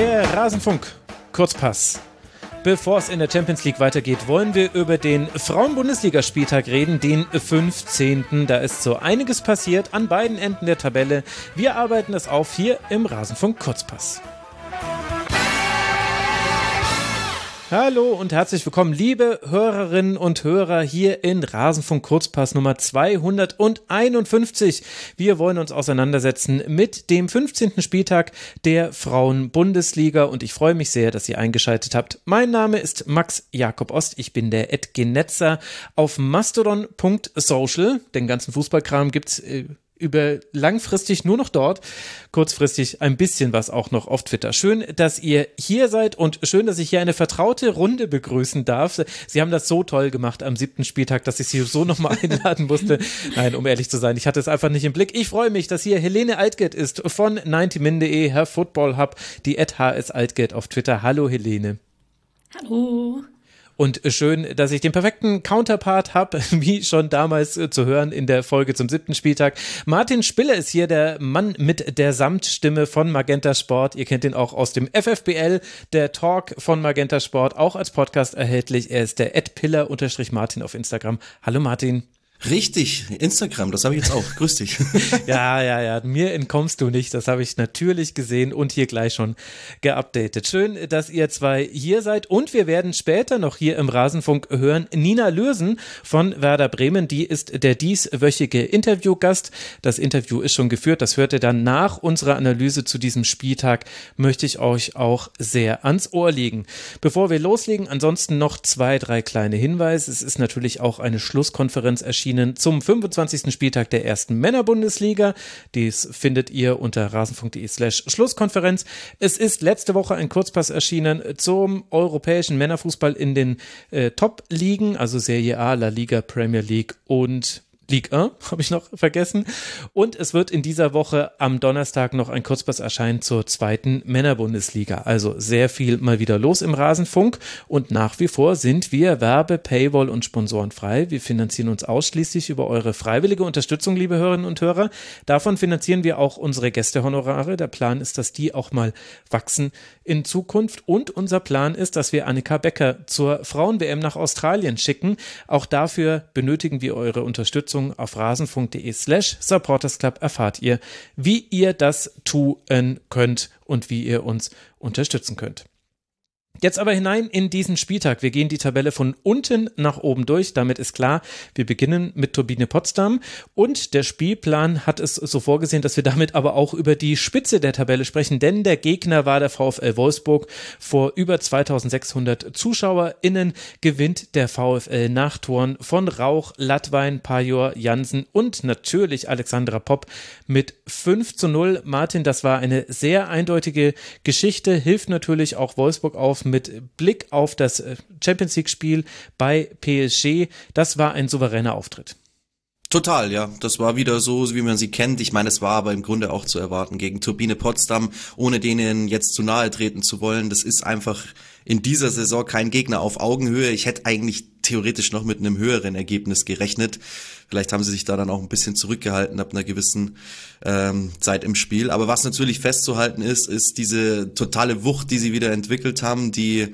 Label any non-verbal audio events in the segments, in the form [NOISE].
Der Rasenfunk Kurzpass. Bevor es in der Champions League weitergeht, wollen wir über den Frauen-Bundesligaspieltag reden, den 15. Da ist so einiges passiert an beiden Enden der Tabelle. Wir arbeiten es auf hier im Rasenfunk Kurzpass. Hallo und herzlich willkommen, liebe Hörerinnen und Hörer hier in Rasenfunk Kurzpass Nummer 251. Wir wollen uns auseinandersetzen mit dem 15. Spieltag der Frauen-Bundesliga und ich freue mich sehr, dass ihr eingeschaltet habt. Mein Name ist Max Jakob Ost, ich bin der Ed Genetzer auf mastodon.social. Den ganzen Fußballkram gibt's äh, über langfristig nur noch dort, kurzfristig ein bisschen was auch noch auf Twitter. Schön, dass ihr hier seid und schön, dass ich hier eine vertraute Runde begrüßen darf. Sie haben das so toll gemacht am siebten Spieltag, dass ich Sie so nochmal [LAUGHS] einladen musste. Nein, um ehrlich zu sein, ich hatte es einfach nicht im Blick. Ich freue mich, dass hier Helene Altgeld ist von 90min.de, Herr Football Hub, die HS Altgeld auf Twitter. Hallo Helene. Hallo. Und schön, dass ich den perfekten Counterpart habe, [LAUGHS] wie schon damals äh, zu hören in der Folge zum siebten Spieltag. Martin Spiller ist hier der Mann mit der Samtstimme von Magenta Sport. Ihr kennt ihn auch aus dem FFBL, der Talk von Magenta Sport, auch als Podcast erhältlich. Er ist der Ed Piller-Martin auf Instagram. Hallo Martin. Richtig, Instagram, das habe ich jetzt auch. Grüß dich. [LAUGHS] ja, ja, ja, mir entkommst du nicht. Das habe ich natürlich gesehen und hier gleich schon geupdatet. Schön, dass ihr zwei hier seid und wir werden später noch hier im Rasenfunk hören. Nina Lürsen von Werder Bremen, die ist der dieswöchige Interviewgast. Das Interview ist schon geführt. Das hört ihr dann nach unserer Analyse zu diesem Spieltag. Möchte ich euch auch sehr ans Ohr legen. Bevor wir loslegen, ansonsten noch zwei, drei kleine Hinweise. Es ist natürlich auch eine Schlusskonferenz erschienen erschienen zum 25. Spieltag der ersten Männerbundesliga. Dies findet ihr unter rasen.de slash Schlusskonferenz. Es ist letzte Woche ein Kurzpass erschienen zum europäischen Männerfußball in den äh, Top-Ligen, also Serie A, La Liga, Premier League und Ligue 1, habe ich noch vergessen. Und es wird in dieser Woche am Donnerstag noch ein Kurzpass erscheinen zur zweiten Männerbundesliga. Also sehr viel mal wieder los im Rasenfunk. Und nach wie vor sind wir Werbe, Paywall und Sponsoren frei. Wir finanzieren uns ausschließlich über eure freiwillige Unterstützung, liebe Hörerinnen und Hörer. Davon finanzieren wir auch unsere Gästehonorare. Der Plan ist, dass die auch mal wachsen in Zukunft. Und unser Plan ist, dass wir Annika Becker zur Frauen-WM nach Australien schicken. Auch dafür benötigen wir eure Unterstützung auf rasen.de slash supportersclub erfahrt ihr, wie ihr das tun könnt und wie ihr uns unterstützen könnt. Jetzt aber hinein in diesen Spieltag. Wir gehen die Tabelle von unten nach oben durch. Damit ist klar, wir beginnen mit Turbine Potsdam und der Spielplan hat es so vorgesehen, dass wir damit aber auch über die Spitze der Tabelle sprechen, denn der Gegner war der VfL Wolfsburg. Vor über 2600 ZuschauerInnen gewinnt der VfL nach Toren von Rauch, Latwein, Pajor, Jansen und natürlich Alexandra Popp mit 5 zu 0. Martin, das war eine sehr eindeutige Geschichte, hilft natürlich auch Wolfsburg auf mit Blick auf das äh, Champions League-Spiel bei PSG. Das war ein souveräner Auftritt. Total, ja. Das war wieder so, wie man sie kennt. Ich meine, es war aber im Grunde auch zu erwarten gegen Turbine Potsdam, ohne denen jetzt zu nahe treten zu wollen. Das ist einfach in dieser Saison kein Gegner auf Augenhöhe. Ich hätte eigentlich theoretisch noch mit einem höheren Ergebnis gerechnet. Vielleicht haben sie sich da dann auch ein bisschen zurückgehalten ab einer gewissen ähm, Zeit im Spiel. Aber was natürlich festzuhalten ist, ist diese totale Wucht, die sie wieder entwickelt haben, die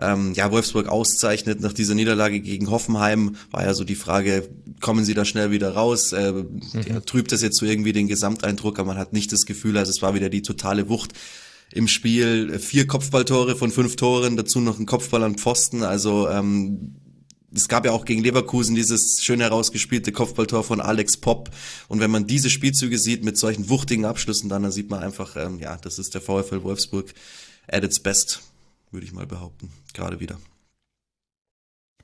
ähm, ja Wolfsburg auszeichnet nach dieser Niederlage gegen Hoffenheim. War ja so die Frage, kommen sie da schnell wieder raus? Äh, mhm. ja, trübt das jetzt so irgendwie den Gesamteindruck, aber man hat nicht das Gefühl, also es war wieder die totale Wucht im Spiel. Vier Kopfballtore von fünf Toren, dazu noch ein Kopfball an Pfosten. Also ähm, es gab ja auch gegen Leverkusen dieses schön herausgespielte Kopfballtor von Alex Popp. Und wenn man diese Spielzüge sieht mit solchen wuchtigen Abschlüssen, dann, dann sieht man einfach, ähm, ja, das ist der VfL Wolfsburg at its best, würde ich mal behaupten, gerade wieder.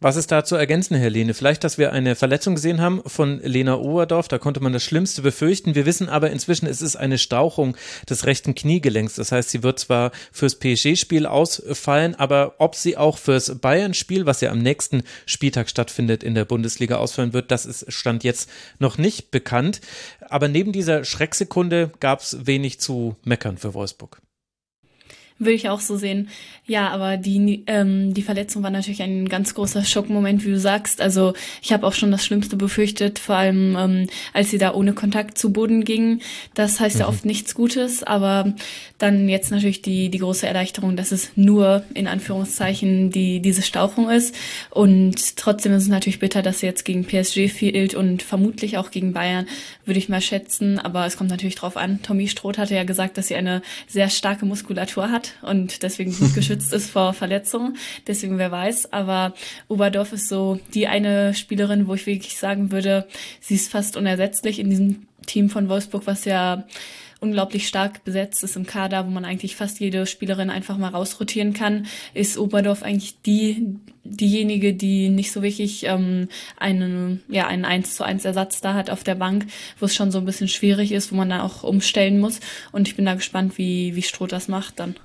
Was ist da zu ergänzen, Herr Lehne? Vielleicht, dass wir eine Verletzung gesehen haben von Lena Oberdorf, da konnte man das Schlimmste befürchten. Wir wissen aber inzwischen, es ist eine Stauchung des rechten Kniegelenks. Das heißt, sie wird zwar fürs PSG-Spiel ausfallen, aber ob sie auch fürs Bayern-Spiel, was ja am nächsten Spieltag stattfindet, in der Bundesliga ausfallen wird, das ist Stand jetzt noch nicht bekannt. Aber neben dieser Schrecksekunde gab es wenig zu meckern für Wolfsburg. Würde ich auch so sehen. Ja, aber die, ähm, die Verletzung war natürlich ein ganz großer Schockmoment, wie du sagst. Also ich habe auch schon das Schlimmste befürchtet, vor allem ähm, als sie da ohne Kontakt zu Boden ging. Das heißt mhm. ja oft nichts Gutes, aber dann jetzt natürlich die, die große Erleichterung, dass es nur in Anführungszeichen die, diese Stauchung ist. Und trotzdem ist es natürlich bitter, dass sie jetzt gegen PSG fehlt und vermutlich auch gegen Bayern, würde ich mal schätzen. Aber es kommt natürlich drauf an. Tommy Stroth hatte ja gesagt, dass sie eine sehr starke Muskulatur hat und deswegen gut [LAUGHS] geschützt ist vor Verletzungen. Deswegen wer weiß. Aber Oberdorf ist so die eine Spielerin, wo ich wirklich sagen würde, sie ist fast unersetzlich in diesem Team von Wolfsburg, was ja unglaublich stark besetzt ist im Kader, wo man eigentlich fast jede Spielerin einfach mal rausrotieren kann, ist Oberdorf eigentlich die diejenige, die nicht so wirklich ähm, einen ja einen 1 zu 1 Ersatz da hat auf der Bank, wo es schon so ein bisschen schwierig ist, wo man dann auch umstellen muss und ich bin da gespannt, wie wie Stroh das macht dann.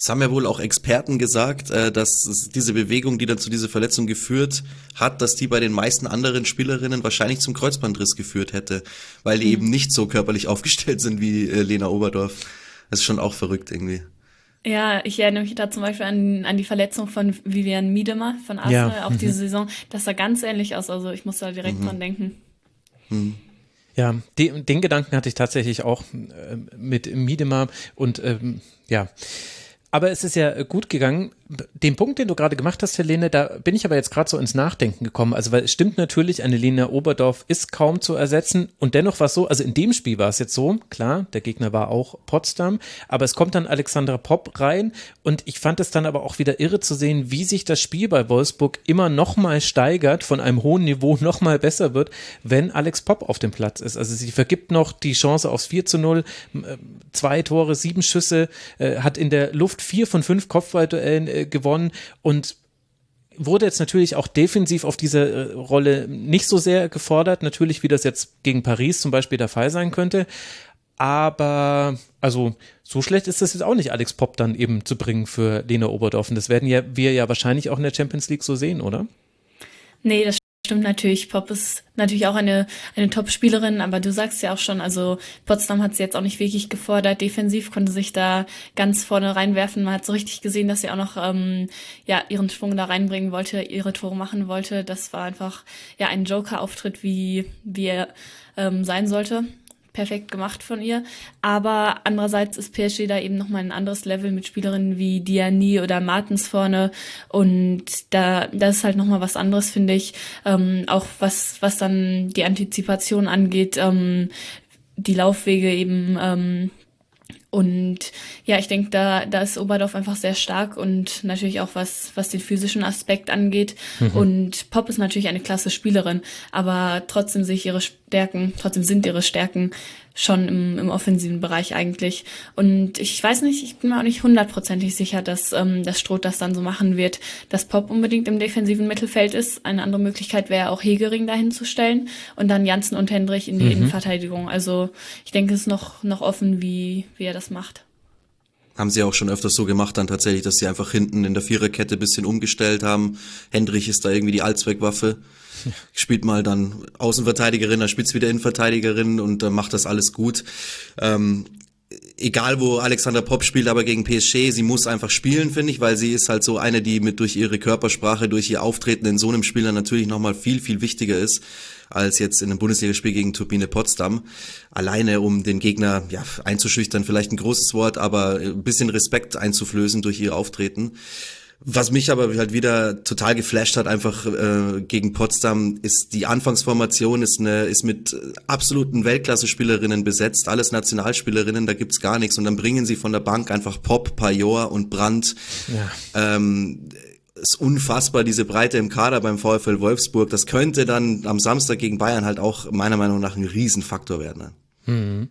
Es haben ja wohl auch Experten gesagt, äh, dass diese Bewegung, die dann zu dieser Verletzung geführt hat, dass die bei den meisten anderen Spielerinnen wahrscheinlich zum Kreuzbandriss geführt hätte, weil die mhm. eben nicht so körperlich [LAUGHS] aufgestellt sind wie äh, Lena Oberdorf. Das ist schon auch verrückt irgendwie. Ja, ich erinnere mich da zum Beispiel an, an die Verletzung von Vivian Miedema von Arsenal, ja. auch mhm. diese Saison. Das sah ganz ähnlich aus, also ich muss da direkt mhm. dran denken. Mhm. Ja, den, den Gedanken hatte ich tatsächlich auch äh, mit Miedema und ähm, ja, aber es ist ja gut gegangen den Punkt, den du gerade gemacht hast, Helene, da bin ich aber jetzt gerade so ins Nachdenken gekommen. Also, weil es stimmt natürlich, eine Lena Oberdorf ist kaum zu ersetzen. Und dennoch war es so, also in dem Spiel war es jetzt so, klar, der Gegner war auch Potsdam, aber es kommt dann Alexandra Popp rein. Und ich fand es dann aber auch wieder irre zu sehen, wie sich das Spiel bei Wolfsburg immer nochmal steigert, von einem hohen Niveau [LAUGHS] nochmal besser wird, wenn Alex Popp auf dem Platz ist. Also sie vergibt noch die Chance aufs 4 zu 0, äh, zwei Tore, sieben Schüsse, äh, hat in der Luft vier von fünf Kopfballduellen äh, gewonnen und wurde jetzt natürlich auch defensiv auf diese äh, Rolle nicht so sehr gefordert, natürlich wie das jetzt gegen Paris zum Beispiel der Fall sein könnte. Aber also so schlecht ist das jetzt auch nicht, Alex Popp dann eben zu bringen für Lena Oberdorf. Und das werden ja wir ja wahrscheinlich auch in der Champions League so sehen, oder? Nee, das Stimmt natürlich, Pop ist natürlich auch eine, eine Top-Spielerin, aber du sagst ja auch schon, also Potsdam hat sie jetzt auch nicht wirklich gefordert. Defensiv konnte sich da ganz vorne reinwerfen. Man hat so richtig gesehen, dass sie auch noch ähm, ja ihren Schwung da reinbringen wollte, ihre Tore machen wollte. Das war einfach ja ein Joker-Auftritt, wie, wie er ähm, sein sollte perfekt gemacht von ihr. Aber andererseits ist PSG da eben nochmal ein anderes Level mit Spielerinnen wie Diani oder Martens vorne. Und da, das ist halt nochmal was anderes, finde ich. Ähm, auch was, was dann die Antizipation angeht, ähm, die Laufwege eben ähm, und ja, ich denke, da, da ist Oberdorf einfach sehr stark und natürlich auch was, was den physischen Aspekt angeht. Mhm. Und Pop ist natürlich eine klasse Spielerin, aber trotzdem sehe ich ihre Stärken, trotzdem sind ihre Stärken schon im, im offensiven Bereich eigentlich. Und ich weiß nicht, ich bin mir auch nicht hundertprozentig sicher, dass, ähm, dass Stroh das dann so machen wird, dass Pop unbedingt im defensiven Mittelfeld ist. Eine andere Möglichkeit wäre auch Hegering dahin zu stellen und dann Janssen und Hendrich in die mhm. Innenverteidigung. Also ich denke, es ist noch, noch offen, wie, wie er das macht haben sie auch schon öfters so gemacht dann tatsächlich, dass sie einfach hinten in der Viererkette bisschen umgestellt haben. Hendrich ist da irgendwie die Allzweckwaffe spielt mal dann Außenverteidigerin, dann spielt wieder Innenverteidigerin und dann macht das alles gut. Ähm, egal wo Alexander Popp spielt, aber gegen PSG, sie muss einfach spielen, finde ich, weil sie ist halt so eine, die mit durch ihre Körpersprache, durch ihr Auftreten in so einem Spiel dann natürlich nochmal viel, viel wichtiger ist als jetzt in einem Bundesligaspiel gegen Turbine Potsdam. Alleine, um den Gegner ja, einzuschüchtern, vielleicht ein großes Wort, aber ein bisschen Respekt einzuflößen durch ihr Auftreten. Was mich aber halt wieder total geflasht hat, einfach äh, gegen Potsdam, ist die Anfangsformation ist eine ist mit absoluten Weltklasse-Spielerinnen besetzt, alles Nationalspielerinnen, da gibt's gar nichts und dann bringen sie von der Bank einfach Pop, Pajor und Brandt. Ja. Ähm, ist unfassbar, diese Breite im Kader beim VfL Wolfsburg. Das könnte dann am Samstag gegen Bayern halt auch meiner Meinung nach ein Riesenfaktor werden. Ne? Mhm.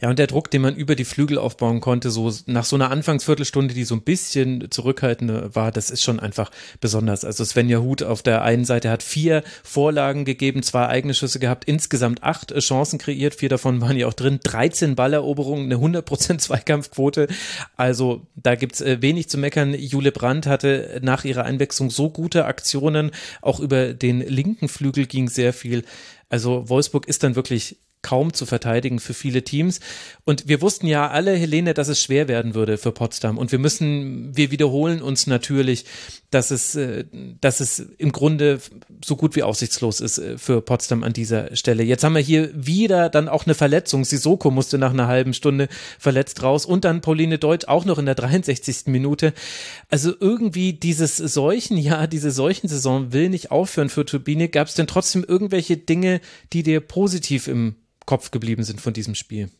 Ja, und der Druck, den man über die Flügel aufbauen konnte, so nach so einer Anfangsviertelstunde, die so ein bisschen zurückhaltend war, das ist schon einfach besonders. Also Svenja Huth auf der einen Seite hat vier Vorlagen gegeben, zwei eigene Schüsse gehabt, insgesamt acht Chancen kreiert, vier davon waren ja auch drin, 13 Balleroberungen, eine 100% Zweikampfquote. Also da gibt's äh, wenig zu meckern. Jule Brandt hatte nach ihrer Einwechslung so gute Aktionen, auch über den linken Flügel ging sehr viel. Also Wolfsburg ist dann wirklich kaum zu verteidigen für viele Teams. Und wir wussten ja alle, Helene, dass es schwer werden würde für Potsdam. Und wir müssen, wir wiederholen uns natürlich, dass es, äh, dass es im Grunde so gut wie aussichtslos ist äh, für Potsdam an dieser Stelle. Jetzt haben wir hier wieder dann auch eine Verletzung. Sisoko musste nach einer halben Stunde verletzt raus und dann Pauline Deutsch auch noch in der 63. Minute. Also irgendwie dieses Seuchenjahr, diese Seuchensaison will nicht aufhören für Turbine. Gab es denn trotzdem irgendwelche Dinge, die dir positiv im Kopf geblieben sind von diesem Spiel?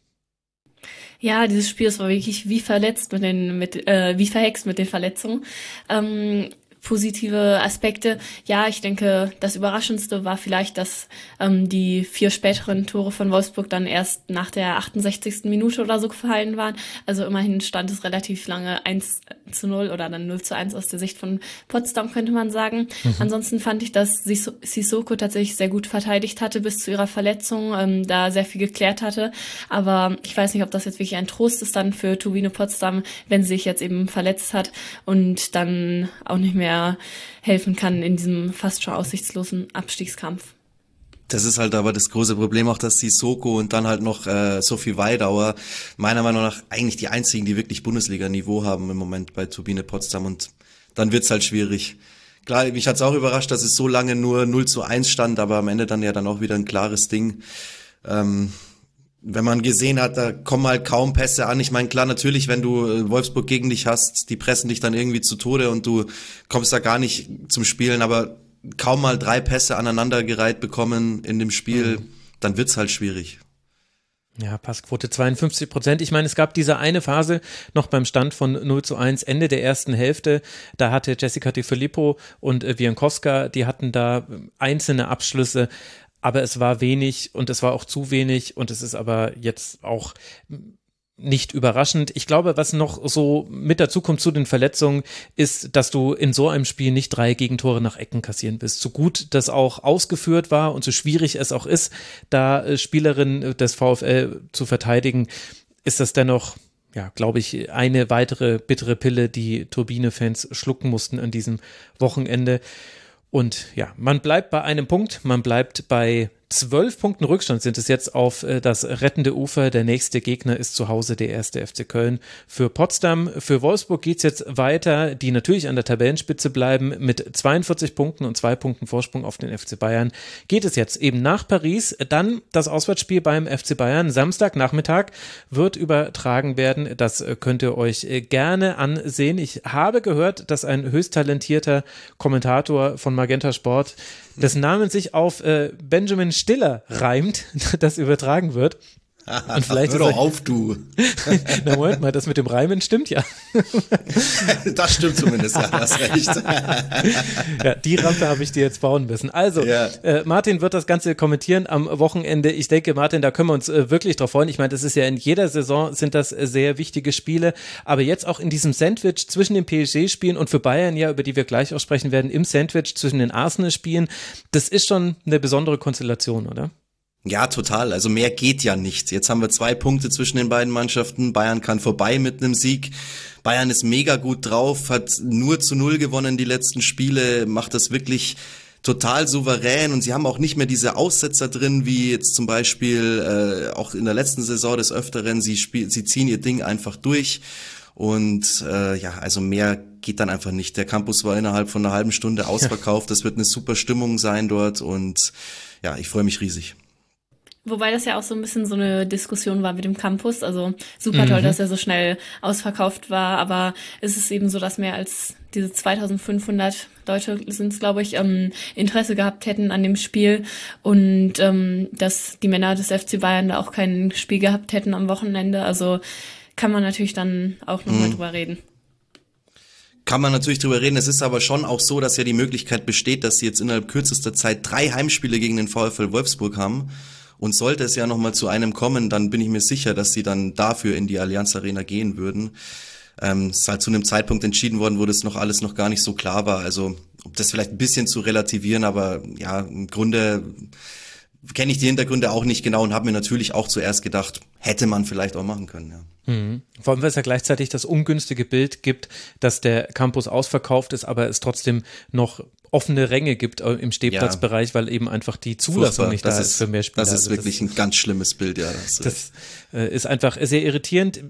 Ja, dieses Spiel, war wirklich wie verletzt mit den, mit, äh, wie verhext mit den Verletzungen. Ähm, positive Aspekte. Ja, ich denke, das Überraschendste war vielleicht, dass ähm, die vier späteren Tore von Wolfsburg dann erst nach der 68. Minute oder so gefallen waren. Also immerhin stand es relativ lange 1 zu 0 oder dann 0 zu 1 aus der Sicht von Potsdam, könnte man sagen. Mhm. Ansonsten fand ich, dass Sissoko tatsächlich sehr gut verteidigt hatte bis zu ihrer Verletzung, ähm, da sehr viel geklärt hatte. Aber ich weiß nicht, ob das jetzt wirklich ein Trost ist dann für Turbine Potsdam, wenn sie sich jetzt eben verletzt hat und dann auch nicht mehr mehr helfen kann in diesem fast schon aussichtslosen Abstiegskampf. Das ist halt aber das große Problem auch, dass die Soko und dann halt noch äh, Sophie Weidauer meiner Meinung nach eigentlich die einzigen, die wirklich Bundesliga-Niveau haben im Moment bei Turbine Potsdam und dann wird's halt schwierig. Klar, mich hat's auch überrascht, dass es so lange nur 0 zu 1 stand, aber am Ende dann ja dann auch wieder ein klares Ding. Ähm, wenn man gesehen hat, da kommen halt kaum Pässe an. Ich meine, klar, natürlich, wenn du äh, Wolfsburg gegen dich hast, die pressen dich dann irgendwie zu Tode und du kommst da gar nicht zum Spielen, aber kaum mal drei Pässe aneinandergereiht bekommen in dem Spiel, mhm. dann wird's halt schwierig. Ja, Passquote 52 Prozent. Ich meine, es gab diese eine Phase noch beim Stand von 0 zu 1, Ende der ersten Hälfte. Da hatte Jessica Di Filippo und äh, die hatten da einzelne Abschlüsse aber es war wenig und es war auch zu wenig und es ist aber jetzt auch nicht überraschend. Ich glaube, was noch so mit dazu kommt zu den Verletzungen, ist, dass du in so einem Spiel nicht drei Gegentore nach Ecken kassieren bist. So gut das auch ausgeführt war und so schwierig es auch ist, da äh, Spielerinnen des VfL zu verteidigen, ist das dennoch ja, glaube ich, eine weitere bittere Pille, die Turbine-Fans schlucken mussten an diesem Wochenende. Und ja, man bleibt bei einem Punkt, man bleibt bei Zwölf Punkten Rückstand sind es jetzt auf äh, das rettende Ufer. Der nächste Gegner ist zu Hause der erste FC Köln. Für Potsdam, für Wolfsburg geht's jetzt weiter, die natürlich an der Tabellenspitze bleiben. Mit 42 Punkten und zwei Punkten Vorsprung auf den FC Bayern geht es jetzt eben nach Paris. Dann das Auswärtsspiel beim FC Bayern. Samstagnachmittag wird übertragen werden. Das äh, könnt ihr euch äh, gerne ansehen. Ich habe gehört, dass ein höchst talentierter Kommentator von Magenta Sport dessen Name sich auf Benjamin Stiller reimt, [LAUGHS] das übertragen wird. Und [LAUGHS] vielleicht Hör doch auf, du. [LAUGHS] Na Moment mal, das mit dem Reimen stimmt ja. [LAUGHS] das stimmt zumindest, ja, hast recht. ja, die Rampe habe ich dir jetzt bauen müssen. Also, ja. äh, Martin wird das Ganze kommentieren am Wochenende. Ich denke, Martin, da können wir uns äh, wirklich drauf freuen. Ich meine, das ist ja in jeder Saison sind das äh, sehr wichtige Spiele, aber jetzt auch in diesem Sandwich zwischen den PSG-Spielen und für Bayern ja, über die wir gleich auch sprechen werden, im Sandwich zwischen den Arsenal-Spielen, das ist schon eine besondere Konstellation, oder? Ja, total. Also mehr geht ja nicht. Jetzt haben wir zwei Punkte zwischen den beiden Mannschaften. Bayern kann vorbei mit einem Sieg. Bayern ist mega gut drauf, hat nur zu Null gewonnen die letzten Spiele, macht das wirklich total souverän und sie haben auch nicht mehr diese Aussetzer drin, wie jetzt zum Beispiel äh, auch in der letzten Saison des Öfteren. Sie, spiel, sie ziehen ihr Ding einfach durch und äh, ja, also mehr geht dann einfach nicht. Der Campus war innerhalb von einer halben Stunde ausverkauft. Das wird eine super Stimmung sein dort und ja, ich freue mich riesig. Wobei das ja auch so ein bisschen so eine Diskussion war mit dem Campus. Also super toll, mhm. dass er so schnell ausverkauft war, aber es ist eben so, dass mehr als diese 2500 Leute sind es, glaube ich, ähm, Interesse gehabt hätten an dem Spiel und ähm, dass die Männer des FC Bayern da auch kein Spiel gehabt hätten am Wochenende. Also kann man natürlich dann auch nochmal mhm. drüber reden. Kann man natürlich drüber reden. Es ist aber schon auch so, dass ja die Möglichkeit besteht, dass sie jetzt innerhalb kürzester Zeit drei Heimspiele gegen den VfL Wolfsburg haben. Und sollte es ja nochmal zu einem kommen, dann bin ich mir sicher, dass sie dann dafür in die Allianz Arena gehen würden. Ähm, ist halt zu einem Zeitpunkt entschieden worden, wo das noch alles noch gar nicht so klar war. Also, um das vielleicht ein bisschen zu relativieren, aber ja, im Grunde kenne ich die Hintergründe auch nicht genau und habe mir natürlich auch zuerst gedacht, hätte man vielleicht auch machen können, ja. Mhm. Vor allem, weil es ja gleichzeitig das ungünstige Bild gibt, dass der Campus ausverkauft ist, aber es trotzdem noch offene Ränge gibt äh, im Stehplatzbereich, ja. weil eben einfach die Zulassung Furchtbar. nicht das da ist, ist für mehr Spieler. Das ist also wirklich das, ein ganz schlimmes Bild, ja. Das, das äh, ist einfach sehr irritierend.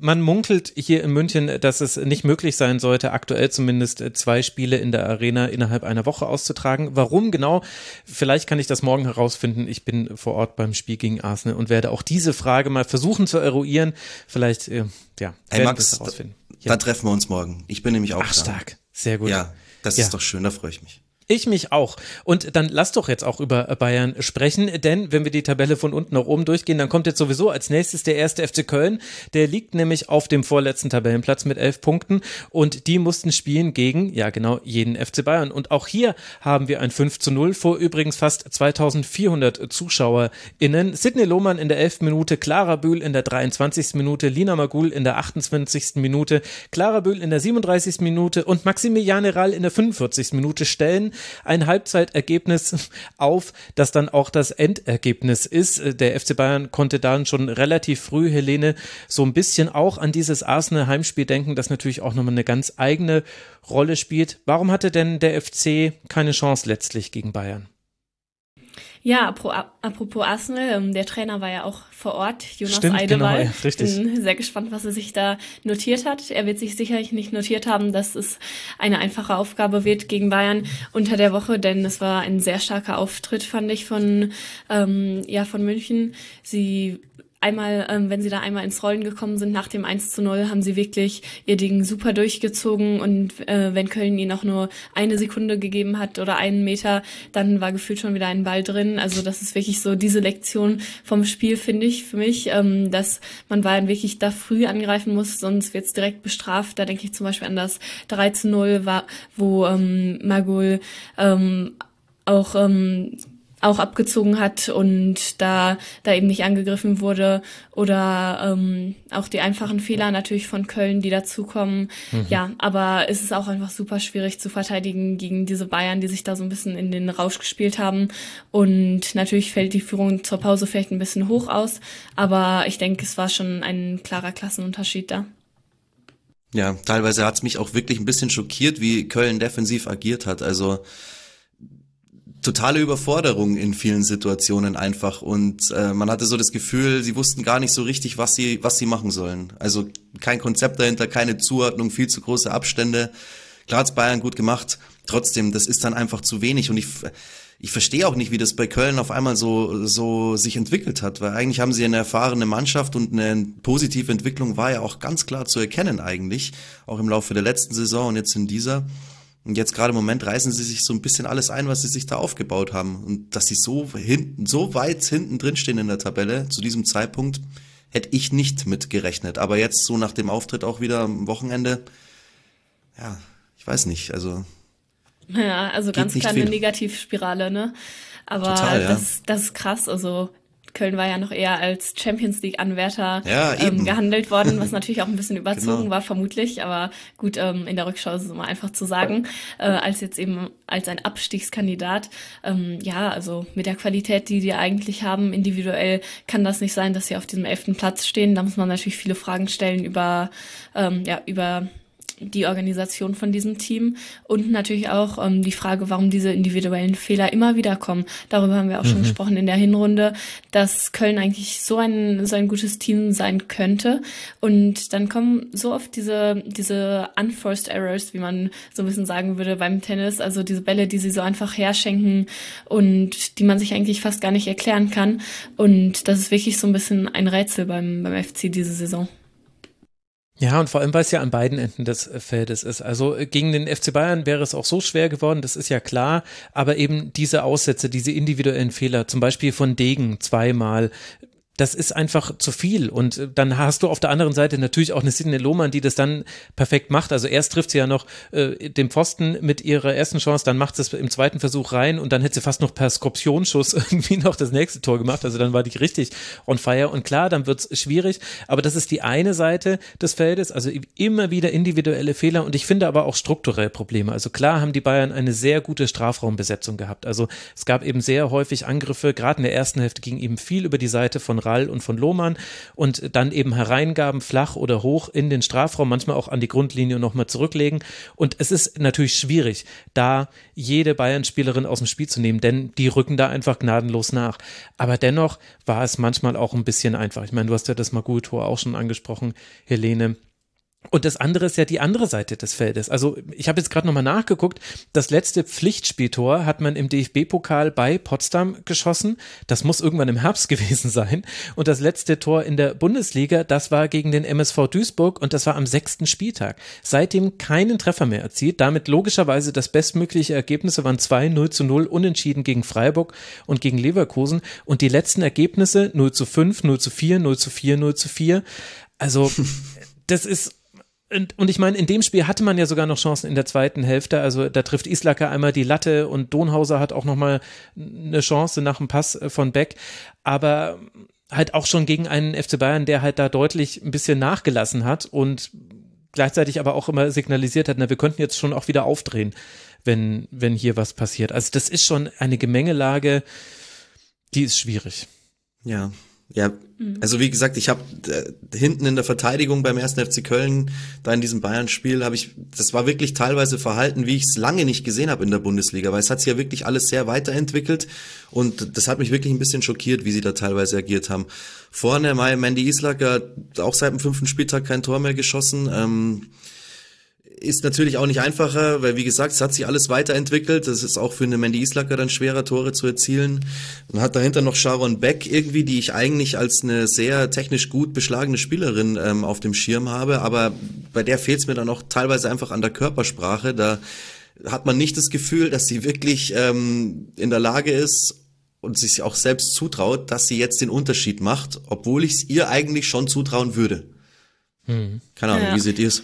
Man munkelt hier in München, dass es nicht möglich sein sollte, aktuell zumindest äh, zwei Spiele in der Arena innerhalb einer Woche auszutragen. Warum genau? Vielleicht kann ich das morgen herausfinden. Ich bin vor Ort beim Spiel gegen Arsenal und werde auch diese Frage mal versuchen zu eruieren. Vielleicht, äh, ja, hey Max, herausfinden. Ja. Dann treffen wir uns morgen. Ich bin nämlich auch Ach, da. stark. Sehr gut. Ja, das ja. ist doch schön, da freue ich mich. Ich mich auch. Und dann lass doch jetzt auch über Bayern sprechen, denn wenn wir die Tabelle von unten nach oben durchgehen, dann kommt jetzt sowieso als nächstes der erste FC Köln. Der liegt nämlich auf dem vorletzten Tabellenplatz mit elf Punkten und die mussten spielen gegen, ja genau, jeden FC Bayern. Und auch hier haben wir ein 5 zu 0 vor übrigens fast 2400 ZuschauerInnen. Sidney Lohmann in der 11. Minute, Clara Bühl in der 23. Minute, Lina Magul in der 28. Minute, Clara Bühl in der 37. Minute und Maximiliane Rall in der 45. Minute stellen ein Halbzeitergebnis auf, das dann auch das Endergebnis ist. Der FC Bayern konnte dann schon relativ früh, Helene, so ein bisschen auch an dieses Arsenal Heimspiel denken, das natürlich auch nochmal eine ganz eigene Rolle spielt. Warum hatte denn der FC keine Chance letztlich gegen Bayern? Ja, apropos Arsenal, ähm, der Trainer war ja auch vor Ort, Jonas Stimmt, Eidewall. Genau, ja, richtig. Bin sehr gespannt, was er sich da notiert hat. Er wird sich sicherlich nicht notiert haben, dass es eine einfache Aufgabe wird gegen Bayern unter der Woche, denn es war ein sehr starker Auftritt, fand ich, von, ähm, ja, von München. Sie einmal, ähm, wenn sie da einmal ins Rollen gekommen sind nach dem 1 zu 0, haben sie wirklich ihr Ding super durchgezogen und äh, wenn Köln ihnen auch nur eine Sekunde gegeben hat oder einen Meter, dann war gefühlt schon wieder ein Ball drin. Also das ist wirklich so diese Lektion vom Spiel, finde ich, für mich, ähm, dass man Bayern wirklich da früh angreifen muss, sonst wird's direkt bestraft. Da denke ich zum Beispiel an das 3 zu 0, war, wo ähm, Magul ähm, auch ähm, auch abgezogen hat und da da eben nicht angegriffen wurde oder ähm, auch die einfachen Fehler natürlich von Köln, die dazukommen. Mhm. Ja, aber es ist auch einfach super schwierig zu verteidigen gegen diese Bayern, die sich da so ein bisschen in den Rausch gespielt haben und natürlich fällt die Führung zur Pause vielleicht ein bisschen hoch aus, aber ich denke, es war schon ein klarer Klassenunterschied da. Ja, teilweise hat's mich auch wirklich ein bisschen schockiert, wie Köln defensiv agiert hat. Also totale Überforderung in vielen Situationen einfach und äh, man hatte so das Gefühl, sie wussten gar nicht so richtig, was sie was sie machen sollen. Also kein Konzept dahinter, keine Zuordnung, viel zu große Abstände. Klar hat's Bayern gut gemacht, trotzdem, das ist dann einfach zu wenig und ich ich verstehe auch nicht, wie das bei Köln auf einmal so so sich entwickelt hat, weil eigentlich haben sie eine erfahrene Mannschaft und eine positive Entwicklung war ja auch ganz klar zu erkennen eigentlich, auch im Laufe der letzten Saison und jetzt in dieser. Und jetzt gerade im Moment reißen sie sich so ein bisschen alles ein, was sie sich da aufgebaut haben. Und dass sie so hinten, so weit hinten drin stehen in der Tabelle, zu diesem Zeitpunkt, hätte ich nicht mit gerechnet. Aber jetzt so nach dem Auftritt auch wieder am Wochenende, ja, ich weiß nicht, also. Ja, also ganz kleine Negativspirale, ne? Aber Total, ja. das, das ist krass. Also Köln war ja noch eher als Champions League Anwärter ja, ähm, gehandelt worden, was [LAUGHS] natürlich auch ein bisschen überzogen genau. war, vermutlich. Aber gut, ähm, in der Rückschau ist es immer einfach zu sagen, äh, als jetzt eben als ein Abstiegskandidat. Ähm, ja, also mit der Qualität, die die eigentlich haben, individuell kann das nicht sein, dass sie auf diesem elften Platz stehen. Da muss man natürlich viele Fragen stellen über, ähm, ja, über die Organisation von diesem Team und natürlich auch ähm, die Frage, warum diese individuellen Fehler immer wieder kommen. Darüber haben wir auch mhm. schon gesprochen in der Hinrunde, dass Köln eigentlich so ein, so ein gutes Team sein könnte. Und dann kommen so oft diese, diese unforced errors, wie man so ein bisschen sagen würde beim Tennis, also diese Bälle, die sie so einfach herschenken und die man sich eigentlich fast gar nicht erklären kann. Und das ist wirklich so ein bisschen ein Rätsel beim, beim FC diese Saison. Ja, und vor allem, weil es ja an beiden Enden des Feldes ist. Also äh, gegen den FC Bayern wäre es auch so schwer geworden, das ist ja klar. Aber eben diese Aussätze, diese individuellen Fehler, zum Beispiel von Degen zweimal, das ist einfach zu viel. Und äh, dann hast du auf der anderen Seite natürlich auch eine Sidney Lohmann, die das dann perfekt macht. Also erst trifft sie ja noch äh, den Pfosten mit ihrer ersten Chance, dann macht sie es im zweiten Versuch rein und dann hätte sie fast noch per Skorpionsschuss [LAUGHS] irgendwie noch das nächste Tor gemacht. Also dann war die richtig on fire. Und klar, dann wird's schwierig. Aber das ist die eine Seite des Feldes. Also immer wieder individuelle Fehler und ich finde aber auch strukturell Probleme. Also klar haben die Bayern eine sehr gute Strafraumbesetzung gehabt. Also es gab eben sehr häufig Angriffe, gerade in der ersten Hälfte ging eben viel über die Seite von Rall und von Lohmann und dann eben hereingaben, flach oder hoch in den Strafraum, manchmal auch an die Grundlinie nochmal zurücklegen. Und es ist natürlich schwierig, da jede Bayern-Spielerin aus dem Spiel zu nehmen, denn die rücken da einfach gnadenlos nach. Aber dennoch war es manchmal auch ein bisschen einfach. Ich meine, du hast ja das Magu-Tor auch schon angesprochen, Helene und das andere ist ja die andere Seite des Feldes. Also ich habe jetzt gerade nochmal nachgeguckt. Das letzte Pflichtspieltor hat man im DFB-Pokal bei Potsdam geschossen. Das muss irgendwann im Herbst [LAUGHS] gewesen sein. Und das letzte Tor in der Bundesliga, das war gegen den MSV Duisburg und das war am sechsten Spieltag. Seitdem keinen Treffer mehr erzielt. Damit logischerweise das bestmögliche Ergebnisse waren 2 0 zu 0 unentschieden gegen Freiburg und gegen Leverkusen. Und die letzten Ergebnisse 0 zu 5, 0 zu 4, 0 zu 4, 0 zu 4. Also [LAUGHS] das ist und, und ich meine, in dem Spiel hatte man ja sogar noch Chancen in der zweiten Hälfte. Also da trifft Islacker einmal die Latte und Donhauser hat auch nochmal eine Chance nach dem Pass äh, von Beck. Aber halt auch schon gegen einen FC Bayern, der halt da deutlich ein bisschen nachgelassen hat und gleichzeitig aber auch immer signalisiert hat, na, wir könnten jetzt schon auch wieder aufdrehen, wenn, wenn hier was passiert. Also das ist schon eine Gemengelage, die ist schwierig. Ja, ja, mhm. also wie gesagt, ich habe äh, hinten in der Verteidigung beim ersten FC Köln, da in diesem Bayern-Spiel, habe ich, das war wirklich teilweise Verhalten, wie ich es lange nicht gesehen habe in der Bundesliga, weil es hat sich ja wirklich alles sehr weiterentwickelt und das hat mich wirklich ein bisschen schockiert, wie sie da teilweise agiert haben. Vorne Mandy Islacker, auch seit dem fünften Spieltag kein Tor mehr geschossen. Ähm, ist natürlich auch nicht einfacher, weil wie gesagt, es hat sich alles weiterentwickelt. Das ist auch für eine Mandy Islacker dann schwerer, Tore zu erzielen. Man hat dahinter noch Sharon Beck irgendwie, die ich eigentlich als eine sehr technisch gut beschlagene Spielerin ähm, auf dem Schirm habe, aber bei der fehlt es mir dann auch teilweise einfach an der Körpersprache. Da hat man nicht das Gefühl, dass sie wirklich ähm, in der Lage ist und sich auch selbst zutraut, dass sie jetzt den Unterschied macht, obwohl ich es ihr eigentlich schon zutrauen würde. Hm. Keine Ahnung, ja. wie seht ihr es?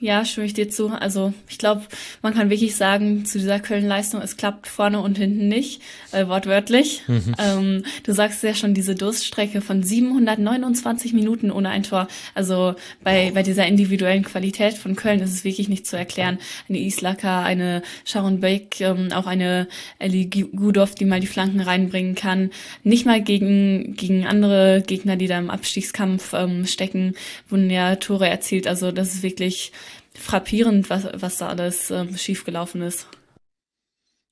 Ja, stimme ich dir zu. Also ich glaube, man kann wirklich sagen, zu dieser Köln-Leistung, es klappt vorne und hinten nicht, äh, wortwörtlich. Mhm. Ähm, du sagst ja schon, diese Durststrecke von 729 Minuten ohne ein Tor. Also bei, bei dieser individuellen Qualität von Köln ist es wirklich nicht zu erklären. Eine Islaka, eine Sharon Beck, ähm, auch eine Ellie Gudov, die mal die Flanken reinbringen kann. Nicht mal gegen, gegen andere Gegner, die da im Abstiegskampf ähm, stecken, wurden ja Tore erzielt. Also das ist wirklich frappierend, was, was da alles ähm, schiefgelaufen ist.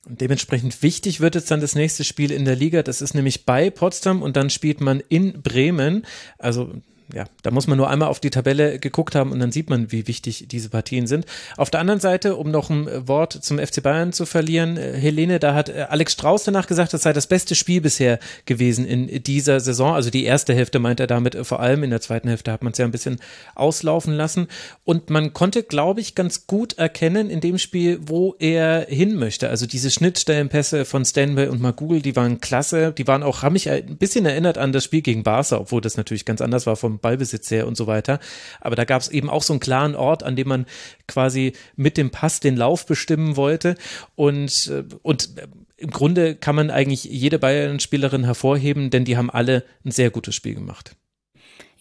Und dementsprechend wichtig wird jetzt dann das nächste Spiel in der Liga. Das ist nämlich bei Potsdam und dann spielt man in Bremen. Also ja, da muss man nur einmal auf die Tabelle geguckt haben und dann sieht man, wie wichtig diese Partien sind. Auf der anderen Seite, um noch ein Wort zum FC Bayern zu verlieren, äh, Helene, da hat äh, Alex Strauß danach gesagt, das sei das beste Spiel bisher gewesen in dieser Saison. Also die erste Hälfte meint er damit äh, vor allem. In der zweiten Hälfte hat man es ja ein bisschen auslaufen lassen. Und man konnte, glaube ich, ganz gut erkennen in dem Spiel, wo er hin möchte. Also diese Schnittstellenpässe von Stanway und Magul, die waren klasse. Die waren auch, haben mich ein bisschen erinnert an das Spiel gegen Barca, obwohl das natürlich ganz anders war vom Ballbesitz her und so weiter. Aber da gab es eben auch so einen klaren Ort, an dem man quasi mit dem Pass den Lauf bestimmen wollte. Und, äh, und im Grunde kann man eigentlich jede Bayern-Spielerin hervorheben, denn die haben alle ein sehr gutes Spiel gemacht.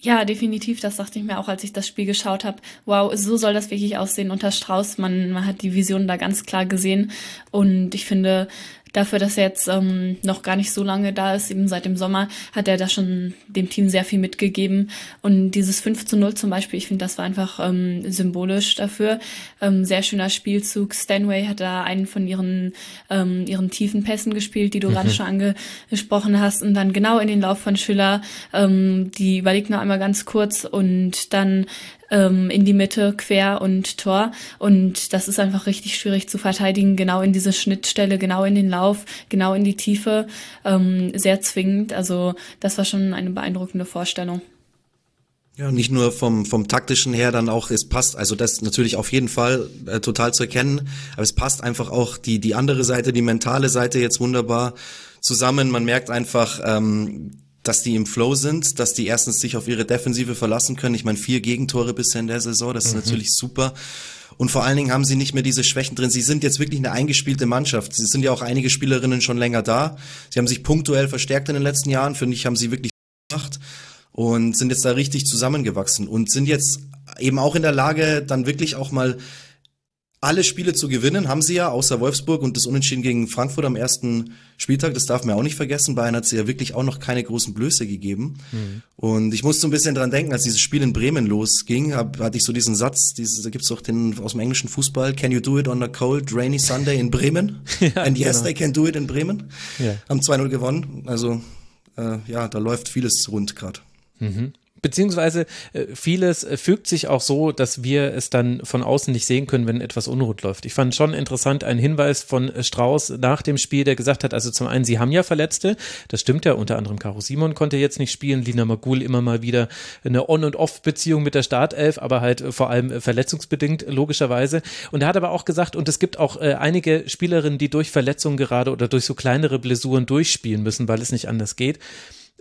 Ja, definitiv. Das dachte ich mir auch, als ich das Spiel geschaut habe. Wow, so soll das wirklich aussehen unter Strauß. Man, man hat die Vision da ganz klar gesehen. Und ich finde, dafür, dass er jetzt ähm, noch gar nicht so lange da ist, eben seit dem Sommer, hat er da schon dem Team sehr viel mitgegeben. Und dieses 5 zu 0 zum Beispiel, ich finde, das war einfach ähm, symbolisch dafür. Ähm, sehr schöner Spielzug. Stanway hat da einen von ihren, ähm, ihren tiefen Pässen gespielt, die du mhm. gerade schon angesprochen hast. Und dann genau in den Lauf von Schiller, ähm, die überlegt noch einmal ganz kurz und dann ähm, in die Mitte, quer und Tor. Und das ist einfach richtig schwierig zu verteidigen, genau in diese Schnittstelle, genau in den Lauf, genau in die Tiefe, ähm, sehr zwingend. Also das war schon eine beeindruckende Vorstellung. Ja, nicht nur vom, vom taktischen her dann auch, es passt, also das natürlich auf jeden Fall äh, total zu erkennen, aber es passt einfach auch die, die andere Seite, die mentale Seite jetzt wunderbar zusammen. Man merkt einfach, ähm, dass die im Flow sind, dass die erstens sich auf ihre Defensive verlassen können. Ich meine, vier Gegentore bisher in der Saison, das ist mhm. natürlich super. Und vor allen Dingen haben sie nicht mehr diese Schwächen drin. Sie sind jetzt wirklich eine eingespielte Mannschaft. Sie sind ja auch einige Spielerinnen schon länger da. Sie haben sich punktuell verstärkt in den letzten Jahren. Finde ich, haben sie wirklich gemacht und sind jetzt da richtig zusammengewachsen und sind jetzt eben auch in der Lage, dann wirklich auch mal alle Spiele zu gewinnen, haben sie ja, außer Wolfsburg und das Unentschieden gegen Frankfurt am ersten Spieltag, das darf man auch nicht vergessen. Bayern hat sie ja wirklich auch noch keine großen Blöße gegeben. Mhm. Und ich musste ein bisschen dran denken, als dieses Spiel in Bremen losging, hab, hatte ich so diesen Satz, dieses, da gibt's doch den aus dem englischen Fußball, can you do it on a cold, rainy Sunday in Bremen? [LAUGHS] ja, And yes, genau. they can do it in Bremen. Ja. Haben 2-0 gewonnen. Also äh, ja, da läuft vieles rund gerade. Mhm. Beziehungsweise äh, vieles äh, fügt sich auch so, dass wir es dann von außen nicht sehen können, wenn etwas unrund läuft. Ich fand schon interessant einen Hinweis von äh, Strauß nach dem Spiel, der gesagt hat, also zum einen, sie haben ja Verletzte, das stimmt ja, unter anderem Caro Simon konnte jetzt nicht spielen, Lina Magul immer mal wieder eine On- und Off-Beziehung mit der Startelf, aber halt vor allem verletzungsbedingt, logischerweise. Und er hat aber auch gesagt, und es gibt auch einige Spielerinnen, die durch Verletzungen gerade oder durch so kleinere Blessuren durchspielen müssen, weil es nicht anders geht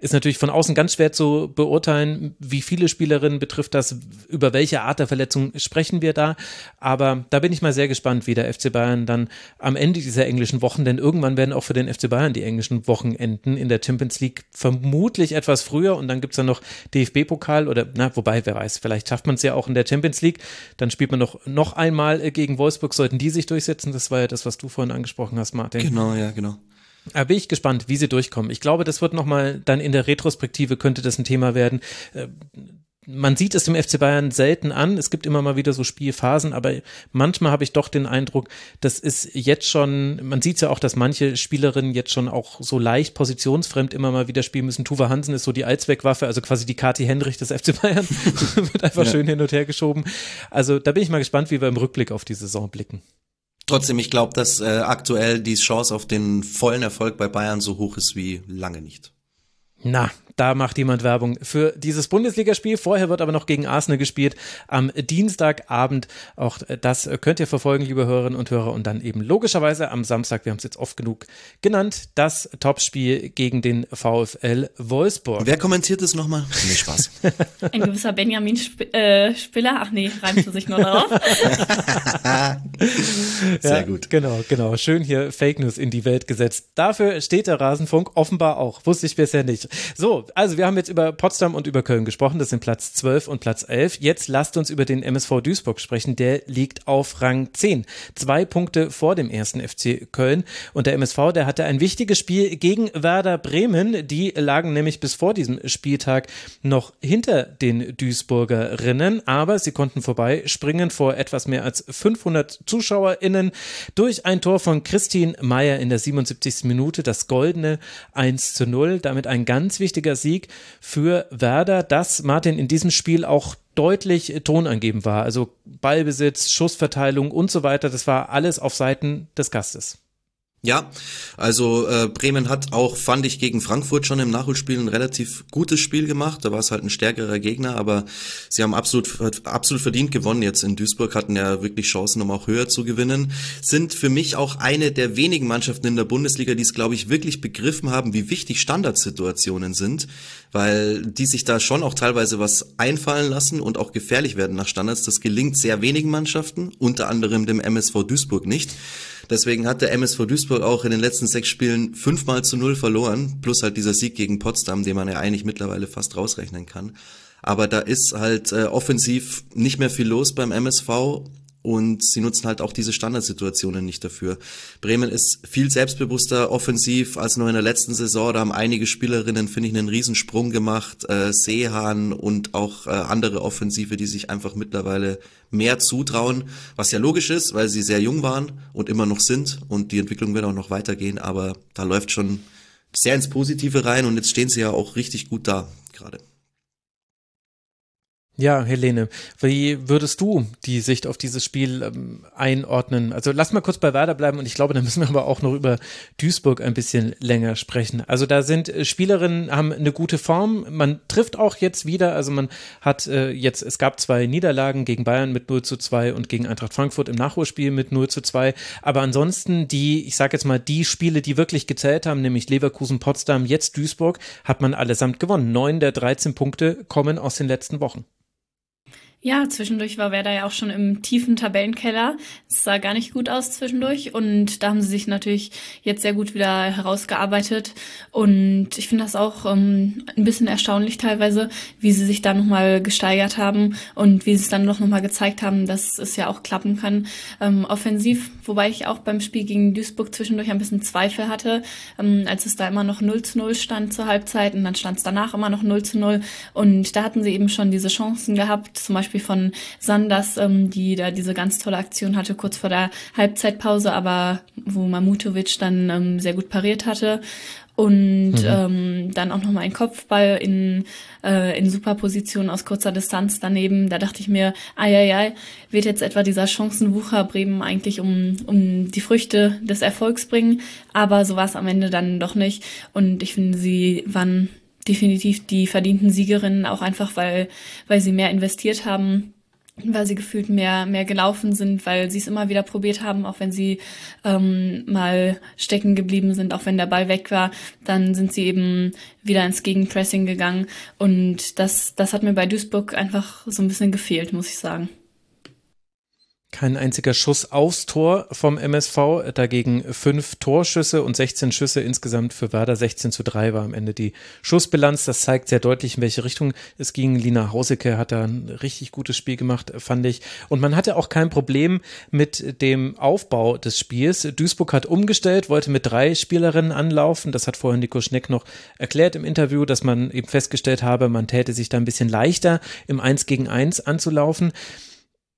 ist natürlich von außen ganz schwer zu beurteilen, wie viele Spielerinnen betrifft das, über welche Art der Verletzung sprechen wir da. Aber da bin ich mal sehr gespannt, wie der FC Bayern dann am Ende dieser englischen Wochen, denn irgendwann werden auch für den FC Bayern die englischen Wochen enden in der Champions League vermutlich etwas früher und dann gibt's dann noch DFB-Pokal oder, na, wobei, wer weiß, vielleicht schafft man es ja auch in der Champions League. Dann spielt man noch, noch einmal gegen Wolfsburg, sollten die sich durchsetzen. Das war ja das, was du vorhin angesprochen hast, Martin. Genau, ja, genau. Da bin ich gespannt, wie sie durchkommen. Ich glaube, das wird nochmal dann in der Retrospektive könnte das ein Thema werden. Äh, man sieht es dem FC Bayern selten an. Es gibt immer mal wieder so Spielphasen, aber manchmal habe ich doch den Eindruck, das ist jetzt schon, man sieht ja auch, dass manche Spielerinnen jetzt schon auch so leicht positionsfremd immer mal wieder spielen müssen. Tuva Hansen ist so die Allzweckwaffe, also quasi die Kati Henrich des FC Bayern, [LAUGHS] wird einfach ja. schön hin und her geschoben. Also da bin ich mal gespannt, wie wir im Rückblick auf die Saison blicken. Trotzdem, ich glaube, dass äh, aktuell die Chance auf den vollen Erfolg bei Bayern so hoch ist wie lange nicht. Na, da macht jemand Werbung für dieses Bundesligaspiel. Vorher wird aber noch gegen Arsenal gespielt am Dienstagabend. Auch das könnt ihr verfolgen, liebe Hörerinnen und Hörer. Und dann eben logischerweise am Samstag, wir haben es jetzt oft genug genannt, das Topspiel gegen den VfL Wolfsburg. Wer kommentiert es nochmal? [LAUGHS] Nee, Spaß. [LAUGHS] Ein gewisser Benjamin Sp äh, Spiller. Ach nee, reimt sich nur darauf. [LAUGHS] Sehr ja, gut. Genau, genau. Schön hier Fake News in die Welt gesetzt. Dafür steht der Rasenfunk offenbar auch. Wusste ich bisher nicht. So, also wir haben jetzt über Potsdam und über Köln gesprochen. Das sind Platz 12 und Platz 11. Jetzt lasst uns über den MSV Duisburg sprechen. Der liegt auf Rang 10. Zwei Punkte vor dem ersten FC Köln. Und der MSV, der hatte ein wichtiges Spiel gegen Werder Bremen. Die lagen nämlich bis vor diesem Spieltag noch hinter den Duisburgerinnen. Aber sie konnten vorbeispringen vor etwas mehr als 500 ZuschauerInnen durch ein Tor von Christine Meyer in der 77. Minute. Das goldene 1 zu 0. Damit ein ganz wichtiger Sieg für Werder, dass Martin in diesem Spiel auch deutlich tonangebend war. Also Ballbesitz, Schussverteilung und so weiter, das war alles auf Seiten des Gastes. Ja, also äh, Bremen hat auch, fand ich, gegen Frankfurt schon im Nachholspiel ein relativ gutes Spiel gemacht. Da war es halt ein stärkerer Gegner, aber sie haben absolut, absolut verdient gewonnen jetzt in Duisburg, hatten ja wirklich Chancen, um auch höher zu gewinnen. Sind für mich auch eine der wenigen Mannschaften in der Bundesliga, die es, glaube ich, wirklich begriffen haben, wie wichtig Standardsituationen sind, weil die sich da schon auch teilweise was einfallen lassen und auch gefährlich werden nach Standards. Das gelingt sehr wenigen Mannschaften, unter anderem dem MSV Duisburg nicht. Deswegen hat der MSV Duisburg auch in den letzten sechs Spielen fünfmal zu null verloren, plus halt dieser Sieg gegen Potsdam, den man ja eigentlich mittlerweile fast rausrechnen kann. Aber da ist halt äh, offensiv nicht mehr viel los beim MSV und sie nutzen halt auch diese Standardsituationen nicht dafür. Bremen ist viel selbstbewusster offensiv als noch in der letzten Saison. Da haben einige Spielerinnen, finde ich, einen Riesensprung gemacht. Äh, Seehan und auch äh, andere Offensive, die sich einfach mittlerweile mehr zutrauen, was ja logisch ist, weil sie sehr jung waren und immer noch sind und die Entwicklung wird auch noch weitergehen, aber da läuft schon sehr ins Positive rein und jetzt stehen sie ja auch richtig gut da gerade. Ja, Helene, wie würdest du die Sicht auf dieses Spiel ähm, einordnen? Also lass mal kurz bei Werder bleiben und ich glaube, da müssen wir aber auch noch über Duisburg ein bisschen länger sprechen. Also da sind äh, Spielerinnen, haben eine gute Form, man trifft auch jetzt wieder, also man hat äh, jetzt, es gab zwei Niederlagen gegen Bayern mit 0 zu 2 und gegen Eintracht Frankfurt im Nachholspiel mit 0 zu 2, aber ansonsten die, ich sage jetzt mal, die Spiele, die wirklich gezählt haben, nämlich Leverkusen, Potsdam, jetzt Duisburg, hat man allesamt gewonnen. Neun der 13 Punkte kommen aus den letzten Wochen. Ja, zwischendurch war Werder ja auch schon im tiefen Tabellenkeller. Es sah gar nicht gut aus zwischendurch und da haben sie sich natürlich jetzt sehr gut wieder herausgearbeitet und ich finde das auch ähm, ein bisschen erstaunlich teilweise, wie sie sich da nochmal gesteigert haben und wie sie es dann doch nochmal gezeigt haben, dass es ja auch klappen kann. Ähm, offensiv, wobei ich auch beim Spiel gegen Duisburg zwischendurch ein bisschen Zweifel hatte, ähm, als es da immer noch 0 zu 0 stand zur Halbzeit und dann stand es danach immer noch 0 zu 0 und da hatten sie eben schon diese Chancen gehabt, zum Beispiel Beispiel von Sanders, ähm, die da diese ganz tolle Aktion hatte kurz vor der Halbzeitpause, aber wo Mamutovic dann ähm, sehr gut pariert hatte und mhm. ähm, dann auch nochmal ein Kopfball in, äh, in Superposition aus kurzer Distanz daneben. Da dachte ich mir, ai, ai, ai, wird jetzt etwa dieser Chancenwucher Bremen eigentlich um, um die Früchte des Erfolgs bringen? Aber so war es am Ende dann doch nicht. Und ich finde, sie waren definitiv die verdienten Siegerinnen, auch einfach, weil, weil sie mehr investiert haben, weil sie gefühlt mehr, mehr gelaufen sind, weil sie es immer wieder probiert haben, auch wenn sie ähm, mal stecken geblieben sind, auch wenn der Ball weg war, dann sind sie eben wieder ins Gegenpressing gegangen. Und das, das hat mir bei Duisburg einfach so ein bisschen gefehlt, muss ich sagen. Kein einziger Schuss aufs Tor vom MSV, dagegen fünf Torschüsse und 16 Schüsse insgesamt für Werder. 16 zu 3 war am Ende die Schussbilanz. Das zeigt sehr deutlich, in welche Richtung es ging. Lina Hauseke hat da ein richtig gutes Spiel gemacht, fand ich. Und man hatte auch kein Problem mit dem Aufbau des Spiels. Duisburg hat umgestellt, wollte mit drei Spielerinnen anlaufen. Das hat vorhin Nico Schneck noch erklärt im Interview, dass man eben festgestellt habe, man täte sich da ein bisschen leichter im Eins gegen Eins anzulaufen.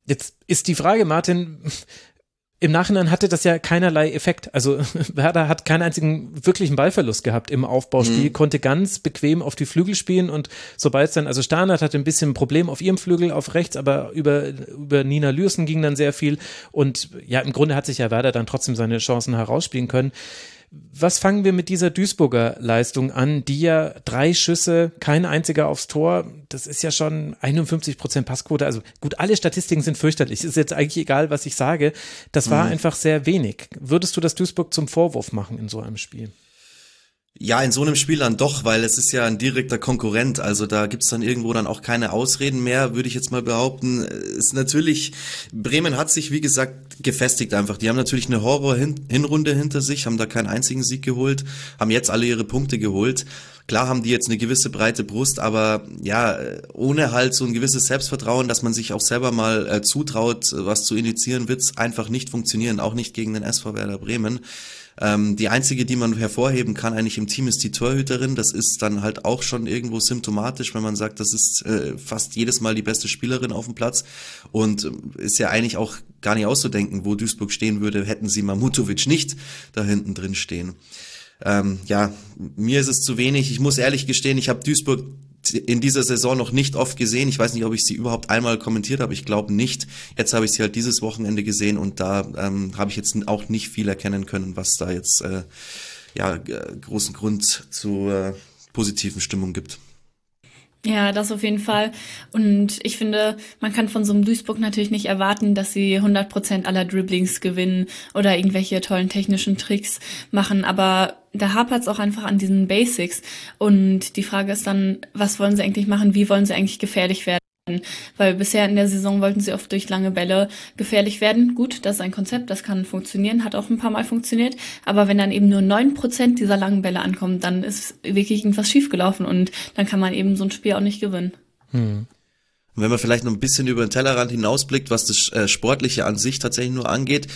Jetzt ist die Frage, Martin, im Nachhinein hatte das ja keinerlei Effekt. Also [LAUGHS] Werder hat keinen einzigen wirklichen Ballverlust gehabt im Aufbauspiel, mhm. konnte ganz bequem auf die Flügel spielen und sobald es dann, also Starnert hatte ein bisschen ein Problem auf ihrem Flügel auf rechts, aber über, über Nina Lürsen ging dann sehr viel und ja, im Grunde hat sich ja Werder dann trotzdem seine Chancen herausspielen können. Was fangen wir mit dieser Duisburger Leistung an, die ja drei Schüsse, kein einziger aufs Tor, das ist ja schon 51 Prozent Passquote. Also gut, alle Statistiken sind fürchterlich. Ist jetzt eigentlich egal, was ich sage. Das war mhm. einfach sehr wenig. Würdest du das Duisburg zum Vorwurf machen in so einem Spiel? Ja, in so einem Spiel dann doch, weil es ist ja ein direkter Konkurrent. Also da gibt's dann irgendwo dann auch keine Ausreden mehr, würde ich jetzt mal behaupten. Ist natürlich, Bremen hat sich, wie gesagt, gefestigt einfach. Die haben natürlich eine Horror-Hinrunde hinter sich, haben da keinen einzigen Sieg geholt, haben jetzt alle ihre Punkte geholt. Klar haben die jetzt eine gewisse breite Brust, aber ja, ohne halt so ein gewisses Selbstvertrauen, dass man sich auch selber mal äh, zutraut, was zu initiieren, wird's einfach nicht funktionieren, auch nicht gegen den SV Werder Bremen. Ähm, die einzige, die man hervorheben kann eigentlich im Team, ist die Torhüterin. Das ist dann halt auch schon irgendwo symptomatisch, wenn man sagt, das ist äh, fast jedes Mal die beste Spielerin auf dem Platz und äh, ist ja eigentlich auch gar nicht auszudenken, wo Duisburg stehen würde, hätten sie Mamutovic nicht da hinten drin stehen. Ähm, ja, mir ist es zu wenig. Ich muss ehrlich gestehen, ich habe Duisburg in dieser Saison noch nicht oft gesehen. Ich weiß nicht, ob ich sie überhaupt einmal kommentiert habe. Ich glaube nicht. Jetzt habe ich sie halt dieses Wochenende gesehen und da ähm, habe ich jetzt auch nicht viel erkennen können, was da jetzt äh, ja großen Grund zu äh, positiven Stimmung gibt. Ja, das auf jeden Fall. Und ich finde, man kann von so einem Duisburg natürlich nicht erwarten, dass sie 100 Prozent aller Dribblings gewinnen oder irgendwelche tollen technischen Tricks machen. Aber da hapert es auch einfach an diesen Basics. Und die Frage ist dann, was wollen sie eigentlich machen? Wie wollen sie eigentlich gefährlich werden? Weil bisher in der Saison wollten sie oft durch lange Bälle gefährlich werden. Gut, das ist ein Konzept, das kann funktionieren, hat auch ein paar Mal funktioniert. Aber wenn dann eben nur neun Prozent dieser langen Bälle ankommen, dann ist wirklich irgendwas schiefgelaufen und dann kann man eben so ein Spiel auch nicht gewinnen. Hm. wenn man vielleicht noch ein bisschen über den Tellerrand hinausblickt, was das äh, Sportliche an sich tatsächlich nur angeht,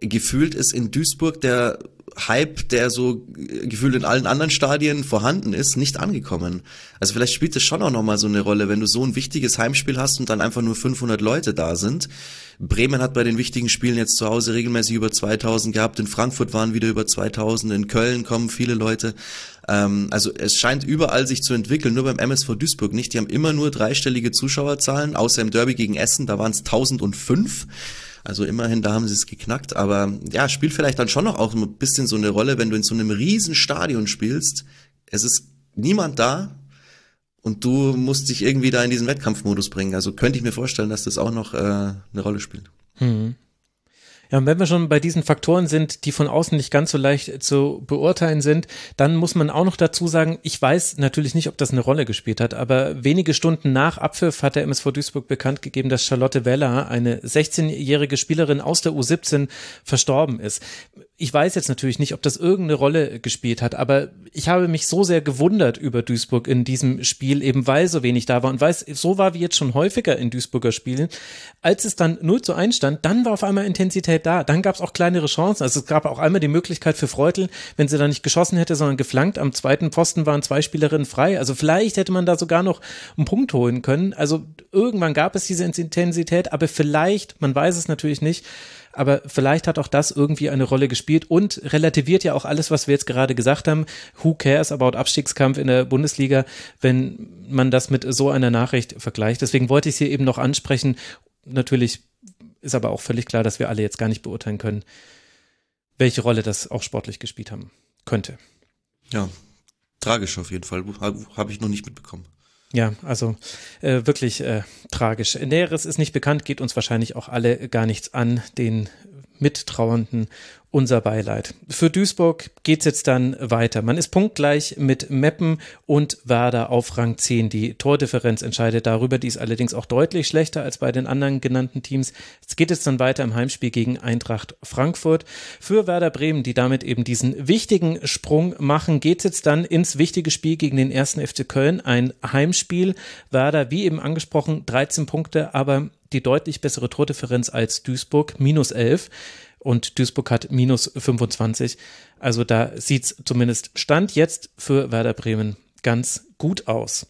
gefühlt ist in Duisburg der Hype, der so gefühlt in allen anderen Stadien vorhanden ist, nicht angekommen. Also vielleicht spielt es schon auch nochmal so eine Rolle, wenn du so ein wichtiges Heimspiel hast und dann einfach nur 500 Leute da sind. Bremen hat bei den wichtigen Spielen jetzt zu Hause regelmäßig über 2000 gehabt, in Frankfurt waren wieder über 2000, in Köln kommen viele Leute. Ähm, also es scheint überall sich zu entwickeln, nur beim MSV Duisburg nicht. Die haben immer nur dreistellige Zuschauerzahlen, außer im Derby gegen Essen, da waren es 1005. Also immerhin, da haben sie es geknackt. Aber ja, spielt vielleicht dann schon noch auch ein bisschen so eine Rolle, wenn du in so einem riesen Stadion spielst. Es ist niemand da und du musst dich irgendwie da in diesen Wettkampfmodus bringen. Also könnte ich mir vorstellen, dass das auch noch äh, eine Rolle spielt. Hm. Ja, und wenn wir schon bei diesen Faktoren sind, die von außen nicht ganz so leicht zu beurteilen sind, dann muss man auch noch dazu sagen, ich weiß natürlich nicht, ob das eine Rolle gespielt hat, aber wenige Stunden nach Abpfiff hat der MSV Duisburg bekannt gegeben, dass Charlotte Weller, eine 16-jährige Spielerin aus der U17, verstorben ist ich weiß jetzt natürlich nicht, ob das irgendeine Rolle gespielt hat, aber ich habe mich so sehr gewundert über Duisburg in diesem Spiel, eben weil so wenig da war und weiß, so war wie jetzt schon häufiger in Duisburger Spielen. Als es dann 0 zu 1 stand, dann war auf einmal Intensität da. Dann gab es auch kleinere Chancen. Also es gab auch einmal die Möglichkeit für Freutel, wenn sie da nicht geschossen hätte, sondern geflankt. Am zweiten Posten waren zwei Spielerinnen frei. Also vielleicht hätte man da sogar noch einen Punkt holen können. Also irgendwann gab es diese Intensität, aber vielleicht, man weiß es natürlich nicht, aber vielleicht hat auch das irgendwie eine Rolle gespielt und relativiert ja auch alles, was wir jetzt gerade gesagt haben. Who cares about Abstiegskampf in der Bundesliga, wenn man das mit so einer Nachricht vergleicht. Deswegen wollte ich es hier eben noch ansprechen. Natürlich ist aber auch völlig klar, dass wir alle jetzt gar nicht beurteilen können, welche Rolle das auch sportlich gespielt haben könnte. Ja, tragisch auf jeden Fall. Habe ich noch nicht mitbekommen. Ja, also äh, wirklich äh, tragisch. Näheres ist nicht bekannt, geht uns wahrscheinlich auch alle gar nichts an, den Mittrauernden unser Beileid. Für Duisburg geht's jetzt dann weiter. Man ist punktgleich mit Meppen und Werder auf Rang 10. Die Tordifferenz entscheidet darüber. Die ist allerdings auch deutlich schlechter als bei den anderen genannten Teams. Es geht jetzt dann weiter im Heimspiel gegen Eintracht Frankfurt. Für Werder Bremen, die damit eben diesen wichtigen Sprung machen, geht's jetzt dann ins wichtige Spiel gegen den ersten FC Köln. Ein Heimspiel. Werder, wie eben angesprochen, 13 Punkte, aber die deutlich bessere Tordifferenz als Duisburg, minus 11 und Duisburg hat minus 25. Also da sieht's zumindest Stand jetzt für Werder Bremen ganz gut aus.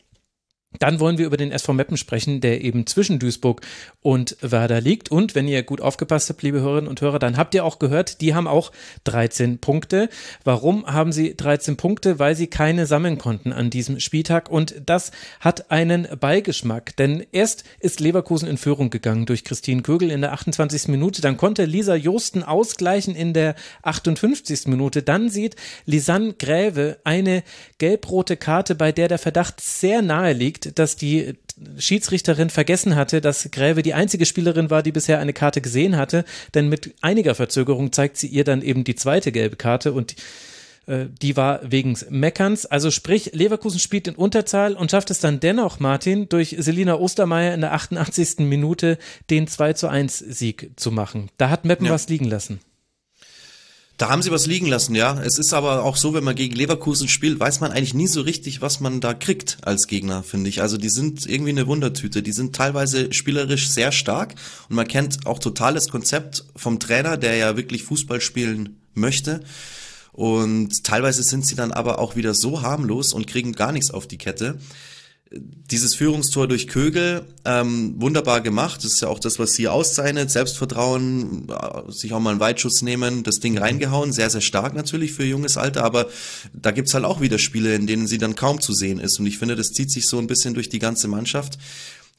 Dann wollen wir über den SV Meppen sprechen, der eben zwischen Duisburg und Werder liegt. Und wenn ihr gut aufgepasst habt, liebe Hörerinnen und Hörer, dann habt ihr auch gehört, die haben auch 13 Punkte. Warum haben sie 13 Punkte? Weil sie keine sammeln konnten an diesem Spieltag. Und das hat einen Beigeschmack. Denn erst ist Leverkusen in Führung gegangen durch Christine Kögel in der 28. Minute. Dann konnte Lisa Josten ausgleichen in der 58. Minute. Dann sieht Lisanne Gräve eine gelb-rote Karte, bei der der Verdacht sehr nahe liegt liegt, dass die Schiedsrichterin vergessen hatte, dass Gräve die einzige Spielerin war, die bisher eine Karte gesehen hatte, denn mit einiger Verzögerung zeigt sie ihr dann eben die zweite gelbe Karte und äh, die war wegen Meckerns. Also sprich, Leverkusen spielt in Unterzahl und schafft es dann dennoch, Martin, durch Selina Ostermeier in der 88. Minute den 2 zu 1 Sieg zu machen. Da hat Meppen ja. was liegen lassen. Da haben sie was liegen lassen, ja. Es ist aber auch so, wenn man gegen Leverkusen spielt, weiß man eigentlich nie so richtig, was man da kriegt als Gegner, finde ich. Also die sind irgendwie eine Wundertüte. Die sind teilweise spielerisch sehr stark und man kennt auch totales Konzept vom Trainer, der ja wirklich Fußball spielen möchte. Und teilweise sind sie dann aber auch wieder so harmlos und kriegen gar nichts auf die Kette dieses Führungstor durch Kögel, ähm, wunderbar gemacht. Das ist ja auch das, was sie auszeichnet. Selbstvertrauen, äh, sich auch mal einen Weitschuss nehmen, das Ding reingehauen. Sehr, sehr stark natürlich für junges Alter. Aber da gibt's halt auch wieder Spiele, in denen sie dann kaum zu sehen ist. Und ich finde, das zieht sich so ein bisschen durch die ganze Mannschaft.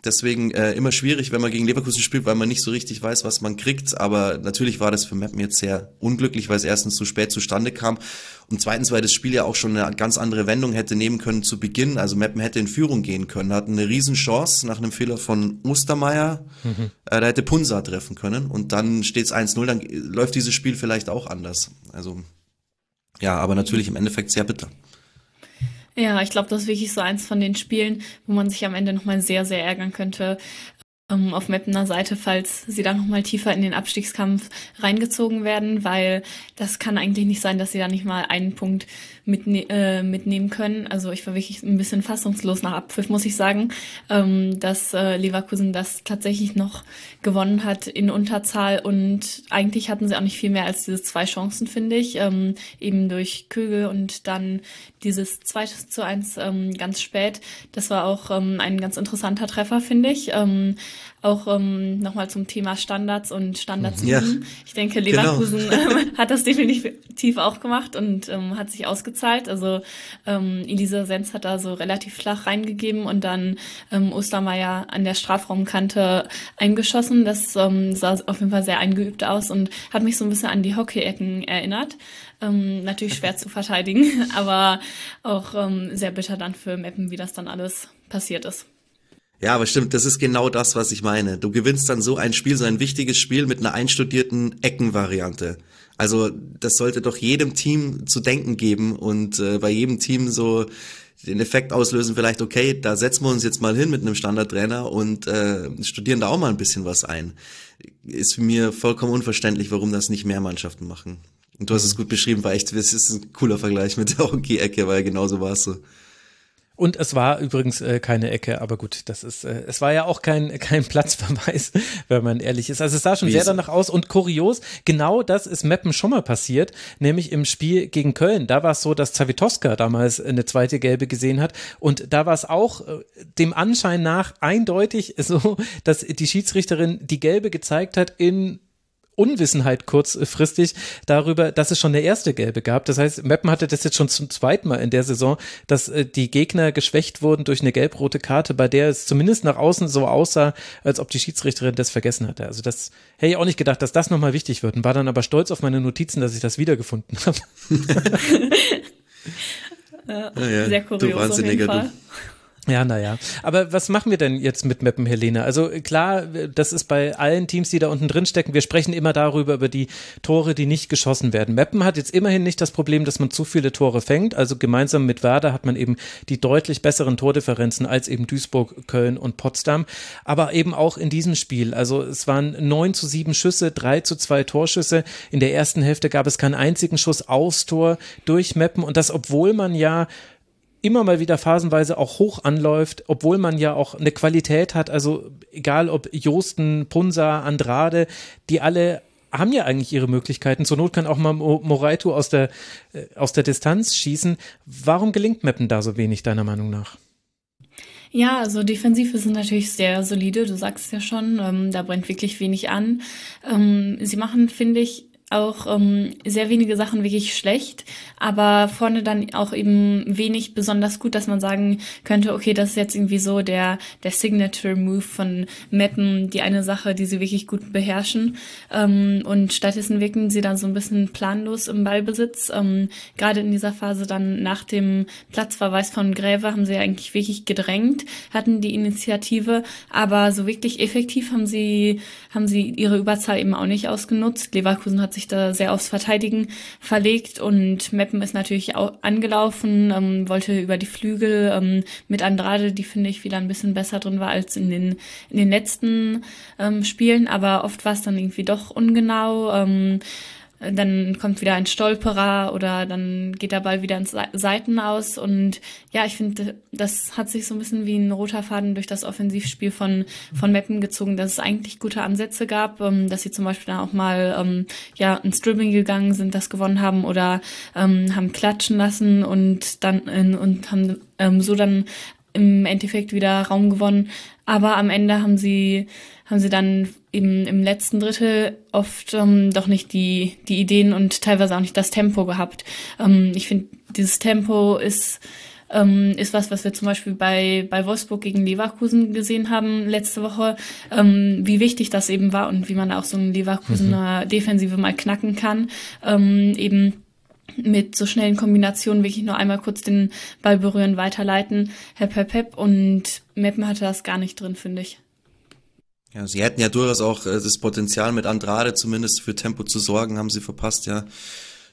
Deswegen äh, immer schwierig, wenn man gegen Leverkusen spielt, weil man nicht so richtig weiß, was man kriegt. Aber natürlich war das für Mappen jetzt sehr unglücklich, weil es erstens zu spät zustande kam und zweitens, weil das Spiel ja auch schon eine ganz andere Wendung hätte nehmen können zu Beginn. Also Mappen hätte in Führung gehen können, hatten eine Riesenchance nach einem Fehler von Ostermeier. Mhm. Äh, da hätte Punsa treffen können und dann steht es 1-0, dann läuft dieses Spiel vielleicht auch anders. Also ja, aber natürlich im Endeffekt sehr bitter. Ja, ich glaube, das ist wirklich so eins von den Spielen, wo man sich am Ende nochmal sehr, sehr ärgern könnte, ähm, auf Mappener Seite, falls sie da nochmal tiefer in den Abstiegskampf reingezogen werden, weil das kann eigentlich nicht sein, dass sie da nicht mal einen Punkt mitne äh, mitnehmen können. Also ich war wirklich ein bisschen fassungslos nach Abpfiff, muss ich sagen, ähm, dass äh, Leverkusen das tatsächlich noch gewonnen hat in Unterzahl und eigentlich hatten sie auch nicht viel mehr als diese zwei Chancen, finde ich, ähm, eben durch Kögel und dann dieses 2 zu 1 ähm, ganz spät. Das war auch ähm, ein ganz interessanter Treffer, finde ich. Ähm, auch ähm, nochmal zum Thema Standards und Standards. Ja, ich denke, genau. Leverkusen genau. [LAUGHS] hat das definitiv auch gemacht und ähm, hat sich ausgezahlt. Also ähm, Elisa Senz hat da so relativ flach reingegeben und dann ähm, Ostermeier an der Strafraumkante eingeschossen. Das ähm, sah auf jeden Fall sehr eingeübt aus und hat mich so ein bisschen an die Hockey-Ecken erinnert. Ähm, natürlich schwer zu verteidigen, [LAUGHS] aber auch ähm, sehr bitter dann für Meppen, wie das dann alles passiert ist. Ja, aber stimmt, das ist genau das, was ich meine. Du gewinnst dann so ein Spiel, so ein wichtiges Spiel mit einer einstudierten Eckenvariante. Also das sollte doch jedem Team zu denken geben und äh, bei jedem Team so den Effekt auslösen, vielleicht, okay, da setzen wir uns jetzt mal hin mit einem Standardtrainer und äh, studieren da auch mal ein bisschen was ein. Ist für mir vollkommen unverständlich, warum das nicht mehr Mannschaften machen. Und du hast es mhm. gut beschrieben, war echt, das ist ein cooler Vergleich mit der Hockey-Ecke, weil genauso war es so. Und es war übrigens äh, keine Ecke, aber gut, das ist, äh, es war ja auch kein, [LAUGHS] kein Platzverweis, [LAUGHS] wenn man ehrlich ist. Also es sah schon Wie sehr danach aus und kurios, genau das ist Meppen schon mal passiert, nämlich im Spiel gegen Köln. Da war es so, dass Zavitoska damals eine zweite Gelbe gesehen hat und da war es auch äh, dem Anschein nach eindeutig [LAUGHS] so, dass die Schiedsrichterin die Gelbe gezeigt hat in Unwissenheit kurzfristig darüber, dass es schon der erste Gelbe gab. Das heißt, Meppen hatte das jetzt schon zum zweiten Mal in der Saison, dass äh, die Gegner geschwächt wurden durch eine gelb-rote Karte, bei der es zumindest nach außen so aussah, als ob die Schiedsrichterin das vergessen hatte. Also das hätte ich auch nicht gedacht, dass das nochmal wichtig wird und war dann aber stolz auf meine Notizen, dass ich das wiedergefunden habe. [LAUGHS] [LAUGHS] ja, ja, Sehr kurios du Wahnsinniger, auf jeden Fall. Ja, naja. Aber was machen wir denn jetzt mit Meppen, Helene? Also klar, das ist bei allen Teams, die da unten drin stecken. Wir sprechen immer darüber, über die Tore, die nicht geschossen werden. Meppen hat jetzt immerhin nicht das Problem, dass man zu viele Tore fängt. Also gemeinsam mit Werder hat man eben die deutlich besseren Tordifferenzen als eben Duisburg, Köln und Potsdam. Aber eben auch in diesem Spiel. Also es waren neun zu sieben Schüsse, drei zu zwei Torschüsse. In der ersten Hälfte gab es keinen einzigen Schuss aufs Tor durch Meppen. Und das, obwohl man ja immer mal wieder phasenweise auch hoch anläuft, obwohl man ja auch eine Qualität hat, also egal ob Josten, Punsa, Andrade, die alle haben ja eigentlich ihre Möglichkeiten. Zur Not kann auch mal Moraito aus der, äh, aus der Distanz schießen. Warum gelingt Meppen da so wenig, deiner Meinung nach? Ja, also Defensive sind natürlich sehr solide, du sagst ja schon, ähm, da brennt wirklich wenig an. Ähm, sie machen, finde ich, auch ähm, sehr wenige Sachen wirklich schlecht, aber vorne dann auch eben wenig besonders gut, dass man sagen könnte, okay, das ist jetzt irgendwie so der, der Signature Move von Meppen, die eine Sache, die sie wirklich gut beherrschen. Ähm, und stattdessen wirken sie dann so ein bisschen planlos im Ballbesitz. Ähm, Gerade in dieser Phase dann nach dem Platzverweis von Gräve haben sie eigentlich wirklich gedrängt, hatten die Initiative, aber so wirklich effektiv haben sie, haben sie ihre Überzahl eben auch nicht ausgenutzt. Leverkusen hat sich sich da sehr aufs Verteidigen verlegt und Meppen ist natürlich auch angelaufen, ähm, wollte über die Flügel ähm, mit Andrade, die finde ich wieder ein bisschen besser drin war als in den, in den letzten ähm, Spielen, aber oft war es dann irgendwie doch ungenau. Ähm, dann kommt wieder ein Stolperer oder dann geht der Ball wieder ins Seiten aus. Und ja, ich finde, das hat sich so ein bisschen wie ein roter Faden durch das Offensivspiel von, von Meppen gezogen, dass es eigentlich gute Ansätze gab, ähm, dass sie zum Beispiel dann auch mal ähm, ja, ins Dribbling gegangen sind, das gewonnen haben oder ähm, haben klatschen lassen und dann äh, und haben ähm, so dann im Endeffekt wieder Raum gewonnen. Aber am Ende haben sie, haben sie dann im, im letzten Drittel oft ähm, doch nicht die, die Ideen und teilweise auch nicht das Tempo gehabt. Ähm, ich finde, dieses Tempo ist, ähm, ist was, was wir zum Beispiel bei, bei Wolfsburg gegen Leverkusen gesehen haben letzte Woche, ähm, wie wichtig das eben war und wie man auch so eine Leverkusener mhm. Defensive mal knacken kann. Ähm, eben mit so schnellen Kombinationen wirklich nur einmal kurz den Ball berühren, weiterleiten, hep, hep, hep. Und Meppen hatte das gar nicht drin, finde ich. Ja, sie hätten ja durchaus auch äh, das Potenzial mit Andrade zumindest für Tempo zu sorgen, haben sie verpasst, ja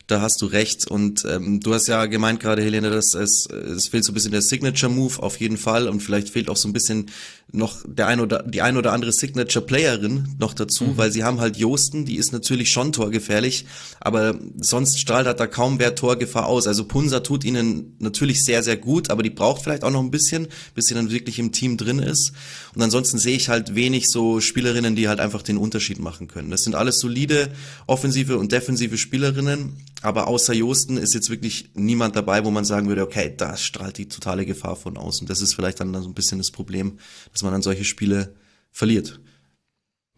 da hast du recht. Und ähm, du hast ja gemeint gerade, Helene, dass es, es fehlt so ein bisschen der Signature-Move auf jeden Fall und vielleicht fehlt auch so ein bisschen noch der ein oder die ein oder andere Signature-Playerin noch dazu, mhm. weil sie haben halt Josten, die ist natürlich schon torgefährlich, aber sonst strahlt halt da kaum wer Torgefahr aus. Also Punsa tut ihnen natürlich sehr, sehr gut, aber die braucht vielleicht auch noch ein bisschen, bis sie dann wirklich im Team drin ist. Und ansonsten sehe ich halt wenig so Spielerinnen, die halt einfach den Unterschied machen können. Das sind alles solide offensive und defensive Spielerinnen, aber außer Josten ist jetzt wirklich niemand dabei, wo man sagen würde, okay, da strahlt die totale Gefahr von aus. Und das ist vielleicht dann so ein bisschen das Problem, dass man dann solche Spiele verliert.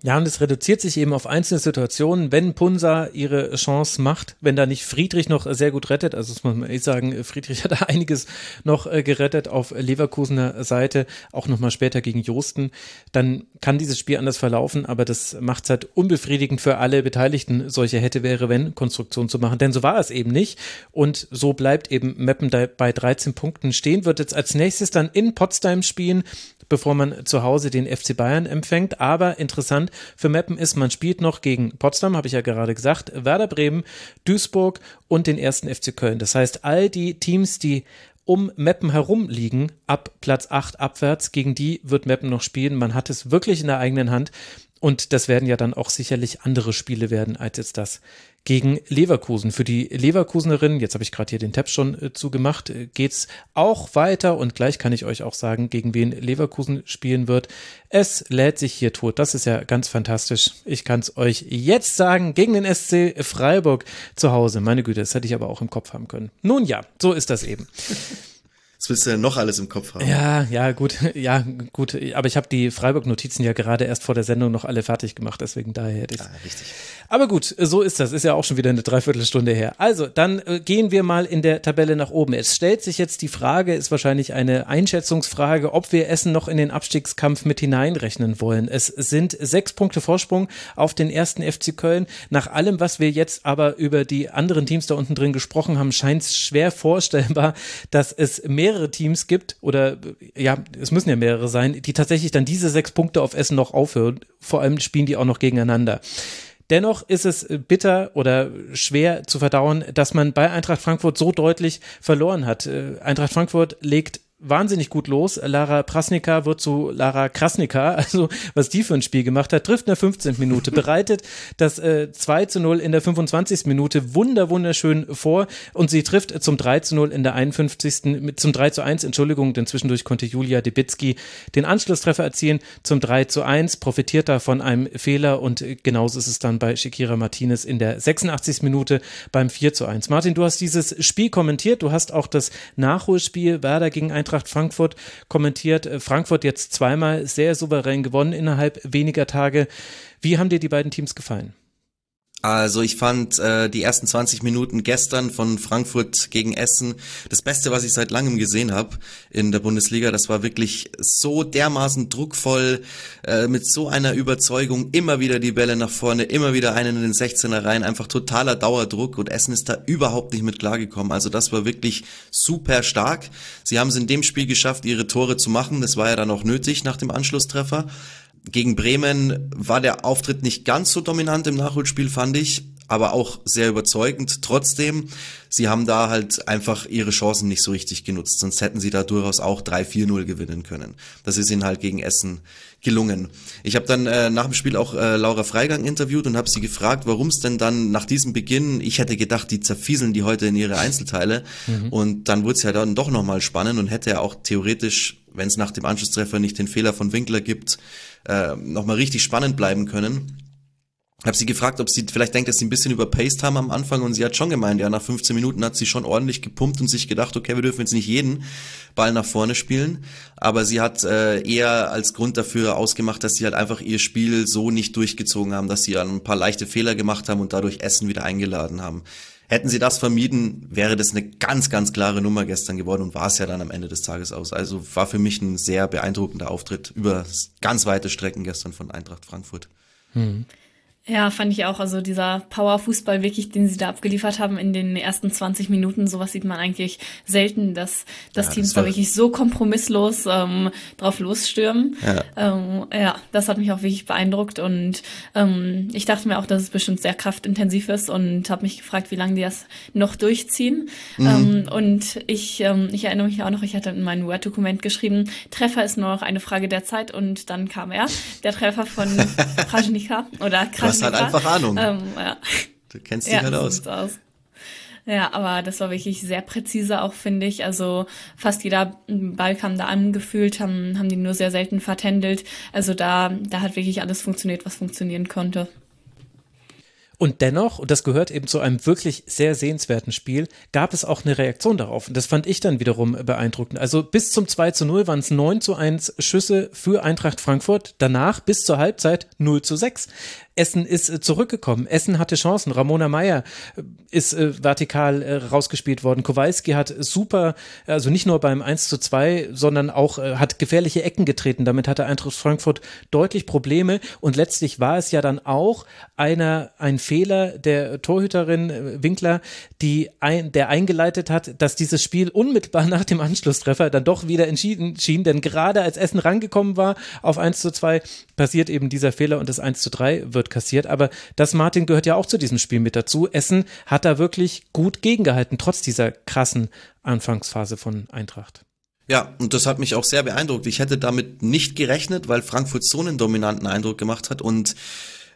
Ja, und es reduziert sich eben auf einzelne Situationen, wenn Punsa ihre Chance macht, wenn da nicht Friedrich noch sehr gut rettet, also das muss man ehrlich sagen, Friedrich [LAUGHS] hat da einiges noch äh, gerettet auf Leverkusener Seite, auch nochmal später gegen Josten, dann kann dieses Spiel anders verlaufen, aber das macht es halt unbefriedigend für alle Beteiligten, solche hätte, wäre, wenn Konstruktion zu machen, denn so war es eben nicht. Und so bleibt eben Meppen bei 13 Punkten stehen, wird jetzt als nächstes dann in Potsdam spielen, bevor man zu Hause den FC Bayern empfängt. Aber interessant für Meppen ist, man spielt noch gegen Potsdam, habe ich ja gerade gesagt, Werder Bremen, Duisburg und den ersten FC Köln. Das heißt, all die Teams, die um Meppen herum liegen, ab Platz 8 abwärts, gegen die wird Meppen noch spielen. Man hat es wirklich in der eigenen Hand. Und das werden ja dann auch sicherlich andere Spiele werden als jetzt das gegen Leverkusen. Für die Leverkusenerin, jetzt habe ich gerade hier den Tab schon äh, zugemacht, äh, geht's auch weiter und gleich kann ich euch auch sagen, gegen wen Leverkusen spielen wird. Es lädt sich hier tot. Das ist ja ganz fantastisch. Ich kann es euch jetzt sagen, gegen den SC Freiburg zu Hause. Meine Güte, das hätte ich aber auch im Kopf haben können. Nun ja, so ist das eben. Was willst du denn noch alles im Kopf haben? Ja, ja, gut, [LAUGHS] ja, gut. Aber ich habe die Freiburg-Notizen ja gerade erst vor der Sendung noch alle fertig gemacht, deswegen daher hätte ich. Ah, richtig. Aber gut, so ist das. Ist ja auch schon wieder eine Dreiviertelstunde her. Also, dann äh, gehen wir mal in der Tabelle nach oben. Es stellt sich jetzt die Frage, ist wahrscheinlich eine Einschätzungsfrage, ob wir Essen noch in den Abstiegskampf mit hineinrechnen wollen. Es sind sechs Punkte Vorsprung auf den ersten FC Köln. Nach allem, was wir jetzt aber über die anderen Teams da unten drin gesprochen haben, scheint es schwer vorstellbar, dass es mehrere Teams gibt oder ja, es müssen ja mehrere sein, die tatsächlich dann diese sechs Punkte auf Essen noch aufhören. Vor allem spielen die auch noch gegeneinander. Dennoch ist es bitter oder schwer zu verdauen, dass man bei Eintracht Frankfurt so deutlich verloren hat. Äh, Eintracht Frankfurt legt wahnsinnig gut los. Lara Prasnika wird zu Lara Krasnika, [LAUGHS] also was die für ein Spiel gemacht hat, trifft in der 15. Minute, bereitet das äh, 2 zu 0 in der 25. Minute wunder wunderschön vor und sie trifft zum 3 zu 0 in der 51. mit zum 3 zu 1, Entschuldigung, denn zwischendurch konnte Julia Debitzky den Anschlusstreffer erzielen zum 3 zu 1, profitiert da von einem Fehler und genauso ist es dann bei Shakira Martinez in der 86. Minute beim 4 zu 1. Martin, du hast dieses Spiel kommentiert, du hast auch das Nachholspiel Werder gegen Eintracht Eintracht Frankfurt kommentiert. Äh, Frankfurt jetzt zweimal sehr souverän gewonnen innerhalb weniger Tage. Wie haben dir die beiden Teams gefallen? Also ich fand äh, die ersten 20 Minuten gestern von Frankfurt gegen Essen das Beste, was ich seit langem gesehen habe in der Bundesliga. Das war wirklich so dermaßen druckvoll, äh, mit so einer Überzeugung, immer wieder die Bälle nach vorne, immer wieder einen in den 16er rein, einfach totaler Dauerdruck und Essen ist da überhaupt nicht mit klargekommen. Also das war wirklich super stark. Sie haben es in dem Spiel geschafft, ihre Tore zu machen. Das war ja dann auch nötig nach dem Anschlusstreffer. Gegen Bremen war der Auftritt nicht ganz so dominant im Nachholspiel, fand ich, aber auch sehr überzeugend. Trotzdem, sie haben da halt einfach ihre Chancen nicht so richtig genutzt, sonst hätten sie da durchaus auch 3-4-0 gewinnen können. Das ist ihnen halt gegen Essen gelungen. Ich habe dann äh, nach dem Spiel auch äh, Laura Freigang interviewt und habe sie gefragt, warum es denn dann nach diesem Beginn, ich hätte gedacht, die zerfieseln die heute in ihre Einzelteile mhm. und dann wurde es ja dann doch nochmal spannend und hätte ja auch theoretisch, wenn es nach dem Anschlusstreffer nicht den Fehler von Winkler gibt, äh, nochmal richtig spannend bleiben können. Hab sie gefragt, ob sie vielleicht denkt, dass sie ein bisschen überpaced haben am Anfang und sie hat schon gemeint, ja, nach 15 Minuten hat sie schon ordentlich gepumpt und sich gedacht, okay, wir dürfen jetzt nicht jeden Ball nach vorne spielen, aber sie hat äh, eher als Grund dafür ausgemacht, dass sie halt einfach ihr Spiel so nicht durchgezogen haben, dass sie ein paar leichte Fehler gemacht haben und dadurch Essen wieder eingeladen haben. Hätten sie das vermieden, wäre das eine ganz, ganz klare Nummer gestern geworden und war es ja dann am Ende des Tages aus. Also war für mich ein sehr beeindruckender Auftritt über ganz weite Strecken gestern von Eintracht Frankfurt. Hm. Ja, fand ich auch. Also dieser Power-Fußball wirklich, den sie da abgeliefert haben in den ersten 20 Minuten, sowas sieht man eigentlich selten, dass das ja, Teams da wirklich so kompromisslos ähm, drauf losstürmen. Ja. Ähm, ja, das hat mich auch wirklich beeindruckt und ähm, ich dachte mir auch, dass es bestimmt sehr kraftintensiv ist und habe mich gefragt, wie lange die das noch durchziehen. Mhm. Ähm, und ich, ähm, ich erinnere mich auch noch, ich hatte in meinem Word-Dokument geschrieben, Treffer ist nur noch eine Frage der Zeit und dann kam er, der Treffer von [LAUGHS] Prajnika oder Krasnika hast halt einfach Ahnung. Ähm, ja. Du kennst dich ja, halt aus. aus. Ja, aber das war wirklich sehr präzise auch, finde ich. Also fast jeder Ball kam da angefühlt, haben, haben die nur sehr selten vertändelt. Also da, da hat wirklich alles funktioniert, was funktionieren konnte. Und dennoch, und das gehört eben zu einem wirklich sehr sehenswerten Spiel, gab es auch eine Reaktion darauf. Und das fand ich dann wiederum beeindruckend. Also bis zum 2 zu 0 waren es 9 zu 1 Schüsse für Eintracht Frankfurt. Danach bis zur Halbzeit 0 zu 6. Essen ist äh, zurückgekommen. Essen hatte Chancen. Ramona Meyer äh, ist äh, vertikal rausgespielt worden. Kowalski hat super, also nicht nur beim 1 zu 2, sondern auch hat gefährliche Ecken getreten. Damit hatte Eintracht Frankfurt deutlich Probleme. Und letztlich war es ja dann auch einer, ein Fehler der Torhüterin Winkler, die ein, der eingeleitet hat, dass dieses Spiel unmittelbar nach dem Anschlusstreffer dann doch wieder entschieden schien. Denn gerade als Essen rangekommen war auf 1 zu 2, passiert eben dieser Fehler und das 1 zu 3 wird kassiert. Aber das, Martin, gehört ja auch zu diesem Spiel mit dazu. Essen hat da wirklich gut gegengehalten, trotz dieser krassen Anfangsphase von Eintracht. Ja, und das hat mich auch sehr beeindruckt. Ich hätte damit nicht gerechnet, weil Frankfurt so einen dominanten Eindruck gemacht hat und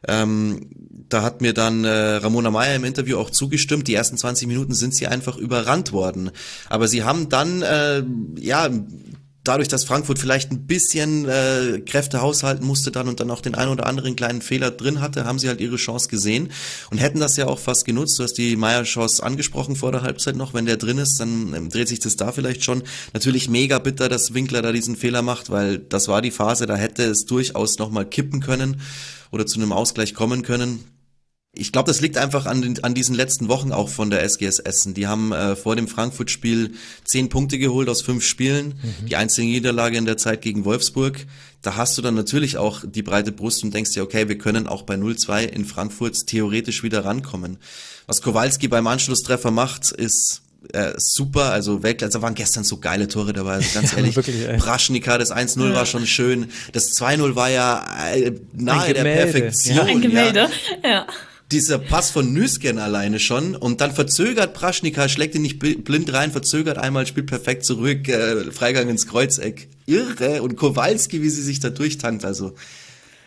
ähm, da hat mir dann äh, Ramona Meyer im Interview auch zugestimmt. Die ersten 20 Minuten sind sie einfach überrannt worden. Aber sie haben dann äh, ja dadurch, dass Frankfurt vielleicht ein bisschen äh, Kräfte haushalten musste dann und dann auch den einen oder anderen kleinen Fehler drin hatte, haben sie halt ihre Chance gesehen und hätten das ja auch fast genutzt. Du hast die Meier-Chance angesprochen vor der Halbzeit noch. Wenn der drin ist, dann ähm, dreht sich das da vielleicht schon. Natürlich mega bitter, dass Winkler da diesen Fehler macht, weil das war die Phase, da hätte es durchaus nochmal kippen können oder zu einem Ausgleich kommen können. Ich glaube, das liegt einfach an, den, an diesen letzten Wochen auch von der SGS Essen. Die haben äh, vor dem Frankfurt-Spiel zehn Punkte geholt aus fünf Spielen. Mhm. Die einzige Niederlage in der Zeit gegen Wolfsburg. Da hast du dann natürlich auch die breite Brust und denkst dir, okay, wir können auch bei 0-2 in Frankfurt theoretisch wieder rankommen. Was Kowalski beim Anschlusstreffer macht, ist äh, super, also Weltklasse, da waren gestern so geile Tore dabei, also ganz [LAUGHS] ehrlich. Wirklich, Braschnika, das 1-0 ja. war schon schön, das 2-0 war ja äh, nahe der Perfektion. Ja. Ein Gemälde, ja. Dieser Pass von Nüsken alleine schon und dann verzögert Praschnika, schlägt ihn nicht blind rein, verzögert einmal, spielt perfekt zurück, äh, Freigang ins Kreuzeck. Irre. Und Kowalski, wie sie sich da durchtankt, also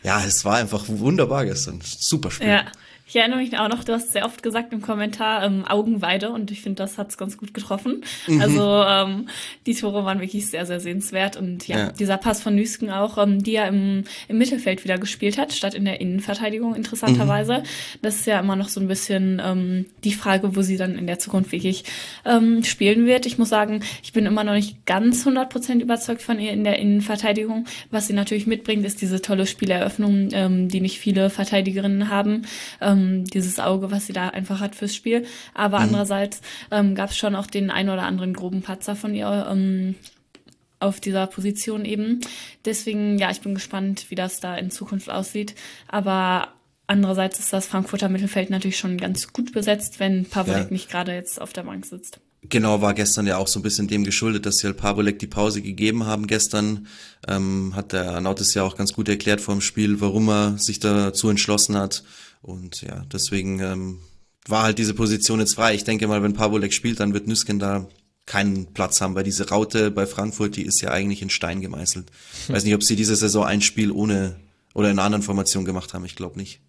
ja, es war einfach wunderbar gestern. Super Spiel. Ja. Ich erinnere mich auch noch, du hast sehr oft gesagt im Kommentar ähm, Augenweide und ich finde, das hat's ganz gut getroffen. Mhm. Also ähm, die Tore waren wirklich sehr, sehr sehenswert und ja, ja. dieser Pass von Nüsken auch, ähm, die er im, im Mittelfeld wieder gespielt hat, statt in der Innenverteidigung interessanterweise. Mhm. Das ist ja immer noch so ein bisschen ähm, die Frage, wo sie dann in der Zukunft wirklich ähm, spielen wird. Ich muss sagen, ich bin immer noch nicht ganz 100% überzeugt von ihr in der Innenverteidigung. Was sie natürlich mitbringt, ist diese tolle Spieleröffnung, ähm, die nicht viele Verteidigerinnen haben. Ähm, ähm, dieses Auge, was sie da einfach hat fürs Spiel. Aber mhm. andererseits ähm, gab es schon auch den ein oder anderen groben Patzer von ihr ähm, auf dieser Position eben. Deswegen, ja, ich bin gespannt, wie das da in Zukunft aussieht. Aber andererseits ist das Frankfurter Mittelfeld natürlich schon ganz gut besetzt, wenn Pavlik ja. nicht gerade jetzt auf der Bank sitzt. Genau, war gestern ja auch so ein bisschen dem geschuldet, dass sie halt Pavolek die Pause gegeben haben gestern. Ähm, hat der Nautis ja auch ganz gut erklärt vor dem Spiel, warum er sich dazu entschlossen hat. Und ja, deswegen ähm, war halt diese Position jetzt frei. Ich denke mal, wenn Pavolek spielt, dann wird Nüsken da keinen Platz haben, weil diese Raute bei Frankfurt, die ist ja eigentlich in Stein gemeißelt. Ich [LAUGHS] weiß nicht, ob sie diese Saison ein Spiel ohne oder in einer anderen Formation gemacht haben. Ich glaube nicht.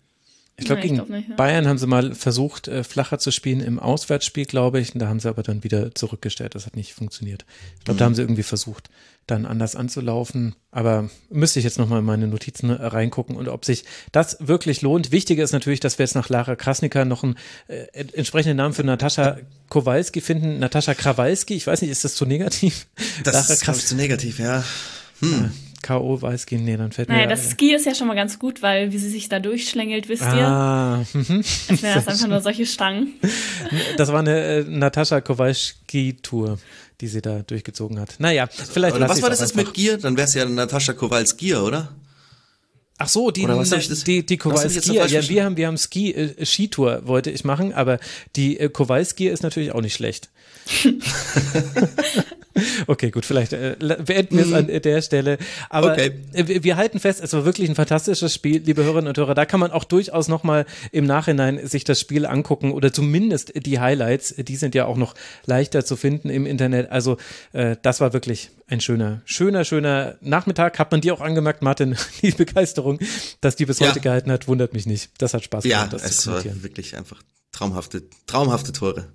Ich glaube, gegen glaub nicht, ja. Bayern haben sie mal versucht, äh, flacher zu spielen im Auswärtsspiel, glaube ich. Und da haben sie aber dann wieder zurückgestellt. Das hat nicht funktioniert. Ich glaube, mhm. da haben sie irgendwie versucht, dann anders anzulaufen. Aber müsste ich jetzt nochmal in meine Notizen reingucken und ob sich das wirklich lohnt. Wichtiger ist natürlich, dass wir jetzt nach Lara Krasnika noch einen äh, entsprechenden Namen für Natascha Kowalski finden. Natascha Krawalski. Ich weiß nicht, ist das zu negativ? Das Lara ist zu negativ, ja. Hm. ja. K.O. weiß gehen, nee, dann fällt naja, mir. Naja, das Ski ist ja schon mal ganz gut, weil wie sie sich da durchschlängelt, wisst ihr? Ah, mhm. Das wäre das [LAUGHS] einfach nur solche Stangen. Das war eine äh, Natascha Kowalski-Tour, die sie da durchgezogen hat. Naja, vielleicht. Oder was war das jetzt mit Gier? Dann wäre es ja Natascha Kowalski, oder? Ach so, die, die, die Kowalski, ja, wir haben, wir haben Ski, äh, Skitour wollte ich machen, aber die äh, Kowalski ist natürlich auch nicht schlecht. [LAUGHS] okay, gut, vielleicht äh, beenden wir es an mhm. der Stelle. Aber okay. wir, wir halten fest, es war wirklich ein fantastisches Spiel, liebe Hörerinnen und Hörer. Da kann man auch durchaus nochmal im Nachhinein sich das Spiel angucken oder zumindest die Highlights. Die sind ja auch noch leichter zu finden im Internet. Also äh, das war wirklich ein schöner, schöner, schöner Nachmittag. Hat man dir auch angemerkt, Martin, [LAUGHS] die Begeisterung, dass die bis ja. heute gehalten hat, wundert mich nicht. Das hat Spaß gemacht. Ja, es war wirklich einfach traumhafte, traumhafte Tore.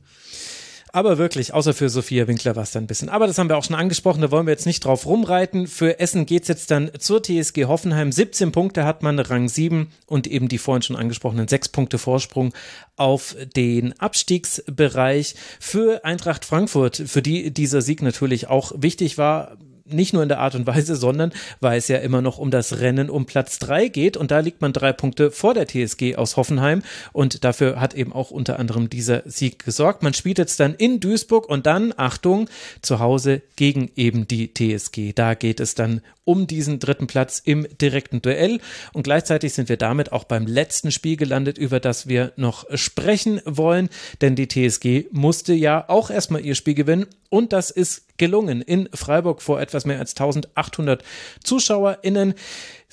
Aber wirklich, außer für Sophia Winkler war es dann ein bisschen. Aber das haben wir auch schon angesprochen, da wollen wir jetzt nicht drauf rumreiten. Für Essen geht's jetzt dann zur TSG Hoffenheim. 17 Punkte hat man, Rang 7 und eben die vorhin schon angesprochenen 6 Punkte Vorsprung auf den Abstiegsbereich. Für Eintracht Frankfurt, für die dieser Sieg natürlich auch wichtig war, nicht nur in der Art und Weise, sondern weil es ja immer noch um das Rennen um Platz drei geht und da liegt man drei Punkte vor der TSG aus Hoffenheim und dafür hat eben auch unter anderem dieser Sieg gesorgt. Man spielt jetzt dann in Duisburg und dann, Achtung, zu Hause gegen eben die TSG. Da geht es dann um diesen dritten Platz im direkten Duell. Und gleichzeitig sind wir damit auch beim letzten Spiel gelandet, über das wir noch sprechen wollen. Denn die TSG musste ja auch erstmal ihr Spiel gewinnen. Und das ist gelungen in Freiburg vor etwas mehr als 1800 ZuschauerInnen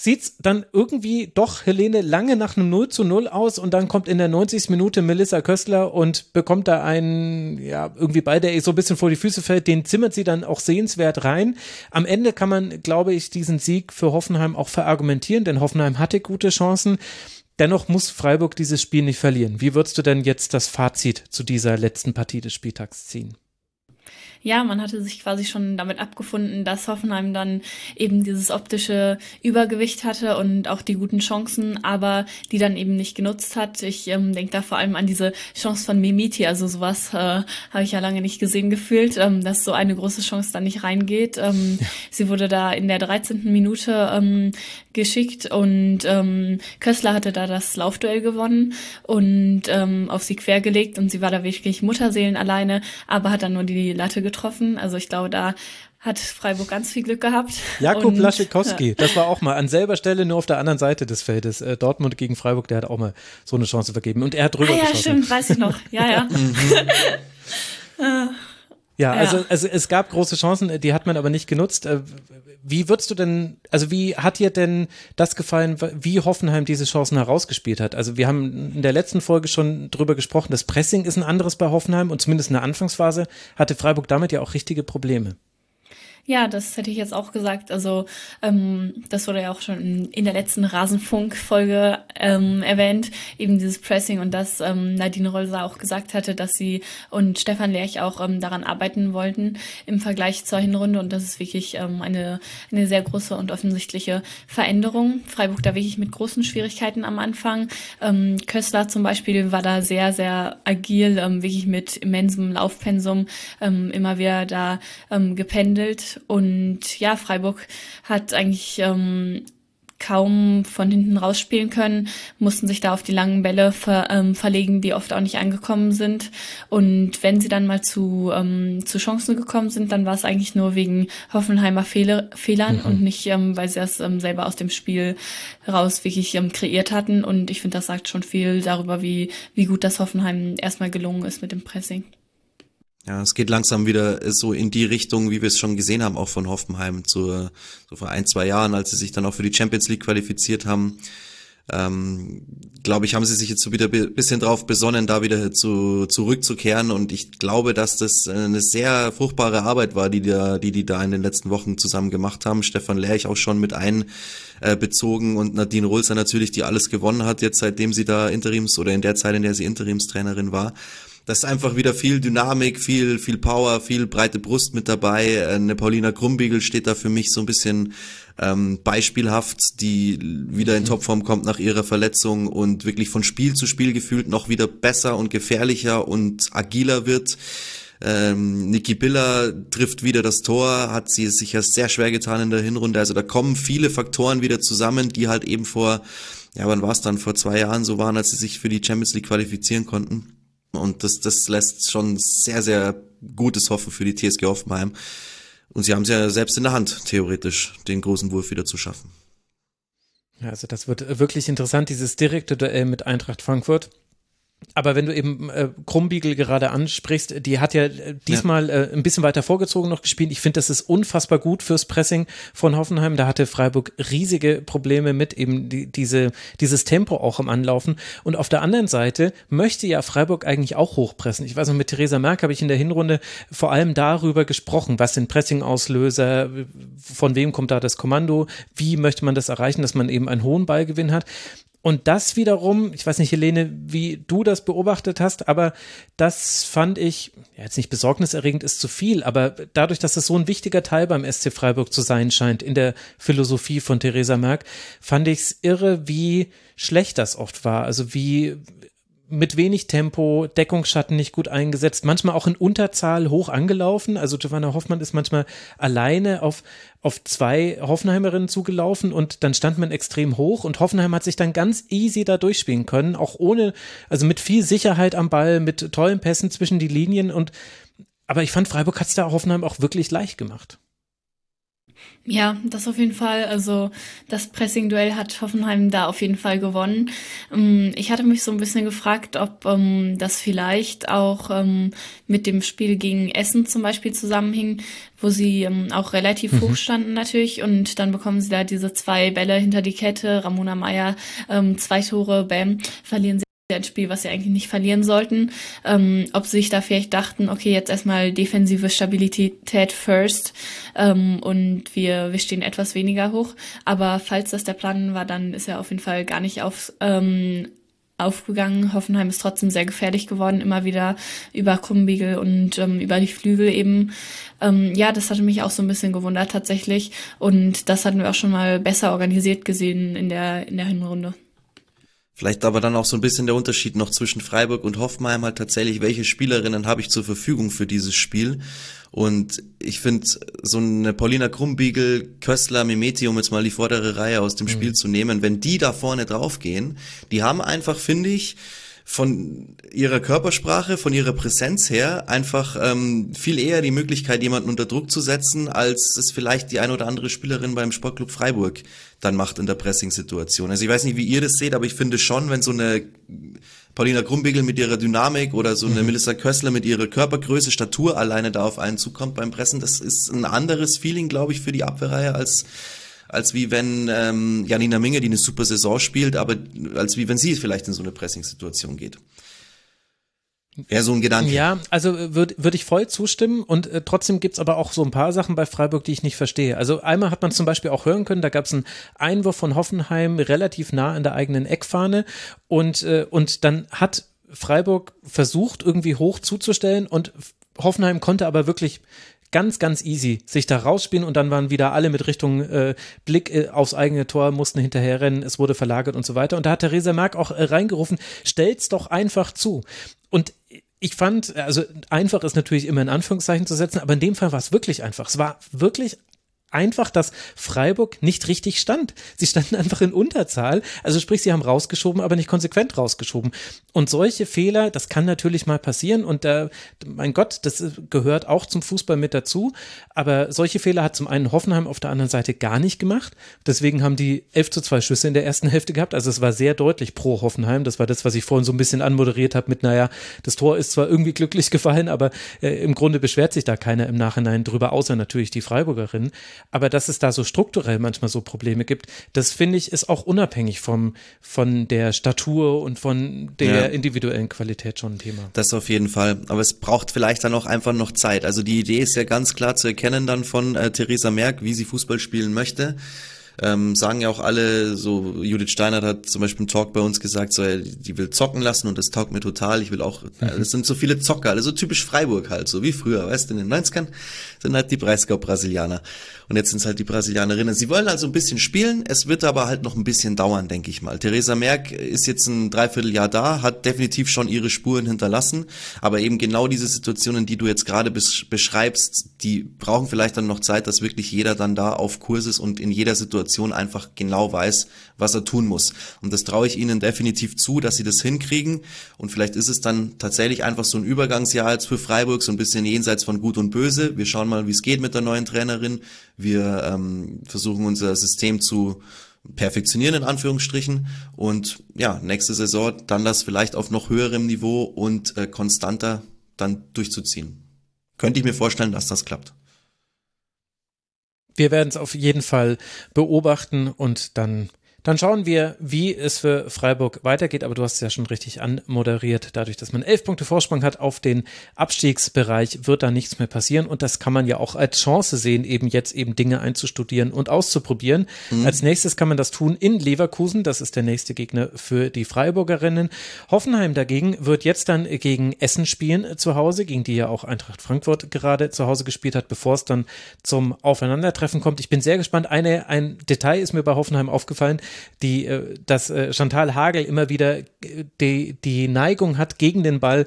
sieht's dann irgendwie doch Helene lange nach einem 0 zu 0 aus und dann kommt in der 90. Minute Melissa Köstler und bekommt da einen, ja, irgendwie bei, der ihr so ein bisschen vor die Füße fällt, den zimmert sie dann auch sehenswert rein. Am Ende kann man, glaube ich, diesen Sieg für Hoffenheim auch verargumentieren, denn Hoffenheim hatte gute Chancen. Dennoch muss Freiburg dieses Spiel nicht verlieren. Wie würdest du denn jetzt das Fazit zu dieser letzten Partie des Spieltags ziehen? Ja, man hatte sich quasi schon damit abgefunden, dass Hoffenheim dann eben dieses optische Übergewicht hatte und auch die guten Chancen, aber die dann eben nicht genutzt hat. Ich ähm, denke da vor allem an diese Chance von Mimiti, also sowas äh, habe ich ja lange nicht gesehen gefühlt, ähm, dass so eine große Chance dann nicht reingeht. Ähm, ja. Sie wurde da in der 13. Minute ähm, geschickt und ähm, Kössler hatte da das Laufduell gewonnen und ähm, auf sie quergelegt und sie war da wirklich Mutterseelen alleine, aber hat dann nur die Latte getroffen. Also ich glaube, da hat Freiburg ganz viel Glück gehabt. Jakub Laschikowski, ja. das war auch mal an selber Stelle, nur auf der anderen Seite des Feldes. Äh, Dortmund gegen Freiburg, der hat auch mal so eine Chance vergeben. Und er hat drüber ah, ja, geschossen. stimmt, weiß ich noch. Ja, ja. [LAUGHS] [LAUGHS] Mhm. Ja, also, also es gab große Chancen, die hat man aber nicht genutzt. Äh, wie würdest du denn, also wie hat dir denn das gefallen, wie Hoffenheim diese Chancen herausgespielt hat? Also wir haben in der letzten Folge schon drüber gesprochen, das Pressing ist ein anderes bei Hoffenheim und zumindest in der Anfangsphase hatte Freiburg damit ja auch richtige Probleme. Ja, das hätte ich jetzt auch gesagt. Also ähm, das wurde ja auch schon in der letzten Rasenfunk-Folge ähm, erwähnt, eben dieses Pressing und dass ähm, Nadine Rolser auch gesagt hatte, dass sie und Stefan Lerch auch ähm, daran arbeiten wollten im Vergleich zur Hinrunde und das ist wirklich ähm, eine, eine sehr große und offensichtliche Veränderung. Freiburg da wirklich mit großen Schwierigkeiten am Anfang. Ähm, Köstler zum Beispiel war da sehr, sehr agil, ähm, wirklich mit immensem Laufpensum ähm, immer wieder da ähm, gependelt und ja, Freiburg hat eigentlich ähm, kaum von hinten rausspielen können, mussten sich da auf die langen Bälle ver, ähm, verlegen, die oft auch nicht angekommen sind. Und wenn sie dann mal zu, ähm, zu Chancen gekommen sind, dann war es eigentlich nur wegen Hoffenheimer Fehler, Fehlern mhm. und nicht, ähm, weil sie das ähm, selber aus dem Spiel raus wirklich ähm, kreiert hatten. Und ich finde, das sagt schon viel darüber, wie, wie gut das Hoffenheim erstmal gelungen ist mit dem Pressing. Ja, es geht langsam wieder so in die Richtung, wie wir es schon gesehen haben, auch von Hoffenheim zu, so vor ein, zwei Jahren, als sie sich dann auch für die Champions League qualifiziert haben. Ähm, glaube ich, haben sie sich jetzt so wieder ein bisschen drauf besonnen, da wieder zu, zurückzukehren. Und ich glaube, dass das eine sehr fruchtbare Arbeit war, die, da, die die da in den letzten Wochen zusammen gemacht haben. Stefan Lerch auch schon mit einbezogen und Nadine Rulzer natürlich, die alles gewonnen hat, jetzt seitdem sie da Interims oder in der Zeit, in der sie Interimstrainerin war das ist einfach wieder viel Dynamik, viel, viel Power, viel breite Brust mit dabei. Eine Paulina Krumbiegel steht da für mich so ein bisschen ähm, beispielhaft, die wieder in Topform kommt nach ihrer Verletzung und wirklich von Spiel zu Spiel gefühlt noch wieder besser und gefährlicher und agiler wird. Ähm, Niki Biller trifft wieder das Tor, hat sie sich ja sehr schwer getan in der Hinrunde. Also da kommen viele Faktoren wieder zusammen, die halt eben vor, ja, wann war es dann, vor zwei Jahren so waren, als sie sich für die Champions League qualifizieren konnten. Und das, das lässt schon sehr, sehr gutes Hoffen für die TSG Hoffenheim. Und sie haben es ja selbst in der Hand, theoretisch, den großen Wurf wieder zu schaffen. Also das wird wirklich interessant, dieses direkte Duell mit Eintracht Frankfurt. Aber wenn du eben äh, Krumbiegel gerade ansprichst, die hat ja äh, diesmal ja. Äh, ein bisschen weiter vorgezogen noch gespielt. Ich finde, das ist unfassbar gut fürs Pressing von Hoffenheim. Da hatte Freiburg riesige Probleme mit eben die, diese, dieses Tempo auch im Anlaufen. Und auf der anderen Seite möchte ja Freiburg eigentlich auch hochpressen. Ich weiß noch, mit Theresa Merck habe ich in der Hinrunde vor allem darüber gesprochen, was sind Pressing-Auslöser, von wem kommt da das Kommando, wie möchte man das erreichen, dass man eben einen hohen Ballgewinn hat. Und das wiederum, ich weiß nicht, Helene, wie du das beobachtet hast, aber das fand ich, ja, jetzt nicht besorgniserregend ist zu viel, aber dadurch, dass es so ein wichtiger Teil beim SC Freiburg zu sein scheint in der Philosophie von Theresa Merck, fand ich es irre, wie schlecht das oft war. Also wie, mit wenig Tempo, Deckungsschatten nicht gut eingesetzt, manchmal auch in Unterzahl hoch angelaufen. Also Giovanna Hoffmann ist manchmal alleine auf, auf zwei Hoffenheimerinnen zugelaufen und dann stand man extrem hoch und Hoffenheim hat sich dann ganz easy da durchspielen können, auch ohne, also mit viel Sicherheit am Ball, mit tollen Pässen zwischen die Linien und aber ich fand, Freiburg hat es da Hoffenheim auch wirklich leicht gemacht. Ja, das auf jeden Fall. Also das Pressing-Duell hat Hoffenheim da auf jeden Fall gewonnen. Ähm, ich hatte mich so ein bisschen gefragt, ob ähm, das vielleicht auch ähm, mit dem Spiel gegen Essen zum Beispiel zusammenhing, wo sie um, auch relativ mhm. hoch standen natürlich und dann bekommen sie da diese zwei Bälle hinter die Kette, Ramona Meyer, zwei Tore, bam, verlieren sie ein Spiel, was sie eigentlich nicht verlieren sollten. Ähm, ob sie sich da vielleicht dachten, okay, jetzt erstmal defensive Stabilität first ähm, und wir, wir stehen etwas weniger hoch. Aber falls das der Plan war, dann ist er auf jeden Fall gar nicht auf, ähm, aufgegangen. Hoffenheim ist trotzdem sehr gefährlich geworden, immer wieder über Krumbiegel und ähm, über die Flügel eben. Ähm, ja, das hatte mich auch so ein bisschen gewundert tatsächlich. Und das hatten wir auch schon mal besser organisiert gesehen in der, in der Hinrunde. Vielleicht aber dann auch so ein bisschen der Unterschied noch zwischen Freiburg und Hoffenheim halt tatsächlich, welche Spielerinnen habe ich zur Verfügung für dieses Spiel. Und ich finde, so eine Paulina Krumbiegel, Köstler, Mimeti, um jetzt mal die vordere Reihe aus dem mhm. Spiel zu nehmen, wenn die da vorne draufgehen, die haben einfach, finde ich, von ihrer Körpersprache, von ihrer Präsenz her einfach ähm, viel eher die Möglichkeit, jemanden unter Druck zu setzen, als es vielleicht die ein oder andere Spielerin beim Sportclub Freiburg dann macht in der Pressing-Situation. Also ich weiß nicht, wie ihr das seht, aber ich finde schon, wenn so eine Paulina Krumbigel mit ihrer Dynamik oder so eine mhm. Melissa Kössler mit ihrer Körpergröße, Statur alleine da auf einen zukommt beim Pressen, das ist ein anderes Feeling, glaube ich, für die Abwehrreihe als als wie wenn ähm, Janina Minge, die eine super Saison spielt, aber als wie wenn sie vielleicht in so eine Pressing-Situation geht. Wäre so ein Gedanke. Ja, also äh, würde würd ich voll zustimmen und äh, trotzdem gibt's aber auch so ein paar Sachen bei Freiburg, die ich nicht verstehe. Also einmal hat man zum Beispiel auch hören können, da gab's einen Einwurf von Hoffenheim relativ nah an der eigenen Eckfahne und, äh, und dann hat Freiburg versucht, irgendwie hoch zuzustellen und Hoffenheim konnte aber wirklich ganz, ganz easy sich da rausspielen und dann waren wieder alle mit Richtung äh, Blick äh, aufs eigene Tor, mussten hinterher rennen, es wurde verlagert und so weiter. Und da hat Theresa Merck auch äh, reingerufen, stell's doch einfach zu. Und ich fand, also einfach ist natürlich immer in Anführungszeichen zu setzen, aber in dem Fall war es wirklich einfach. Es war wirklich einfach, dass Freiburg nicht richtig stand. Sie standen einfach in Unterzahl. Also sprich, sie haben rausgeschoben, aber nicht konsequent rausgeschoben. Und solche Fehler, das kann natürlich mal passieren. Und äh, mein Gott, das gehört auch zum Fußball mit dazu. Aber solche Fehler hat zum einen Hoffenheim auf der anderen Seite gar nicht gemacht. Deswegen haben die 11 zu 2 Schüsse in der ersten Hälfte gehabt. Also es war sehr deutlich pro Hoffenheim. Das war das, was ich vorhin so ein bisschen anmoderiert habe mit, naja, das Tor ist zwar irgendwie glücklich gefallen, aber äh, im Grunde beschwert sich da keiner im Nachhinein drüber, außer natürlich die Freiburgerinnen. Aber dass es da so strukturell manchmal so Probleme gibt, das finde ich ist auch unabhängig vom, von der Statur und von der ja. individuellen Qualität schon ein Thema. Das auf jeden Fall. Aber es braucht vielleicht dann auch einfach noch Zeit. Also die Idee ist ja ganz klar zu erkennen dann von äh, Theresa Merck, wie sie Fußball spielen möchte ähm, sagen ja auch alle, so Judith Steinert hat zum Beispiel im Talk bei uns gesagt, so, die will zocken lassen und das taugt mir total. Ich will auch, mhm. es sind so viele Zocker, also typisch Freiburg halt, so wie früher, weißt du, in den 90ern sind halt die Breisgau-Brasilianer. Und jetzt sind es halt die Brasilianerinnen. Sie wollen also ein bisschen spielen, es wird aber halt noch ein bisschen dauern, denke ich mal. Theresa Merck ist jetzt ein Dreivierteljahr da, hat definitiv schon ihre Spuren hinterlassen, aber eben genau diese Situationen, die du jetzt gerade beschreibst, die brauchen vielleicht dann noch Zeit, dass wirklich jeder dann da auf Kurs ist und in jeder Situation einfach genau weiß, was er tun muss. Und das traue ich ihnen definitiv zu, dass sie das hinkriegen. Und vielleicht ist es dann tatsächlich einfach so ein Übergangsjahr jetzt für Freiburg, so ein bisschen jenseits von Gut und Böse. Wir schauen mal, wie es geht mit der neuen Trainerin. Wir ähm, versuchen unser System zu perfektionieren in Anführungsstrichen und ja, nächste Saison dann das vielleicht auf noch höherem Niveau und äh, konstanter dann durchzuziehen. Könnte ich mir vorstellen, dass das klappt. Wir werden es auf jeden Fall beobachten und dann Dann schauen wir, wie es für Freiburg weitergeht. Aber du hast es ja schon richtig anmoderiert. Dadurch, dass man elf Punkte Vorsprung hat auf den Abstiegsbereich, wird da nichts mehr passieren. Und das kann man ja auch als Chance sehen, eben jetzt eben Dinge einzustudieren und auszuprobieren. Mhm. Als nächstes kann man das tun in Leverkusen. Das ist der nächste Gegner für die Freiburgerinnen. Hoffenheim dagegen wird jetzt dann gegen Essen spielen zu Hause, gegen die ja auch Eintracht Frankfurt gerade zu Hause gespielt hat, bevor es dann zum Aufeinandertreffen kommt. Ich bin sehr gespannt. Eine, ein Detail ist mir bei Hoffenheim aufgefallen die, äh, dass äh, Chantal Hagel immer wieder äh, die, die Neigung hat, gegen den Ball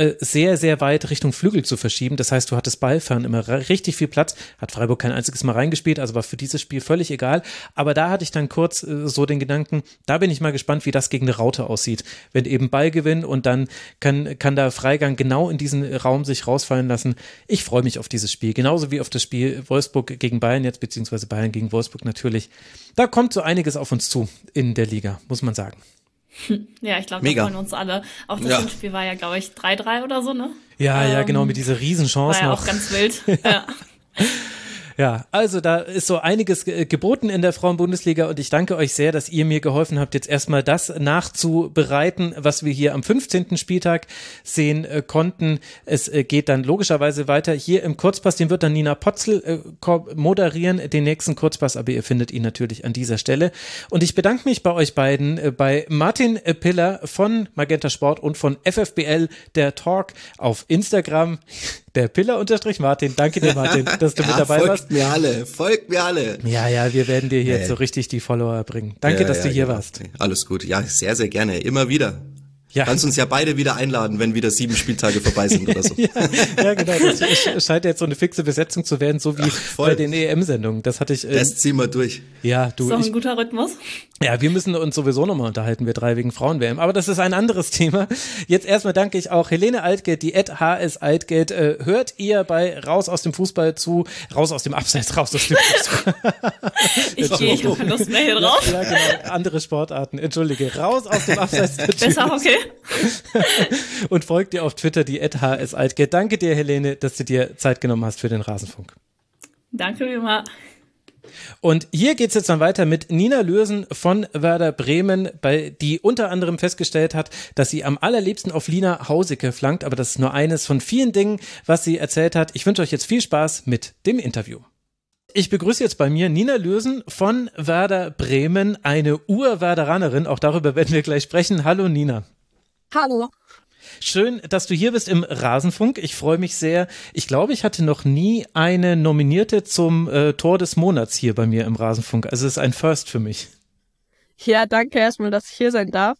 äh, sehr, sehr weit Richtung Flügel zu verschieben. Das heißt, du hattest Ballfern immer richtig viel Platz. Hat Freiburg kein einziges Mal reingespielt, also war für dieses Spiel völlig egal. Aber da hatte ich dann kurz äh, so den Gedanken, da bin ich mal gespannt, wie das gegen eine Raute aussieht. Wenn eben Ballgewinn und dann kann, kann da Freigang genau in diesen Raum sich rausfallen lassen. Ich freue mich auf dieses Spiel. Genauso wie auf das Spiel Wolfsburg gegen Bayern jetzt, beziehungsweise Bayern gegen Wolfsburg natürlich. Da kommt so einiges auf uns zu in der Liga, muss man sagen. [LAUGHS] Ja, ich glaube, wir freuen uns alle. Auch das ja. Hinspiel war ja, glaube ich, 3-3 oder so, ne? Ja, ähm, ja, genau, mit dieser Riesenchance war ja noch. auch ganz wild. [LAUGHS] ja. Ja, also da ist so einiges geboten in der Frauenbundesliga und ich danke euch sehr, dass ihr mir geholfen habt, jetzt erstmal das nachzubereiten, was wir hier am 15. Spieltag sehen äh, konnten. Es äh, geht dann logischerweise weiter hier im Kurzpass, den wird dann Nina Potzel äh, moderieren, den nächsten Kurzpass, aber ihr findet ihn natürlich an dieser Stelle. Und ich bedanke mich bei euch beiden, bei Martin Piller von Magenta Sport und von FFBL, der Talk auf Instagram [LAUGHS] der Piller-Martin. Danke dir, Martin, dass du [LAUGHS] ja, mit dabei folgt warst. Folgt mir alle, folgt mir alle. Ja, ja, wir werden dir hier nee. so richtig die Follower bringen. Danke, ja, dass ja, du hier warst. Alles gut. Ja, sehr, sehr gerne. Immer wieder. Ja. Kannst uns ja beide wieder einladen, wenn wieder sieben Spieltage vorbei sind oder so. [LAUGHS] ja, ja, genau. Das scheint jetzt so eine fixe Besetzung zu werden, so wie Ach, bei den EM-Sendungen. Das hatte ich. Äh, das ziehen wir durch. Ja, du. Ist doch ein guter Rhythmus. Ja, wir müssen uns sowieso nochmal unterhalten, wir drei wegen Frauen-WM. Aber das ist ein anderes Thema. Jetzt erstmal danke ich auch Helene Altgeld, die Ed HS Altgeld. Äh, hört ihr bei Raus aus dem Fußball zu, raus aus dem Abseits, raus aus dem Fußball. [LAUGHS] ich gehe, ich habe Lust mehr hier drauf. Ja, ja, genau. Andere Sportarten. Entschuldige. Raus aus dem Abseits. Besser, okay. [LAUGHS] Und folgt dir auf Twitter, die Ed HS Altgeld. Danke dir, Helene, dass du dir Zeit genommen hast für den Rasenfunk. Danke, wie immer. Und hier geht es jetzt dann weiter mit Nina Lürsen von Werder Bremen, bei, die unter anderem festgestellt hat, dass sie am allerliebsten auf Lina Hausicke flankt, aber das ist nur eines von vielen Dingen, was sie erzählt hat. Ich wünsche euch jetzt viel Spaß mit dem Interview. Ich begrüße jetzt bei mir Nina Lürsen von Werder Bremen, eine Ur-Werderanerin. Auch darüber werden wir gleich sprechen. Hallo Nina. Hallo. Schön, dass du hier bist im Rasenfunk. Ich freue mich sehr. Ich glaube, ich hatte noch nie eine Nominierte zum äh, Tor des Monats hier bei mir im Rasenfunk. Also es ist ein First für mich. Ja, danke erstmal, dass ich hier sein darf.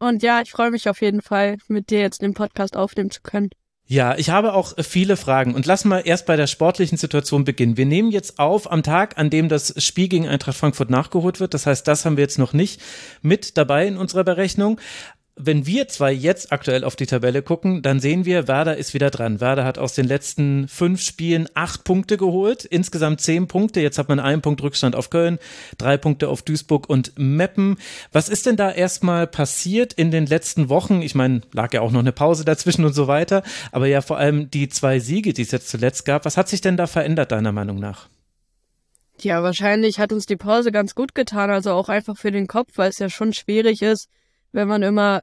Und ja, ich freue mich auf jeden Fall, mit dir jetzt den Podcast aufnehmen zu können. Ja, ich habe auch viele Fragen und lass mal erst bei der sportlichen Situation beginnen. Wir nehmen jetzt auf am Tag, an dem das Spiel gegen Eintracht Frankfurt nachgeholt wird. Das heißt, das haben wir jetzt noch nicht mit dabei in unserer Berechnung wenn wir zwei jetzt aktuell auf die Tabelle gucken, dann sehen wir, Werder ist wieder dran. Werder hat aus den letzten fünf Spielen acht Punkte geholt, insgesamt zehn Punkte. Jetzt hat man einen Punkt Rückstand auf Köln, drei Punkte auf Duisburg und Meppen. Was ist denn da erstmal passiert in den letzten Wochen? Ich meine, lag ja auch noch eine Pause dazwischen und so weiter, aber ja vor allem die zwei Siege, die es jetzt zuletzt gab. Was hat sich denn da verändert, deiner Meinung nach? Ja, wahrscheinlich hat uns die Pause ganz gut getan, also auch einfach für den Kopf, weil es ja schon schwierig ist, wenn man immer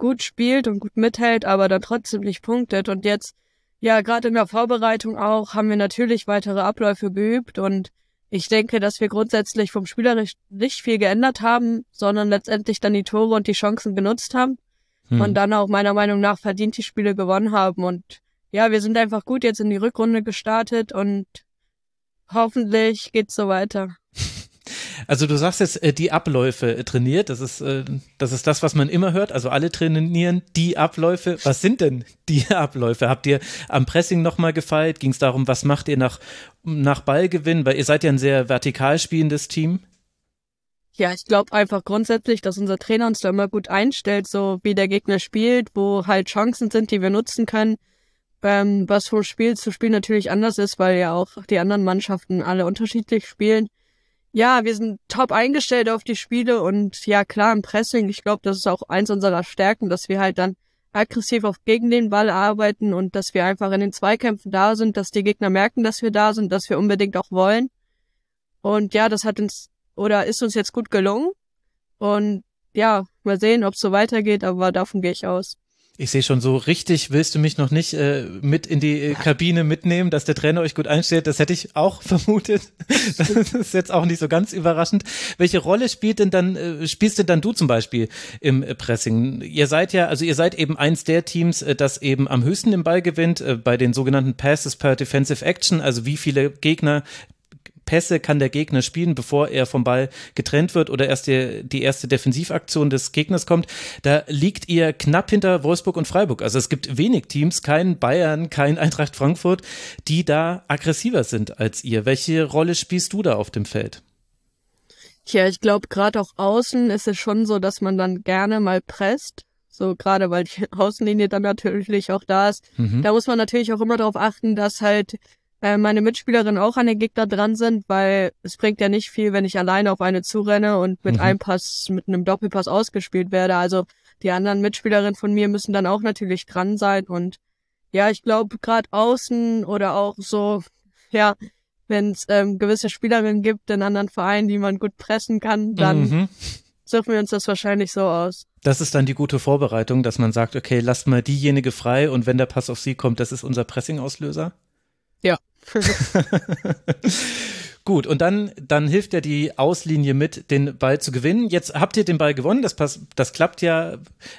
gut spielt und gut mithält, aber dann trotzdem nicht punktet. Und jetzt, ja, gerade in der Vorbereitung auch, haben wir natürlich weitere Abläufe geübt und ich denke, dass wir grundsätzlich vom Spieler nicht, nicht viel geändert haben, sondern letztendlich dann die Tore und die Chancen genutzt haben hm. und dann auch meiner Meinung nach verdient die Spiele gewonnen haben. Und ja, wir sind einfach gut jetzt in die Rückrunde gestartet und hoffentlich geht's so weiter. [LAUGHS] Also du sagst jetzt äh, die Abläufe äh, trainiert, das ist, äh, das ist das, was man immer hört. Also alle trainieren die Abläufe. Was sind denn die [LAUGHS] Abläufe? Habt ihr am Pressing nochmal gefeilt? Ging es darum, was macht ihr nach, nach Ballgewinn? Weil ihr seid ja ein sehr vertikal spielendes Team. Ja, ich glaube einfach grundsätzlich, dass unser Trainer uns da immer gut einstellt, so wie der Gegner spielt, wo halt Chancen sind, die wir nutzen können. Ähm, was von Spiel zu Spiel natürlich anders ist, weil ja auch die anderen Mannschaften alle unterschiedlich spielen ja, wir sind top eingestellt auf die Spiele und ja, klar im Pressing. Ich glaube, das ist auch eins unserer Stärken, dass wir halt dann aggressiv auf gegen den Ball arbeiten und dass wir einfach in den Zweikämpfen da sind, dass die Gegner merken, dass wir da sind, dass wir unbedingt auch wollen. Und ja, das hat uns oder ist uns jetzt gut gelungen. Und ja, mal sehen, ob es so weitergeht, aber davon gehe ich aus. Ich sehe schon so richtig, willst du mich noch nicht äh, mit in die äh, Kabine mitnehmen, dass der Trainer euch gut einstellt? Das hätte ich auch [LAUGHS] vermutet. Das ist jetzt auch nicht so ganz überraschend. Welche Rolle spielt denn dann, äh, spielst denn dann du zum Beispiel im äh, Pressing? Ihr seid ja, also ihr seid eben eins der Teams, äh, das eben am höchsten im Ball gewinnt, äh, bei den sogenannten Passes per Defensive Action, also wie viele Gegner Pässe kann der Gegner spielen, bevor er vom Ball getrennt wird oder erst die, die erste Defensivaktion des Gegners kommt. Da liegt ihr knapp hinter Wolfsburg und Freiburg. Also es gibt wenig Teams, kein Bayern, kein Eintracht Frankfurt, die da aggressiver sind als ihr. Welche Rolle spielst du da auf dem Feld? Tja, ich glaube, gerade auch außen ist es schon so, dass man dann gerne mal presst. So gerade weil die [LAUGHS] Außenlinie dann natürlich auch da ist. Mhm. Da muss man natürlich auch immer darauf achten, dass halt äh, meine Mitspielerinnen auch an den Gegner dran sind, weil es bringt ja nicht viel, wenn ich alleine auf eine zurenne und mit mhm. einem Pass, mit einem Doppelpass ausgespielt werde. Also die anderen Mitspielerinnen von mir müssen dann auch natürlich dran sein und ja, ich glaube gerade außen oder auch so, ja, wenn es ähm, gewisse Spielerinnen gibt in anderen Vereinen, die man gut pressen kann, dann mhm. suchen wir uns das wahrscheinlich so aus. Das ist dann die gute Vorbereitung, dass man sagt, okay, lasst mal diejenige frei und wenn der Pass auf sie kommt, das ist unser Pressing-Auslöser? Ja. [LAUGHS] Gut, und dann, dann hilft ja die Auslinie mit, den Ball zu gewinnen. Jetzt habt ihr den Ball gewonnen, das, pass, das klappt ja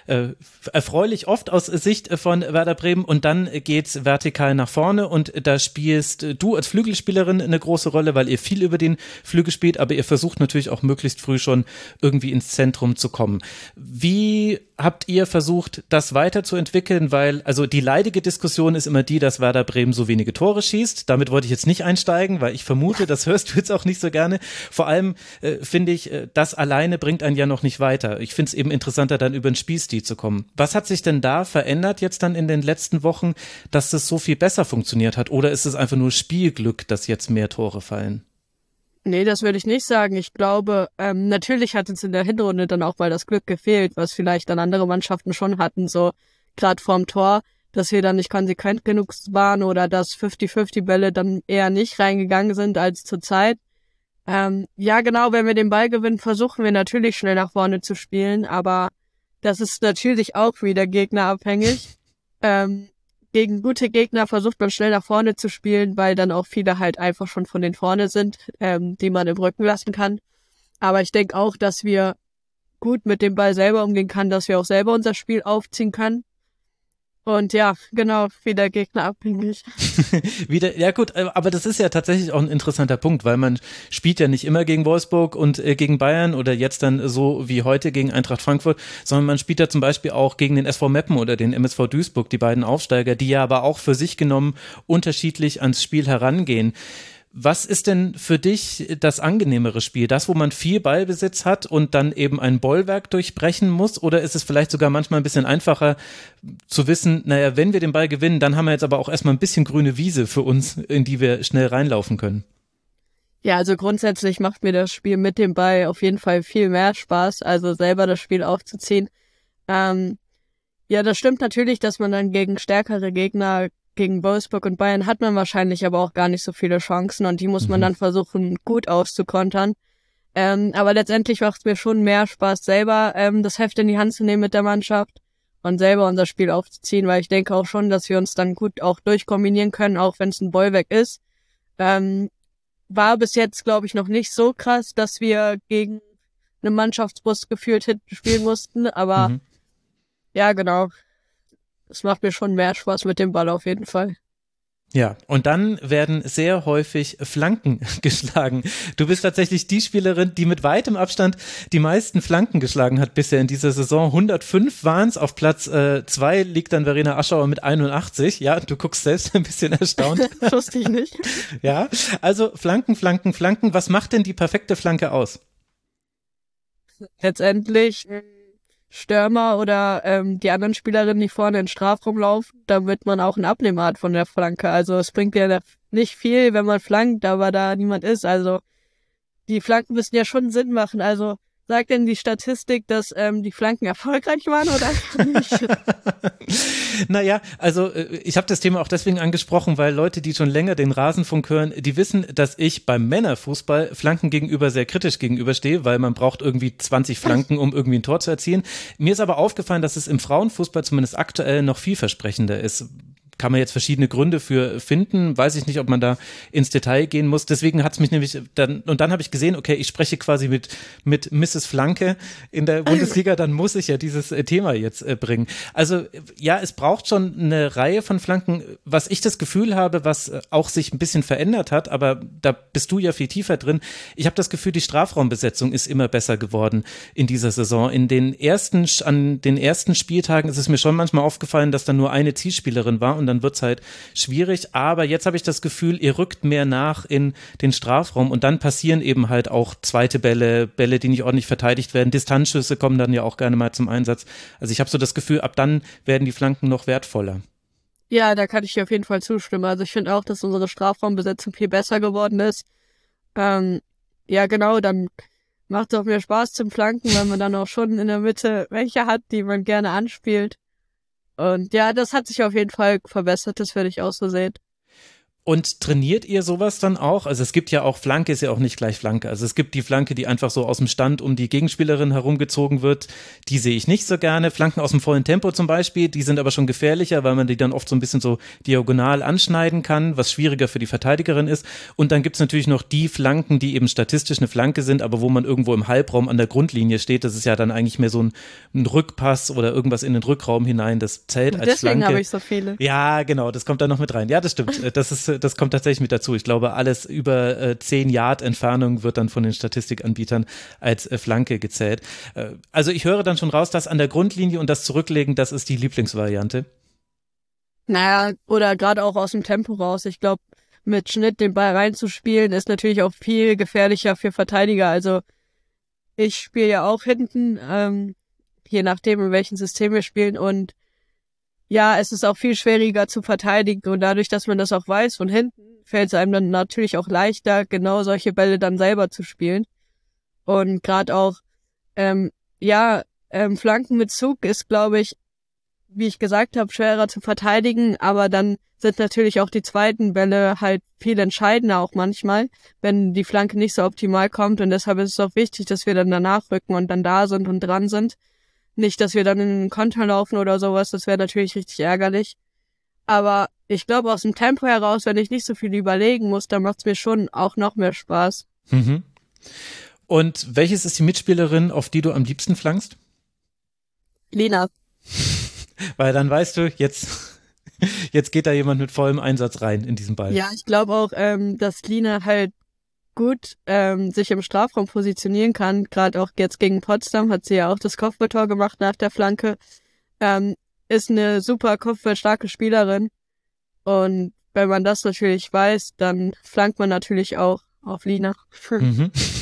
äh, erfreulich oft aus Sicht von Werder Bremen und dann geht's vertikal nach vorne und da spielst du als Flügelspielerin eine große Rolle, weil ihr viel über den Flügel spielt, aber ihr versucht natürlich auch möglichst früh schon irgendwie ins Zentrum zu kommen. Wie habt ihr versucht, das weiterzuentwickeln? Weil, also die leidige Diskussion ist immer die, dass Werder Bremen so wenige Tore schießt. Damit wollte ich jetzt nicht einsteigen, weil ich vermute, das hörst du jetzt auch nicht so gerne. Vor allem äh, finde ich, äh, das alleine bringt einen ja noch nicht weiter. Ich finde es eben interessanter, dann über den Spielstil zu kommen. Was hat sich denn da verändert jetzt dann in den letzten Wochen, dass das so viel besser funktioniert hat? Oder ist es einfach nur Spielglück, dass jetzt mehr Tore fallen? Nee, das würde ich nicht sagen. Ich glaube, ähm, natürlich hat uns in der Hinrunde dann auch mal das Glück gefehlt, was vielleicht dann andere Mannschaften schon hatten, so gerade vorm Tor, dass wir dann nicht konsequent genug waren oder dass 50-50 Bälle dann eher nicht reingegangen sind als zur Zeit. Ähm, ja, genau, wenn wir den Ball gewinnen, versuchen wir natürlich schnell nach vorne zu spielen, aber das ist natürlich auch wieder gegnerabhängig. [LAUGHS] Ähm, gegen gute Gegner versucht man schnell nach vorne zu spielen, weil dann auch viele halt einfach schon von den vorne sind, ähm, die man im Rücken lassen kann. Aber ich denke auch, dass wir gut mit dem Ball selber umgehen kann, dass wir auch selber unser Spiel aufziehen können. Und ja, genau, wieder Gegner abhängig. [LAUGHS] wieder, ja gut, äh, aber das ist ja tatsächlich auch ein interessanter Punkt, weil man spielt ja nicht immer gegen Wolfsburg und äh, gegen Bayern oder jetzt dann so wie heute gegen Eintracht Frankfurt, sondern man spielt ja zum Beispiel auch gegen den SV Meppen oder den MSV Duisburg, die beiden Aufsteiger, die ja aber auch für sich genommen unterschiedlich ans Spiel herangehen. Was ist denn für dich das angenehmere Spiel? Das, wo man viel Ballbesitz hat und dann eben ein Bollwerk durchbrechen muss? Oder ist es vielleicht sogar manchmal ein bisschen einfacher zu wissen, naja, wenn wir den Ball gewinnen, dann haben wir jetzt aber auch erstmal ein bisschen grüne Wiese für uns, in die wir schnell reinlaufen können? Ja, also grundsätzlich macht mir das Spiel mit dem Ball auf jeden Fall viel mehr Spaß, also selber das Spiel aufzuziehen. Ähm, ja, das stimmt natürlich, dass man dann gegen stärkere Gegner gegen Wolfsburg und Bayern hat man wahrscheinlich aber auch gar nicht so viele Chancen und die muss man mhm. dann versuchen, gut auszukontern. Ähm, aber letztendlich macht es mir schon mehr Spaß, selber ähm, das Heft in die Hand zu nehmen mit der Mannschaft und selber unser Spiel aufzuziehen, weil ich denke auch schon, dass wir uns dann gut auch durchkombinieren können, auch wenn es ein Bollwerk ist. Ähm, war bis jetzt, glaube ich, noch nicht so krass, dass wir gegen eine Mannschaftsbus geführt hinten spielen mussten, aber mhm. ja, genau. Es macht mir schon mehr Spaß mit dem Ball auf jeden Fall. Ja, und dann werden sehr häufig Flanken [LAUGHS] geschlagen. Du bist tatsächlich die Spielerin, die mit weitem Abstand die meisten Flanken geschlagen hat bisher in dieser Saison. 105 waren es. Auf Platz 2 äh, liegt dann Verena Aschauer mit 81. Ja, du guckst selbst ein bisschen erstaunt. [LAUGHS] Wusste ich nicht. [LAUGHS] Ja, also Flanken, Flanken, Flanken. Was macht denn die perfekte Flanke aus? Letztendlich Stürmer oder ähm, die anderen Spielerinnen nicht vorne in den Strafraum laufen, damit man auch einen Abnehmer hat von der Flanke. Also es bringt ja nicht viel, wenn man flankt, aber da niemand ist. Also die Flanken müssen ja schon Sinn machen. Also sagt denn die Statistik, dass ähm, die Flanken erfolgreich waren oder [LAUGHS] nicht? naja, also äh, ich habe das Thema auch deswegen angesprochen, weil Leute, die schon länger den Rasenfunk hören, die wissen, dass ich beim Männerfußball Flanken gegenüber sehr kritisch gegenüberstehe, weil man braucht irgendwie 20 Flanken, um irgendwie ein Tor zu erzielen. Mir ist aber aufgefallen, dass es im Frauenfußball zumindest aktuell noch vielversprechender ist kann man jetzt verschiedene Gründe für finden. Weiß ich nicht, ob man da ins Detail gehen muss. Deswegen hat es mich nämlich dann, und dann habe ich gesehen, okay, ich spreche quasi mit, mit Mrs. Flanke in der Bundesliga, dann muss ich ja dieses äh, Thema jetzt äh, bringen. Also ja, es braucht schon eine Reihe von Flanken, was ich das Gefühl habe, was äh, auch sich ein bisschen verändert hat, aber da bist du ja viel tiefer drin. Ich habe das Gefühl, die Strafraumbesetzung ist immer besser geworden in dieser Saison. In den ersten, an den ersten Spieltagen ist es mir schon manchmal aufgefallen, dass da nur eine Zielspielerin war und dann wird es halt schwierig. Aber jetzt habe ich das Gefühl, ihr rückt mehr nach in den Strafraum und dann passieren eben halt auch zweite Bälle, Bälle, die nicht ordentlich verteidigt werden. Distanzschüsse kommen dann ja auch gerne mal zum Einsatz. Also ich habe so das Gefühl, ab dann werden die Flanken noch wertvoller. Ja, da kann ich dir auf jeden Fall zustimmen. Also ich finde auch, dass unsere Strafraumbesetzung viel besser geworden ist. Ähm, ja, genau, dann macht es auch mehr Spaß zum Flanken, weil man dann auch schon in der Mitte welche hat, die man gerne anspielt. Und ja, das hat sich auf jeden Fall verbessert, das werde ich auch so sehen. Und trainiert ihr sowas dann auch? Also es gibt ja auch Flanke, ist ja auch nicht gleich Flanke. Also es gibt die Flanke, die einfach so aus dem Stand um die Gegenspielerin herumgezogen wird. Die sehe ich nicht so gerne. Flanken aus dem vollen Tempo zum Beispiel, die sind aber schon gefährlicher, weil man die dann oft so ein bisschen so diagonal anschneiden kann, was schwieriger für die Verteidigerin ist. Und dann gibt's natürlich noch die Flanken, die eben statistisch eine Flanke sind, aber wo man irgendwo im Halbraum an der Grundlinie steht. Das ist ja dann eigentlich mehr so ein, ein Rückpass oder irgendwas in den Rückraum hinein. Das zählt als Deswegen Flanke. habe ich so viele. Ja, genau, das kommt da noch mit rein. Ja, das stimmt. Das ist das kommt tatsächlich mit dazu. Ich glaube, alles über äh, 10 Yard Entfernung wird dann von den Statistikanbietern als äh, Flanke gezählt. Äh, also ich höre dann schon raus, dass an der Grundlinie und das Zurücklegen, das ist die Lieblingsvariante. Naja, oder gerade auch aus dem Tempo raus. Ich glaube, mit Schnitt den Ball reinzuspielen, ist natürlich auch viel gefährlicher für Verteidiger. Also ich spiele ja auch hinten, ähm, je nachdem, in welchem System wir spielen. Und ja, es ist auch viel schwieriger zu verteidigen und dadurch, dass man das auch weiß von hinten, fällt es einem dann natürlich auch leichter, genau solche Bälle dann selber zu spielen. Und gerade auch, ähm, ja, ähm, Flanken mit Zug ist, glaube ich, wie ich gesagt habe, schwerer zu verteidigen, aber dann sind natürlich auch die zweiten Bälle halt viel entscheidender auch manchmal, wenn die Flanke nicht so optimal kommt und deshalb ist es auch wichtig, dass wir dann danach rücken und dann da sind und dran sind nicht, dass wir dann in einen Konter laufen oder sowas, das wäre natürlich richtig ärgerlich. Aber ich glaube, aus dem Tempo heraus, wenn ich nicht so viel überlegen muss, dann macht es mir schon auch noch mehr Spaß. Mhm. Und welches ist die Mitspielerin, auf die du am liebsten flankst? Lina. [LAUGHS] Weil dann weißt du, jetzt, [LAUGHS] jetzt geht da jemand mit vollem Einsatz rein in diesen Ball. Ja, ich glaube auch, ähm, dass Lina halt gut ähm, sich im Strafraum positionieren kann. Gerade auch jetzt gegen Potsdam hat sie ja auch das Kopfballtor gemacht nach der Flanke. Ähm, ist eine super kopfballstarke Spielerin. Und wenn man das natürlich weiß, dann flankt man natürlich auch auf Lina. Mhm. [LAUGHS]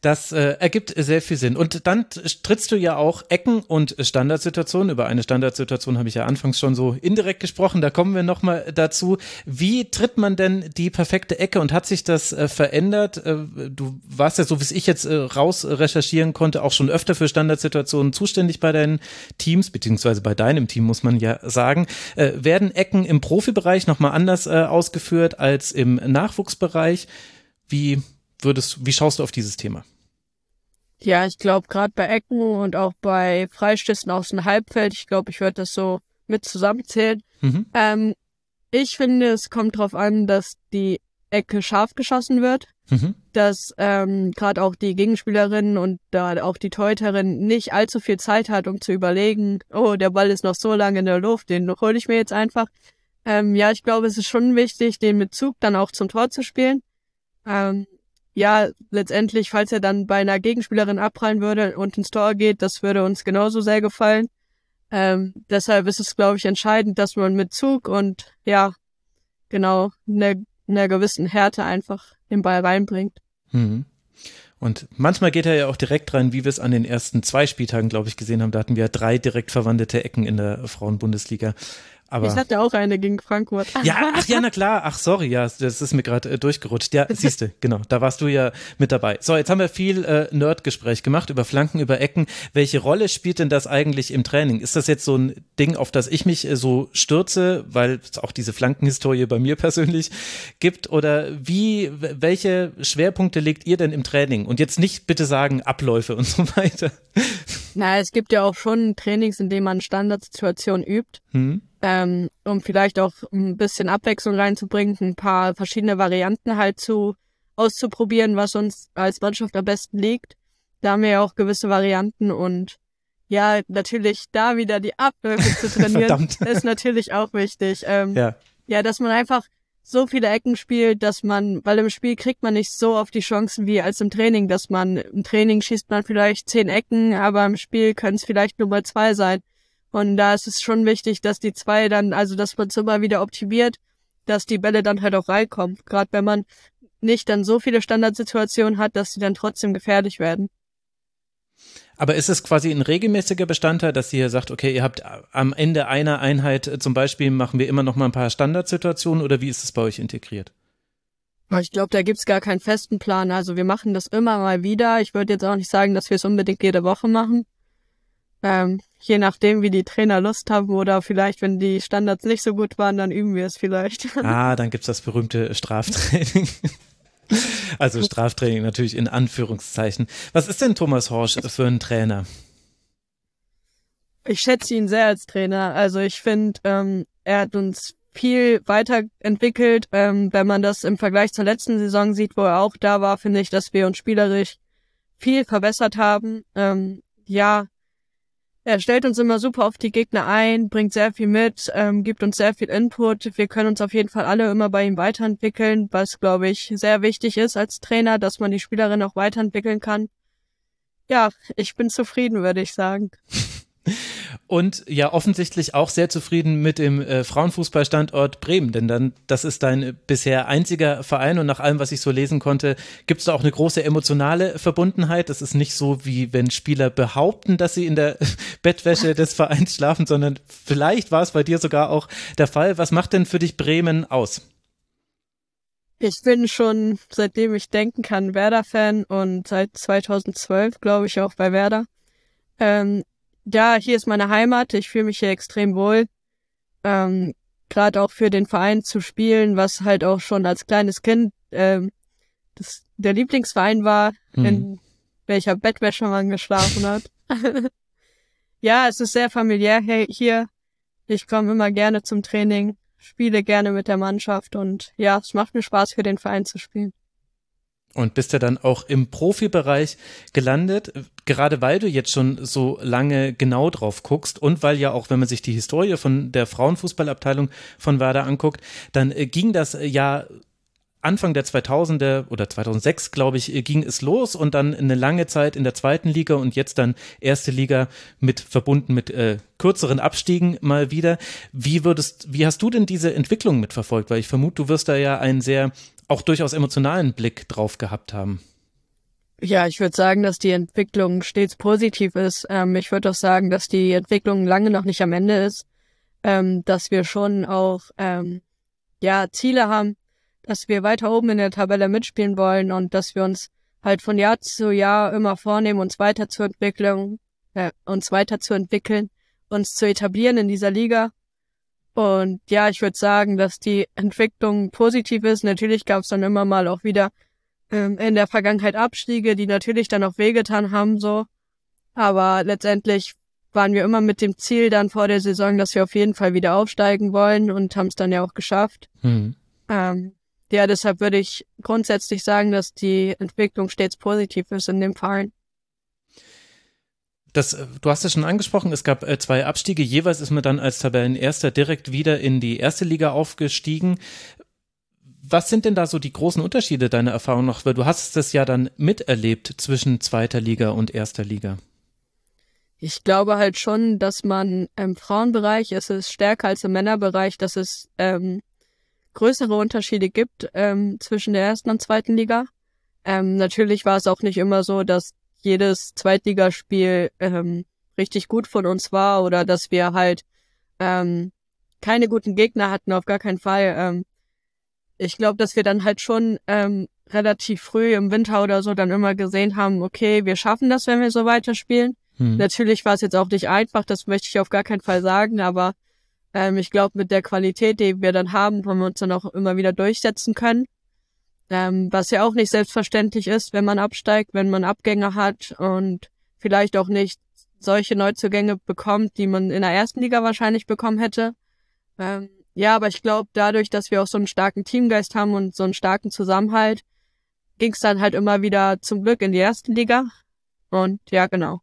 Das äh, ergibt sehr viel Sinn. Und dann trittst du ja auch Ecken und Standardsituationen. Über eine Standardsituation habe ich ja anfangs schon so indirekt gesprochen. Da kommen wir nochmal dazu. Wie tritt man denn die perfekte Ecke und hat sich das äh, verändert? Äh, du warst ja, so wie ich jetzt äh, raus recherchieren konnte, auch schon öfter für Standardsituationen zuständig bei deinen Teams, beziehungsweise bei deinem Team, muss man ja sagen. Äh, werden Ecken im Profibereich nochmal anders äh, ausgeführt als im Nachwuchsbereich? Wie würdest, wie schaust du auf dieses Thema? Ja, ich glaube, gerade bei Ecken und auch bei Freistößen aus dem Halbfeld, ich glaube, ich würde das so mit zusammenzählen. Mhm. Ähm, ich finde, es kommt darauf an, dass die Ecke scharf geschossen wird, mhm. dass ähm, gerade auch die Gegenspielerin und da auch die Teuterin nicht allzu viel Zeit hat, um zu überlegen, oh, der Ball ist noch so lange in der Luft, den hole ich mir jetzt einfach. Ähm, ja, ich glaube, es ist schon wichtig, den mit Zug dann auch zum Tor zu spielen. Ähm, ja, letztendlich, falls er dann bei einer Gegenspielerin abprallen würde und ins Tor geht, das würde uns genauso sehr gefallen. Ähm, deshalb ist es, glaube ich, entscheidend, dass man mit Zug und ja, genau, einer ne gewissen Härte einfach den Ball reinbringt. Mhm. Und manchmal geht er ja auch direkt rein, wie wir es an den ersten zwei Spieltagen, glaube ich, gesehen haben. Da hatten wir drei direkt verwandelte Ecken in der Frauenbundesliga. Aber ich hatte auch eine gegen Frankfurt. Ja, ach ja, na klar. Ach, sorry, ja, das ist mir gerade äh, durchgerutscht. Ja, [LAUGHS] siehste, genau, da warst du ja mit dabei. So, jetzt haben wir viel äh, Nerdgespräch gemacht über Flanken, über Ecken. Welche Rolle spielt denn das eigentlich im Training? Ist das jetzt so ein Ding, auf das ich mich äh, so stürze, weil es auch diese Flankenhistorie bei mir [LAUGHS] persönlich gibt? Oder wie, welche Schwerpunkte legt ihr denn im Training? Und jetzt nicht bitte sagen Abläufe und [LAUGHS] so weiter. Na, es gibt ja auch schon Trainings, in denen man Standardsituationen übt. Hm? Ähm, um vielleicht auch ein bisschen Abwechslung reinzubringen, ein paar verschiedene Varianten halt zu auszuprobieren, was uns als Mannschaft am besten liegt. Da haben wir ja auch gewisse Varianten und ja, natürlich da wieder die Abläufe zu [LAUGHS] trainieren, ist natürlich auch wichtig. Ähm, ja. ja, dass man einfach so viele Ecken spielt, dass man, weil im Spiel kriegt man nicht so oft die Chancen wie als im Training, dass man im Training schießt man vielleicht zehn Ecken, aber im Spiel können es vielleicht nur mal zwei sein. Und da ist es schon wichtig, dass die zwei dann, also dass man es immer wieder optimiert, dass die Bälle dann halt auch reinkommen. Gerade wenn man nicht dann so viele Standardsituationen hat, dass sie dann trotzdem gefährlich werden. Aber ist es quasi ein regelmäßiger Bestandteil, dass ihr sagt, okay, ihr habt am Ende einer Einheit äh, zum Beispiel machen wir immer noch mal ein paar Standardsituationen oder wie ist es bei euch integriert? Ich glaube, da gibt's gar keinen festen Plan. Also wir machen das immer mal wieder. Ich würde jetzt auch nicht sagen, dass wir es unbedingt jede Woche machen. Ähm, je nachdem, wie die Trainer Lust haben oder vielleicht, wenn die Standards nicht so gut waren, dann üben wir es vielleicht. [LAUGHS] Ah, dann gibt's das berühmte Straftraining. [LAUGHS] Also Straftraining natürlich in Anführungszeichen. Was ist denn Thomas Horsch für ein Trainer? Ich schätze ihn sehr als Trainer. Also ich finde, ähm, er hat uns viel weiterentwickelt. Ähm, wenn man das im Vergleich zur letzten Saison sieht, wo er auch da war, finde ich, dass wir uns spielerisch viel verbessert haben. Ähm, ja, er stellt uns immer super auf die Gegner ein, bringt sehr viel mit, ähm, gibt uns sehr viel Input. Wir können uns auf jeden Fall alle immer bei ihm weiterentwickeln, was, glaube ich, sehr wichtig ist als Trainer, dass man die Spielerin auch weiterentwickeln kann. Ja, ich bin zufrieden, würde ich sagen. [LAUGHS] und ja offensichtlich auch sehr zufrieden mit dem äh, Frauenfußballstandort Bremen, denn dann das ist dein bisher einziger Verein und nach allem, was ich so lesen konnte, gibt es da auch eine große emotionale Verbundenheit. Das ist nicht so wie wenn Spieler behaupten, dass sie in der [LAUGHS] Bettwäsche des Vereins schlafen, sondern vielleicht war es bei dir sogar auch der Fall. Was macht denn für dich Bremen aus? Ich bin schon, seitdem ich denken kann, Werder-Fan und seit 2012, glaube ich, auch bei Werder. Ähm, ja, hier ist meine Heimat. Ich fühle mich hier extrem wohl. Ähm, Gerade auch für den Verein zu spielen, was halt auch schon als kleines Kind ähm, das, der Lieblingsverein war, mhm. in welcher Bettwäsche man geschlafen hat. [LAUGHS] ja, es ist sehr familiär hier. Ich komme immer gerne zum Training, spiele gerne mit der Mannschaft und ja, es macht mir Spaß, für den Verein zu spielen und bist ja dann auch im Profibereich gelandet, gerade weil du jetzt schon so lange genau drauf guckst und weil ja auch, wenn man sich die Historie von der Frauenfußballabteilung von Werder anguckt, dann äh, ging das ja Anfang der 2000er oder 2006, glaube ich, ging es los und dann eine lange Zeit in der zweiten Liga und jetzt dann erste Liga mit verbunden mit äh, kürzeren Abstiegen mal wieder. Wie würdest, wie hast du denn diese Entwicklung mitverfolgt? Weil ich vermute, du wirst da ja einen sehr auch durchaus emotionalen Blick drauf gehabt haben. Ja, ich würde sagen, dass die Entwicklung stets positiv ist. Ähm, ich würde auch sagen, dass die Entwicklung lange noch nicht am Ende ist, ähm, dass wir schon auch ähm, ja Ziele haben, dass wir weiter oben in der Tabelle mitspielen wollen und dass wir uns halt von Jahr zu Jahr immer vornehmen, uns weiterzuentwickeln, äh, uns weiterzuentwickeln, uns zu etablieren in dieser Liga und ja, ich würde sagen, dass die Entwicklung positiv ist. Natürlich gab es dann immer mal auch wieder ähm, in der Vergangenheit Abstiege, die natürlich dann auch wehgetan haben, so. Aber letztendlich waren wir immer mit dem Ziel dann vor der Saison, dass wir auf jeden Fall wieder aufsteigen wollen und haben es dann ja auch geschafft. Mhm. Ähm, ja, deshalb würde ich grundsätzlich sagen, dass die Entwicklung stets positiv ist in dem Verein. Das, äh, du hast es schon angesprochen, es gab äh, zwei Abstiege. Jeweils ist man dann als Tabellenerster direkt wieder in die erste Liga aufgestiegen. Was sind denn da so die großen Unterschiede deiner Erfahrung noch? Weil du hast es ja dann miterlebt zwischen zweiter Liga und erster Liga. Ich glaube halt schon, dass man im Frauenbereich ist es stärker als im Männerbereich, dass es ähm, größere Unterschiede gibt ähm, zwischen der ersten und zweiten Liga. Ähm, natürlich war es auch nicht immer so, dass jedes Zweitligaspiel ähm, richtig gut von uns war oder dass wir halt ähm, keine guten Gegner hatten, auf gar keinen Fall. Ähm, ich glaube, dass wir dann halt schon ähm, relativ früh im Winter oder so dann immer gesehen haben, okay, wir schaffen das, wenn wir so weiterspielen. Hm. Natürlich war es jetzt auch nicht einfach, das möchte ich auf gar keinen Fall sagen, aber ähm, ich glaube, mit der Qualität, die wir dann haben, haben wir uns dann auch immer wieder durchsetzen können. Ähm, was ja auch nicht selbstverständlich ist, wenn man absteigt, wenn man Abgänge hat und vielleicht auch nicht solche Neuzugänge bekommt, die man in der ersten Liga wahrscheinlich bekommen hätte. Ähm, ja, aber ich glaube, dadurch, dass wir auch so einen starken Teamgeist haben und so einen starken Zusammenhalt, ging es dann halt immer wieder zum Glück in die erste Liga. Und ja, genau.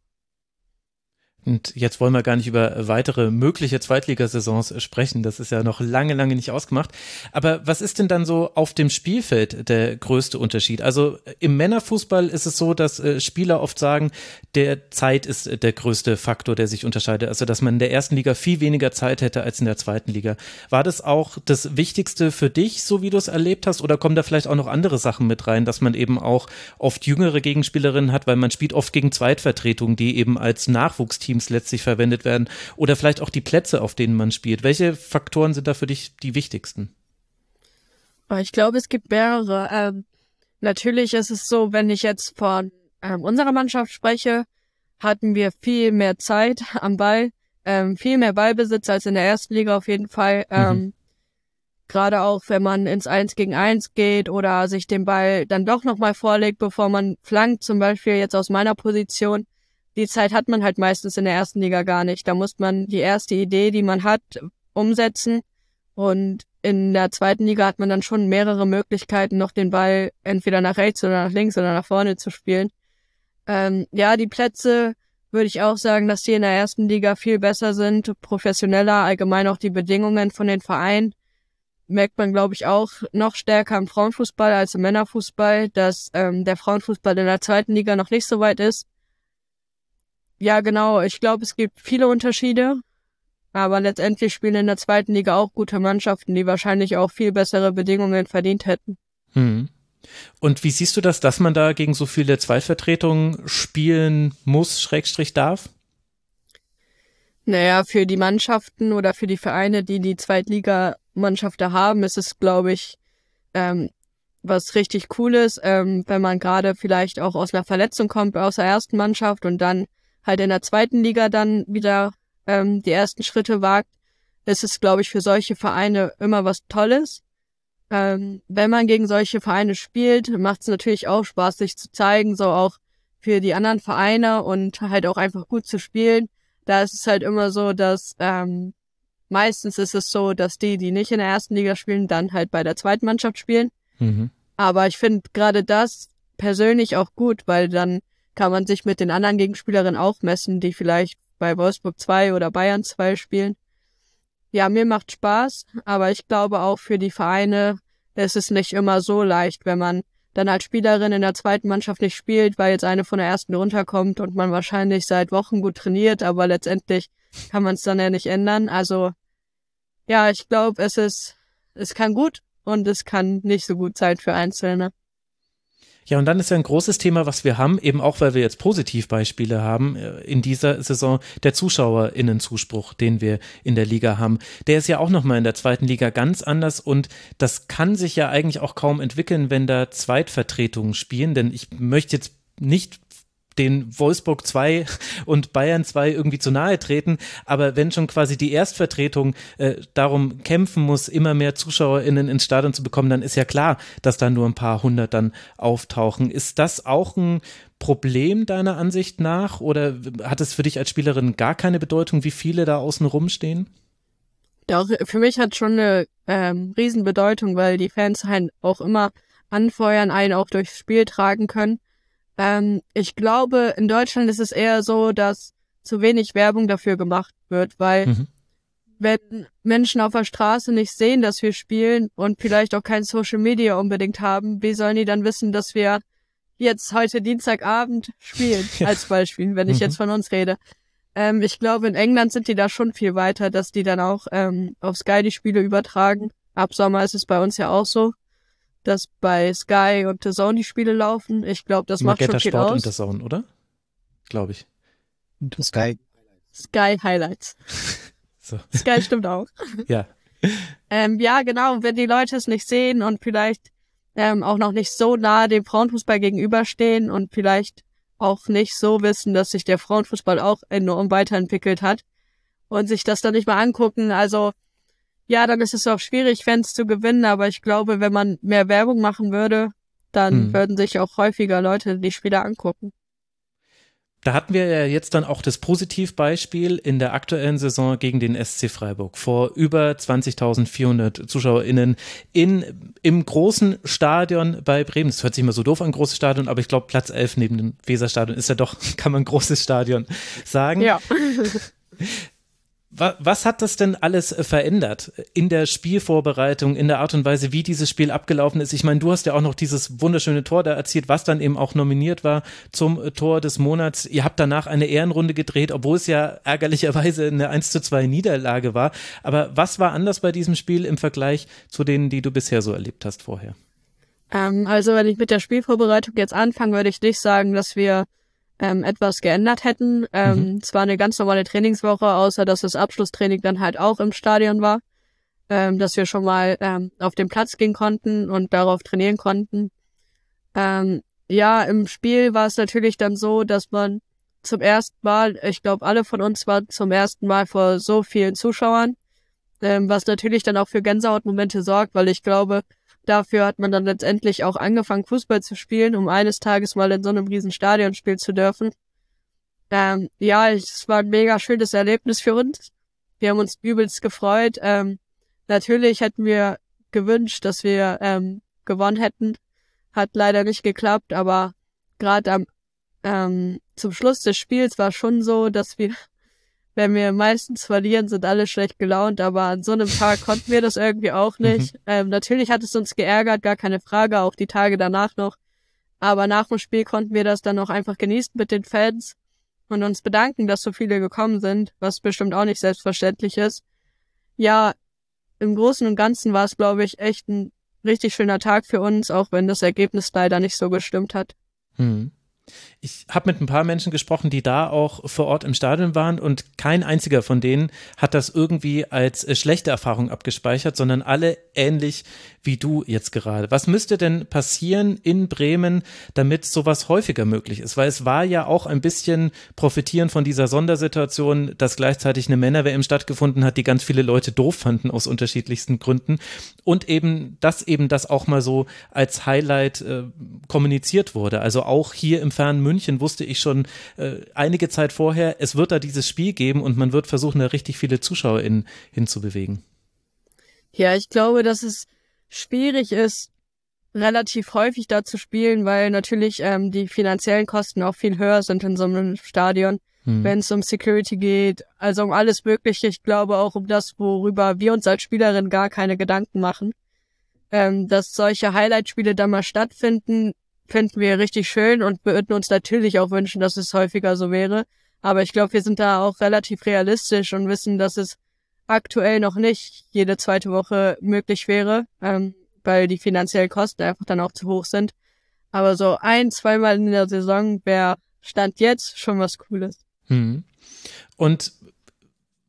Und jetzt wollen wir gar nicht über weitere mögliche Zweitligasaisons sprechen. Das ist ja noch lange, lange nicht ausgemacht. Aber was ist denn dann so auf dem Spielfeld der größte Unterschied? Also im Männerfußball ist es so, dass äh, Spieler oft sagen, der Zeit ist der größte Faktor, der sich unterscheidet. Also dass man in der ersten Liga viel weniger Zeit hätte als in der zweiten Liga. War das auch das Wichtigste für dich, so wie du es erlebt hast? Oder kommen da vielleicht auch noch andere Sachen mit rein, dass man eben auch oft jüngere Gegenspielerinnen hat, weil man spielt oft gegen Zweitvertretungen, die eben als Nachwuchsteam Teams letztlich verwendet werden oder vielleicht auch die Plätze, auf denen man spielt. Welche Faktoren sind da für dich die wichtigsten? Ich glaube, es gibt mehrere. Ähm, natürlich ist es so, wenn ich jetzt von ähm, unserer Mannschaft spreche, hatten wir viel mehr Zeit am Ball, ähm, viel mehr Ballbesitz als in der ersten Liga auf jeden Fall. Mhm. Ähm, Gerade auch, wenn man ins Eins gegen Eins geht oder sich den Ball dann doch nochmal vorlegt, bevor man flankt, zum Beispiel jetzt aus meiner Position, die Zeit hat man halt meistens in der ersten Liga gar nicht. Da muss man die erste Idee, die man hat, umsetzen. Und in der zweiten Liga hat man dann schon mehrere Möglichkeiten, noch den Ball entweder nach rechts oder nach links oder nach vorne zu spielen. Ähm, ja, die Plätze würde ich auch sagen, dass die in der ersten Liga viel besser sind, professioneller, allgemein auch die Bedingungen von den Vereinen. Merkt man, glaube ich, auch noch stärker im Frauenfußball als im Männerfußball, dass ähm, der Frauenfußball in der zweiten Liga noch nicht so weit ist. Ja, genau. Ich glaube, es gibt viele Unterschiede. Aber letztendlich spielen in der zweiten Liga auch gute Mannschaften, die wahrscheinlich auch viel bessere Bedingungen verdient hätten. Hm. Und wie siehst du das, dass man da gegen so viele Zweitvertretungen spielen muss, Schrägstrich darf? Naja, für die Mannschaften oder für die Vereine, die die Zweitligamannschaften haben, ist es, glaube ich, ähm, was richtig cool ist, ähm, wenn man gerade vielleicht auch aus einer Verletzung kommt aus der ersten Mannschaft und dann halt in der zweiten Liga dann wieder ähm, die ersten Schritte wagt, ist es, glaube ich, für solche Vereine immer was Tolles. Ähm, wenn man gegen solche Vereine spielt, macht es natürlich auch Spaß, sich zu zeigen, so auch für die anderen Vereine und halt auch einfach gut zu spielen. Da ist es halt immer so, dass ähm, meistens ist es so, dass die, die nicht in der ersten Liga spielen, dann halt bei der zweiten Mannschaft spielen. Mhm. Aber ich finde gerade das persönlich auch gut, weil dann kann man sich mit den anderen Gegenspielerinnen auch messen, die vielleicht bei Wolfsburg 2 oder Bayern 2 spielen. Ja, mir macht Spaß, aber ich glaube auch für die Vereine ist es nicht immer so leicht, wenn man dann als Spielerin in der zweiten Mannschaft nicht spielt, weil jetzt eine von der ersten runterkommt und man wahrscheinlich seit Wochen gut trainiert, aber letztendlich kann man es dann ja nicht ändern. Also ja, ich glaube, es ist, es kann gut und es kann nicht so gut sein für Einzelne. Ja, und dann ist ja ein großes Thema, was wir haben, eben auch weil wir jetzt Positivbeispiele haben äh, in dieser Saison, der ZuschauerInnenzuspruch, den wir in der Liga haben. Der ist ja auch nochmal in der zweiten Liga ganz anders und das kann sich ja eigentlich auch kaum entwickeln, wenn da Zweitvertretungen spielen, denn ich möchte jetzt nicht den Wolfsburg 2 [LAUGHS] und Bayern 2 irgendwie zu nahe treten. Aber wenn schon quasi die Erstvertretung äh, darum kämpfen muss, immer mehr ZuschauerInnen ins Stadion zu bekommen, dann ist ja klar, dass da nur ein paar hundert dann auftauchen. Ist das auch ein Problem deiner Ansicht nach oder hat es für dich als Spielerin gar keine Bedeutung, wie viele da außen rumstehen? Doch, für mich hat schon eine ähm, Riesenbedeutung, weil die Fans halt auch immer anfeuern, einen auch durchs Spiel tragen können. Ähm, ich glaube, in Deutschland ist es eher so, dass zu wenig Werbung dafür gemacht wird, weil mhm. wenn Menschen auf der Straße nicht sehen, dass wir spielen und vielleicht auch kein Social Media unbedingt haben, wie sollen die dann wissen, dass wir jetzt heute Dienstagabend spielen, [LAUGHS] ja. als Beispiel, wenn ich mhm. jetzt von uns rede. Ähm, ich glaube, in England sind die da schon viel weiter, dass die dann auch ähm, auf Sky die Spiele übertragen. Ab Sommer ist es bei uns ja auch so dass bei Sky und The Zone die Spiele laufen. Ich glaube, das macht schon viel Sport aus. und The Zone, oder? Glaube ich. Sky. Sky Highlights. [LAUGHS] So. Sky stimmt auch. [LAUGHS] Ja. Ähm, ja, genau, wenn die Leute es nicht sehen und vielleicht ähm, auch noch nicht so nah dem Frauenfußball gegenüberstehen und vielleicht auch nicht so wissen, dass sich der Frauenfußball auch enorm weiterentwickelt hat und sich das dann nicht mal angucken. Also ja, dann ist es auch schwierig, Fans zu gewinnen, aber ich glaube, wenn man mehr Werbung machen würde, dann hm. würden sich auch häufiger Leute die Spiele angucken. Da hatten wir ja jetzt dann auch das Positivbeispiel in der aktuellen Saison gegen den SC Freiburg vor über 20.400 ZuschauerInnen in, im großen Stadion bei Bremen. Das hört sich immer so doof an, großes Stadion, aber ich glaube Platz 11 neben dem Weserstadion ist ja doch, [LAUGHS] kann man großes Stadion sagen. Ja. [LAUGHS] Was hat das denn alles äh, verändert in der Spielvorbereitung, in der Art und Weise, wie dieses Spiel abgelaufen ist? Ich meine, du hast ja auch noch dieses wunderschöne Tor da erzielt, was dann eben auch nominiert war zum äh, Tor des Monats. Ihr habt danach eine Ehrenrunde gedreht, obwohl es ja ärgerlicherweise eine 1 zu 2 Niederlage war. Aber was war anders bei diesem Spiel im Vergleich zu denen, die du bisher so erlebt hast vorher? Ähm, also, wenn ich mit der Spielvorbereitung jetzt anfange, würde ich nicht sagen, dass wir ähm, etwas geändert hätten. Ähm, mhm. Es war eine ganz normale Trainingswoche, außer dass das Abschlusstraining dann halt auch im Stadion war, ähm, dass wir schon mal ähm, auf den Platz gehen konnten und darauf trainieren konnten. Ähm, ja, im Spiel war es natürlich dann so, dass man zum ersten Mal, ich glaube, alle von uns waren zum ersten Mal vor so vielen Zuschauern, ähm, was natürlich dann auch für Gänsehautmomente sorgt, weil ich glaube, dafür hat man dann letztendlich auch angefangen, Fußball zu spielen, um eines Tages mal in so einem riesen Stadion spielen zu dürfen. Ähm, ja, es war ein mega schönes Erlebnis für uns. Wir haben uns übelst gefreut. Ähm, natürlich hätten wir gewünscht, dass wir ähm, gewonnen hätten. Hat leider nicht geklappt, aber gerade am ähm, zum Schluss des Spiels war schon so, dass wir wenn wir meistens verlieren, sind alle schlecht gelaunt, aber an so einem Tag konnten wir das irgendwie auch mhm. nicht. Mhm. Ähm, natürlich hat es uns geärgert, gar keine Frage, auch die Tage danach noch. Aber nach dem Spiel konnten wir das dann auch einfach genießen mit den Fans und uns bedanken, dass so viele gekommen sind, was bestimmt auch nicht selbstverständlich ist. Ja, im Großen und Ganzen war es, glaube ich, echt ein richtig schöner Tag für uns, auch wenn das Ergebnis leider nicht so gestimmt hat. Hm. Ich habe mit ein paar Menschen gesprochen, die da auch vor Ort im Stadion waren und kein einziger von denen hat das irgendwie als äh, schlechte Erfahrung abgespeichert, sondern alle ähnlich wie du jetzt gerade. Was müsste denn passieren in Bremen, damit sowas häufiger möglich ist? Weil es war ja auch ein bisschen profitieren von dieser Sondersituation, dass gleichzeitig eine Männer-WM stattgefunden hat, die ganz viele Leute doof fanden aus unterschiedlichsten Gründen und eben, dass eben das auch mal so als Highlight äh, kommuniziert wurde. Also auch hier im fernen München wusste ich schon äh, einige Zeit vorher, es wird da dieses Spiel geben und man wird versuchen, da richtig viele Zuschauer in, hinzubewegen. Ja, ich glaube, dass es schwierig ist, relativ häufig da zu spielen, weil natürlich ähm, die finanziellen Kosten auch viel höher sind in so einem Stadion, hm. wenn es um Security geht, also um alles Mögliche. Ich glaube auch um das, worüber wir uns als Spielerin gar keine Gedanken machen. Ähm, dass solche Highlight-Spiele da mal stattfinden, finden wir richtig schön und würden uns natürlich auch wünschen, dass es häufiger so wäre. Aber ich glaube, wir sind da auch relativ realistisch und wissen, dass es aktuell noch nicht jede zweite Woche möglich wäre, ähm, weil die finanziellen Kosten einfach dann auch zu hoch sind. Aber so ein, zweimal in der Saison wäre Stand jetzt schon was Cooles. Hm. Und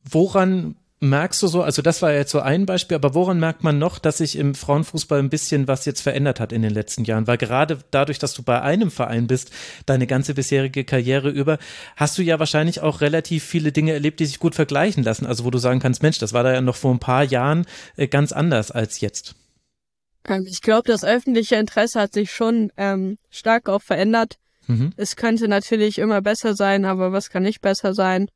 woran merkst du so, also das war jetzt so ein Beispiel, aber woran merkt man noch, dass sich im Frauenfußball ein bisschen was jetzt verändert hat in den letzten Jahren? Weil gerade dadurch, dass du bei einem Verein bist, deine ganze bisherige Karriere über, hast du ja wahrscheinlich auch relativ viele Dinge erlebt, die sich gut vergleichen lassen. Also wo du sagen kannst, Mensch, das war da ja noch vor ein paar Jahren äh, ganz anders als jetzt. Ähm, ich glaube, das öffentliche Interesse hat sich schon ähm, stark auch verändert. Mhm. Es könnte natürlich immer besser sein, aber was kann nicht besser sein?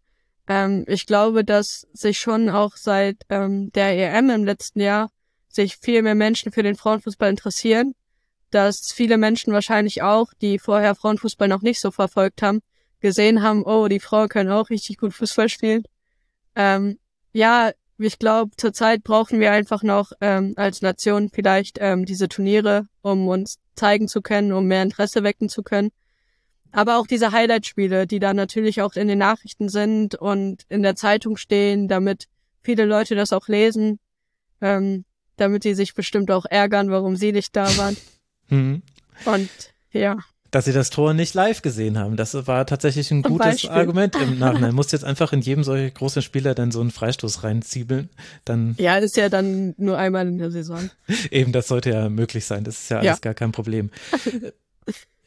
Ähm, ich glaube, dass sich schon auch seit ähm, der EM im letzten Jahr sich viel mehr Menschen für den Frauenfußball interessieren, dass viele Menschen wahrscheinlich auch, die vorher Frauenfußball noch nicht so verfolgt haben, gesehen haben, oh, die Frauen können auch richtig gut Fußball spielen. Ähm, ja, ich glaube, zurzeit brauchen wir einfach noch ähm, als Nation vielleicht ähm, diese Turniere, um uns zeigen zu können, um mehr Interesse wecken zu können. Aber auch diese Highlight-Spiele, die da natürlich auch in den Nachrichten sind und in der Zeitung stehen, damit viele Leute das auch lesen, ähm, damit sie sich bestimmt auch ärgern, warum sie nicht da waren. [LAUGHS] Mhm. Und ja. dass sie das Tor nicht live gesehen haben. Das war tatsächlich ein gutes Beispiel. Argument im [LAUGHS] Nachhinein. Muss jetzt einfach in jedem solchen großen Spieler dann so einen Freistoß reinziebeln. Dann Ja, ist ja dann nur einmal in der Saison. [LAUGHS] eben, das sollte ja möglich sein. Das ist ja alles Ja. gar kein Problem.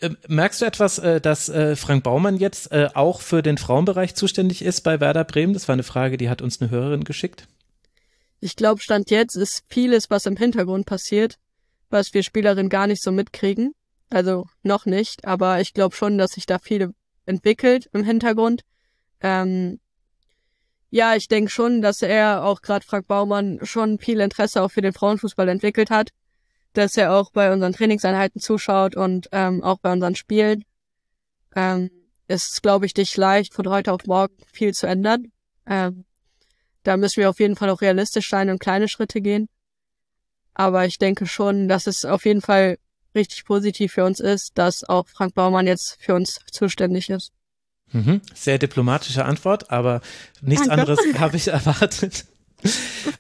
Äh, Merkst du etwas, äh, dass äh, Frank Baumann jetzt auch für den Frauenbereich zuständig ist bei Werder Bremen? Das war eine Frage, die hat uns eine Hörerin geschickt. Ich glaube, Stand jetzt ist vieles, was im Hintergrund passiert, was wir Spielerinnen gar nicht so mitkriegen. Also noch nicht, aber ich glaube schon, dass sich da viel entwickelt im Hintergrund. Ähm, ja, ich denke schon, dass er auch gerade Frank Baumann schon viel Interesse auch für den Frauenfußball entwickelt hat, dass er auch bei unseren Trainingseinheiten zuschaut und ähm, auch bei unseren Spielen. Ähm, es ist, glaube ich, nicht leicht, von heute auf morgen viel zu ändern. Ähm, da müssen wir auf jeden Fall auch realistisch sein und kleine Schritte gehen. Aber ich denke schon, dass es auf jeden Fall richtig positiv für uns ist, dass auch Frank Baumann jetzt für uns zuständig ist. Mhm. Sehr diplomatische Antwort, aber nichts Danke. anderes [LAUGHS] habe ich erwartet.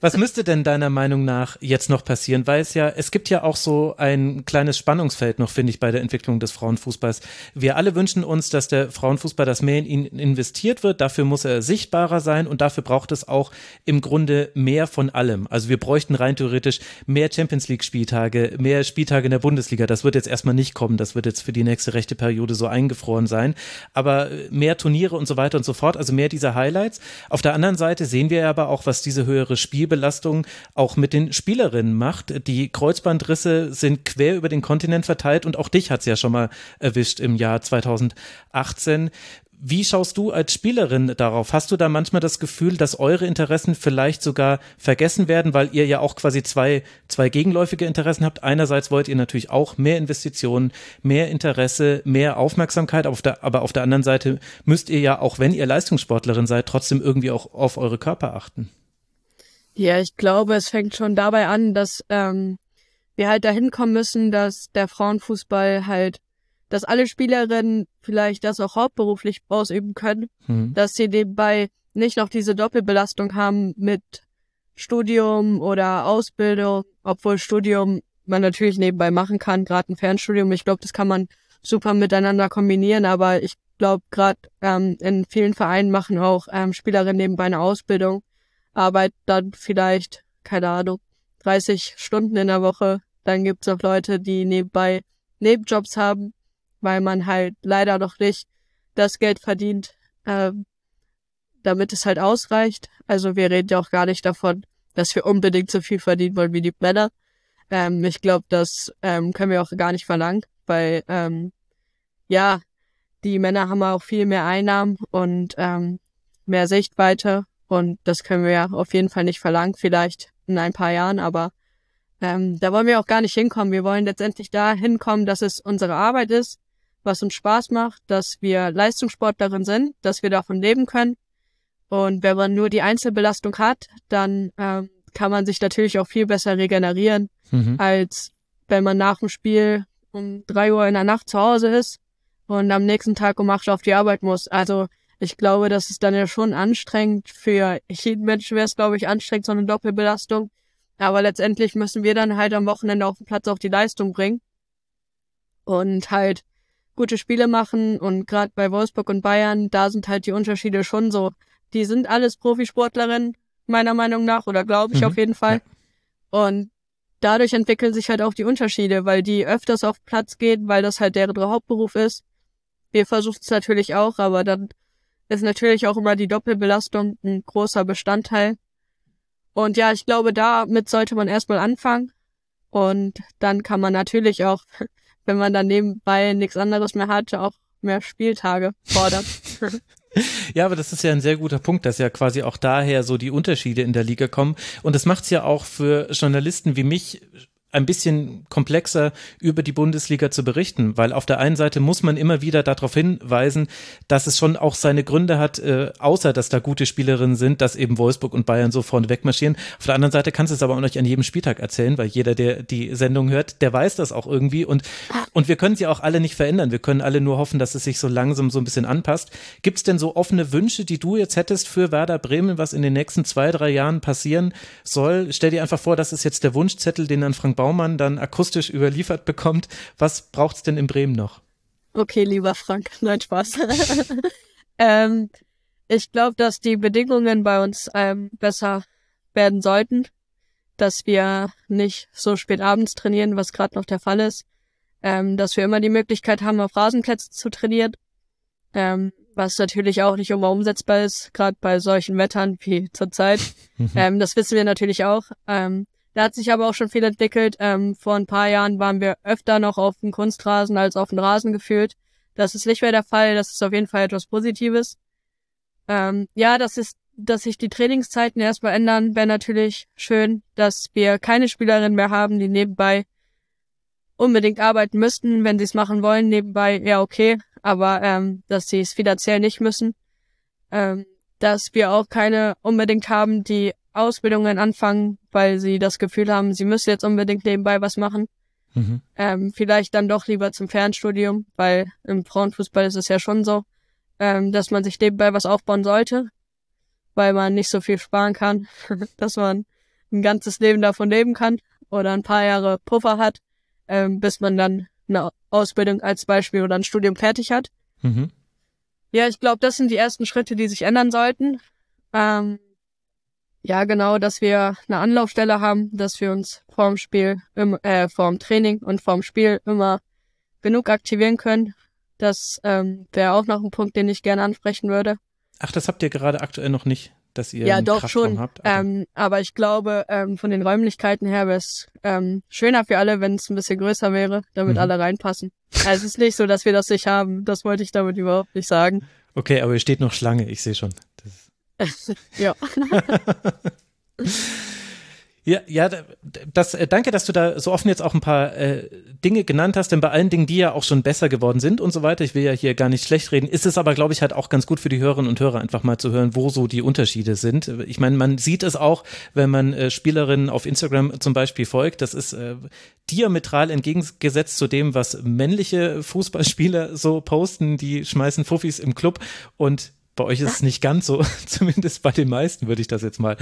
Was müsste denn deiner Meinung nach jetzt noch passieren? Weil es ja, es gibt ja auch so ein kleines Spannungsfeld noch, finde ich, bei der Entwicklung des Frauenfußballs. Wir alle wünschen uns, dass der Frauenfußball, dass mehr in ihn investiert wird. Dafür muss er sichtbarer sein und dafür braucht es auch im Grunde mehr von allem. Also wir bräuchten rein theoretisch mehr Champions League Spieltage, mehr Spieltage in der Bundesliga. Das wird jetzt erstmal nicht kommen. Das wird jetzt für die nächste rechte Periode so eingefroren sein. Aber mehr Turniere und so weiter und so fort, also mehr dieser Highlights. Auf der anderen Seite sehen wir aber auch, was diese höhere Spielbelastung auch mit den Spielerinnen macht. Die Kreuzbandrisse sind quer über den Kontinent verteilt und auch dich hat's ja schon mal erwischt im Jahr 2018. Wie schaust du als Spielerin darauf? Hast du da manchmal das Gefühl, dass eure Interessen vielleicht sogar vergessen werden, weil ihr ja auch quasi zwei, zwei gegenläufige Interessen habt? Einerseits wollt ihr natürlich auch mehr Investitionen, mehr Interesse, mehr Aufmerksamkeit, auf der, aber auf der anderen Seite müsst ihr ja, auch wenn ihr Leistungssportlerin seid, trotzdem irgendwie auch auf eure Körper achten. Ja, ich glaube, es fängt schon dabei an, dass ähm, wir halt dahin kommen müssen, dass der Frauenfußball halt, dass alle Spielerinnen vielleicht das auch hauptberuflich ausüben können, Hm. dass sie nebenbei nicht noch diese Doppelbelastung haben mit Studium oder Ausbildung, obwohl Studium man natürlich nebenbei machen kann, gerade ein Fernstudium. Ich glaube, das kann man super miteinander kombinieren, aber ich glaube, gerade ähm, in vielen Vereinen machen auch ähm, Spielerinnen nebenbei eine Ausbildung, arbeiten dann vielleicht, keine Ahnung, 30 Stunden in der Woche. Dann gibt's auch Leute, die nebenbei Nebenjobs haben, weil man halt leider noch nicht das Geld verdient, ähm, damit es halt ausreicht. Also wir reden ja auch gar nicht davon, dass wir unbedingt so viel verdienen wollen wie die Männer. Ähm, ich glaube, das ähm, können wir auch gar nicht verlangen, weil ähm, ja, die Männer haben auch viel mehr Einnahmen und ähm, mehr Sichtweite und das können wir ja auf jeden Fall nicht verlangen, vielleicht in ein paar Jahren, aber ähm, da wollen wir auch gar nicht hinkommen. Wir wollen letztendlich da hinkommen, dass es unsere Arbeit ist, was uns Spaß macht, dass wir Leistungssportlerin sind, dass wir davon leben können. Und wenn man nur die Einzelbelastung hat, dann ähm, kann man sich natürlich auch viel besser regenerieren, Mhm. als wenn man nach dem Spiel um drei Uhr in der Nacht zu Hause ist und am nächsten Tag um acht auf die Arbeit muss. Also ich glaube, das ist dann ja schon anstrengend. Für jeden Menschen wäre es, glaube ich, anstrengend, so eine Doppelbelastung. Aber letztendlich müssen wir dann halt am Wochenende auf dem Platz auch die Leistung bringen und halt gute Spiele machen. Und gerade bei Wolfsburg und Bayern, da sind halt die Unterschiede schon so. Die sind alles Profisportlerinnen, meiner Meinung nach, oder glaube ich Mhm. auf jeden Fall. Und dadurch entwickeln sich halt auch die Unterschiede, weil die öfters auf Platz gehen, weil das halt deren Hauptberuf ist. Wir versuchen es natürlich auch, aber dann ist natürlich auch immer die Doppelbelastung ein großer Bestandteil. Und ja, ich glaube, damit sollte man erstmal anfangen. Und dann kann man natürlich auch, [LAUGHS] wenn man dann nebenbei nichts anderes mehr hat, auch mehr Spieltage fordern. [LAUGHS] [LAUGHS] Ja, aber das ist ja ein sehr guter Punkt, dass ja quasi auch daher so die Unterschiede in der Liga kommen. Und das macht es ja auch für Journalisten wie mich ein bisschen komplexer über die Bundesliga zu berichten, weil auf der einen Seite muss man immer wieder darauf hinweisen, dass es schon auch seine Gründe hat, äh, außer dass da gute Spielerinnen sind, dass eben Wolfsburg und Bayern so vorne wegmarschieren. Auf der anderen Seite kannst du es aber auch nicht an jedem Spieltag erzählen, weil jeder, der die Sendung hört, der weiß das auch irgendwie und, und wir können sie auch alle nicht verändern. Wir können alle nur hoffen, dass es sich so langsam so ein bisschen anpasst. Gibt es denn so offene Wünsche, die du jetzt hättest für Werder Bremen, was in den nächsten zwei, drei Jahren passieren soll? Stell dir einfach vor, das ist jetzt der Wunschzettel, den dann Frank Baumann dann akustisch überliefert bekommt. Was braucht's denn in Bremen noch? Okay, lieber Frank, [LAUGHS] nein, Spaß. [LAUGHS] ähm, ich glaube, dass die Bedingungen bei uns ähm, besser werden sollten, dass wir nicht so spät abends trainieren, was gerade noch der Fall ist, ähm, dass wir immer die Möglichkeit haben, auf Rasenplätzen zu trainieren, ähm, was natürlich auch nicht immer umsetzbar ist, gerade bei solchen Wettern wie zurzeit. [LAUGHS] Mhm. ähm, das wissen wir natürlich auch. Ähm, da hat sich aber auch schon viel entwickelt. Ähm, vor ein paar Jahren waren wir öfter noch auf dem Kunstrasen als auf dem Rasen gefühlt. Das ist nicht mehr der Fall. Das ist auf jeden Fall etwas Positives. Ähm, ja, das ist, dass sich die Trainingszeiten erstmal ändern, wäre natürlich schön, dass wir keine Spielerinnen mehr haben, die nebenbei unbedingt arbeiten müssten, wenn sie es machen wollen. Nebenbei, ja, okay, aber ähm, dass sie es finanziell nicht müssen. Ähm, dass wir auch keine unbedingt haben, die Ausbildungen anfangen, weil sie das Gefühl haben, sie müssen jetzt unbedingt nebenbei was machen. Mhm. Ähm, vielleicht dann doch lieber zum Fernstudium, weil im Frauenfußball ist es ja schon so, ähm, dass man sich nebenbei was aufbauen sollte, weil man nicht so viel sparen kann, [LAUGHS] dass man ein ganzes Leben davon leben kann oder ein paar Jahre Puffer hat, ähm, bis man dann eine Ausbildung als Beispiel oder ein Studium fertig hat. Mhm. Ja, ich glaube, das sind die ersten Schritte, die sich ändern sollten. Ähm, ja, genau, dass wir eine Anlaufstelle haben, dass wir uns vorm Spiel, im, äh, vorm Training und vorm Spiel immer genug aktivieren können. Das ähm, wäre auch noch ein Punkt, den ich gerne ansprechen würde. Ach, das habt ihr gerade aktuell noch nicht, dass ihr ja doch Kraftraum schon. Habt, aber, ähm, aber ich glaube, ähm, von den Räumlichkeiten her wäre es ähm, schöner für alle, wenn es ein bisschen größer wäre, damit mhm. alle reinpassen. Also es ist nicht so, dass wir das nicht haben. Das wollte ich damit überhaupt nicht sagen. Okay, aber ihr steht noch Schlange. Ich sehe schon. [LAUGHS] ja. Ja, ja, das, äh, danke, dass du da so offen jetzt auch ein paar äh, Dinge genannt hast, denn bei allen Dingen, die ja auch schon besser geworden sind und so weiter, ich will ja hier gar nicht schlecht reden, ist es aber, glaube ich, halt auch ganz gut für die Hörerinnen und Hörer einfach mal zu hören, wo so die Unterschiede sind. Ich meine, man sieht es auch, wenn man äh, Spielerinnen auf Instagram zum Beispiel folgt, das ist äh, diametral entgegengesetzt zu dem, was männliche Fußballspieler so posten, die schmeißen Fuffis im Club und bei euch ist es nicht ganz so, [LAUGHS] zumindest bei den meisten würde ich das jetzt mal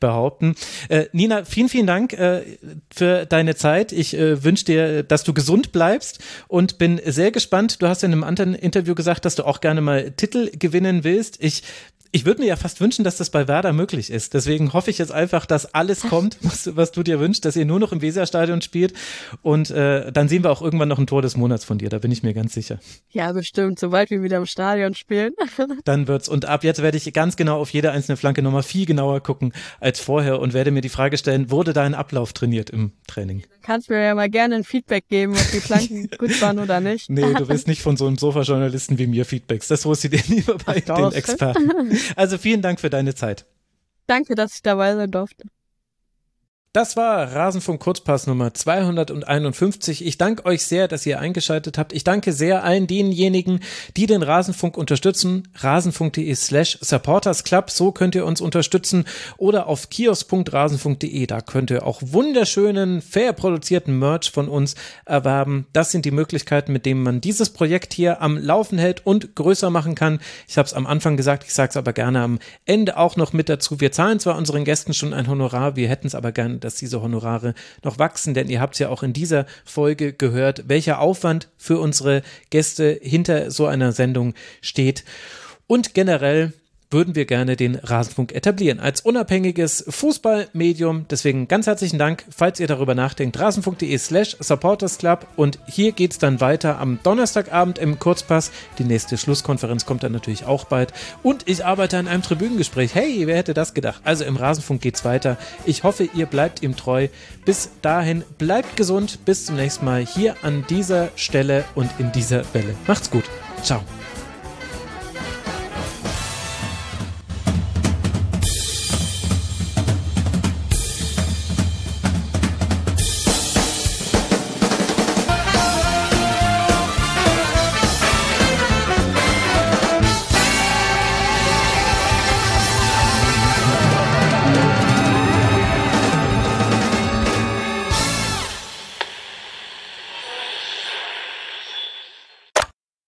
behaupten. Äh, Nina, vielen, vielen Dank äh, für deine Zeit. Ich äh, wünsche dir, dass du gesund bleibst und bin sehr gespannt. Du hast in einem anderen Interview gesagt, dass du auch gerne mal Titel gewinnen willst. Ich ich würde mir ja fast wünschen, dass das bei Werder möglich ist. Deswegen hoffe ich jetzt einfach, dass alles kommt, was, was du dir wünschst, dass ihr nur noch im Weserstadion spielt. Und äh, dann sehen wir auch irgendwann noch ein Tor des Monats von dir, da bin ich mir ganz sicher. Ja, bestimmt, sobald wir wieder im Stadion spielen. [LAUGHS] dann wird's. Und ab jetzt werde ich ganz genau auf jede einzelne Flanke nochmal viel genauer gucken als vorher und werde mir die Frage stellen, wurde dein Ablauf trainiert im Training? Du kannst mir ja mal gerne ein Feedback geben, ob die Flanken [LAUGHS] gut waren oder nicht. Nee, du willst nicht von so einem Sofa-Journalisten wie mir Feedbacks. Das holst du dir lieber bei Ach, den Experten. [LAUGHS] Also vielen Dank für deine Zeit. Danke, dass ich dabei sein durfte. Das war Rasenfunk Kurzpass Nummer 251. Ich danke euch sehr, dass ihr eingeschaltet habt. Ich danke sehr allen denjenigen, die den Rasenfunk unterstützen. Rasenfunk.de slash supportersclub. So könnt ihr uns unterstützen. Oder auf kiosk.rasenfunk.de. Da könnt ihr auch wunderschönen, fair produzierten Merch von uns erwerben. Das sind die Möglichkeiten, mit denen man dieses Projekt hier am Laufen hält und größer machen kann. Ich habe es am Anfang gesagt, ich sage es aber gerne am Ende auch noch mit dazu. Wir zahlen zwar unseren Gästen schon ein Honorar, wir hätten es aber gerne dass diese Honorare noch wachsen, denn ihr habt ja auch in dieser Folge gehört, welcher Aufwand für unsere Gäste hinter so einer Sendung steht. Und generell würden wir gerne den Rasenfunk etablieren als unabhängiges Fußballmedium. Deswegen ganz herzlichen Dank, falls ihr darüber nachdenkt. Rasenfunk.de slash supportersclub und hier geht es dann weiter am Donnerstagabend im Kurzpass. Die nächste Schlusskonferenz kommt dann natürlich auch bald und ich arbeite an einem Tribünengespräch. Hey, wer hätte das gedacht? Also im Rasenfunk geht's weiter. Ich hoffe, ihr bleibt ihm treu. Bis dahin, bleibt gesund. Bis zum nächsten Mal hier an dieser Stelle und in dieser Welle. Macht's gut. Ciao.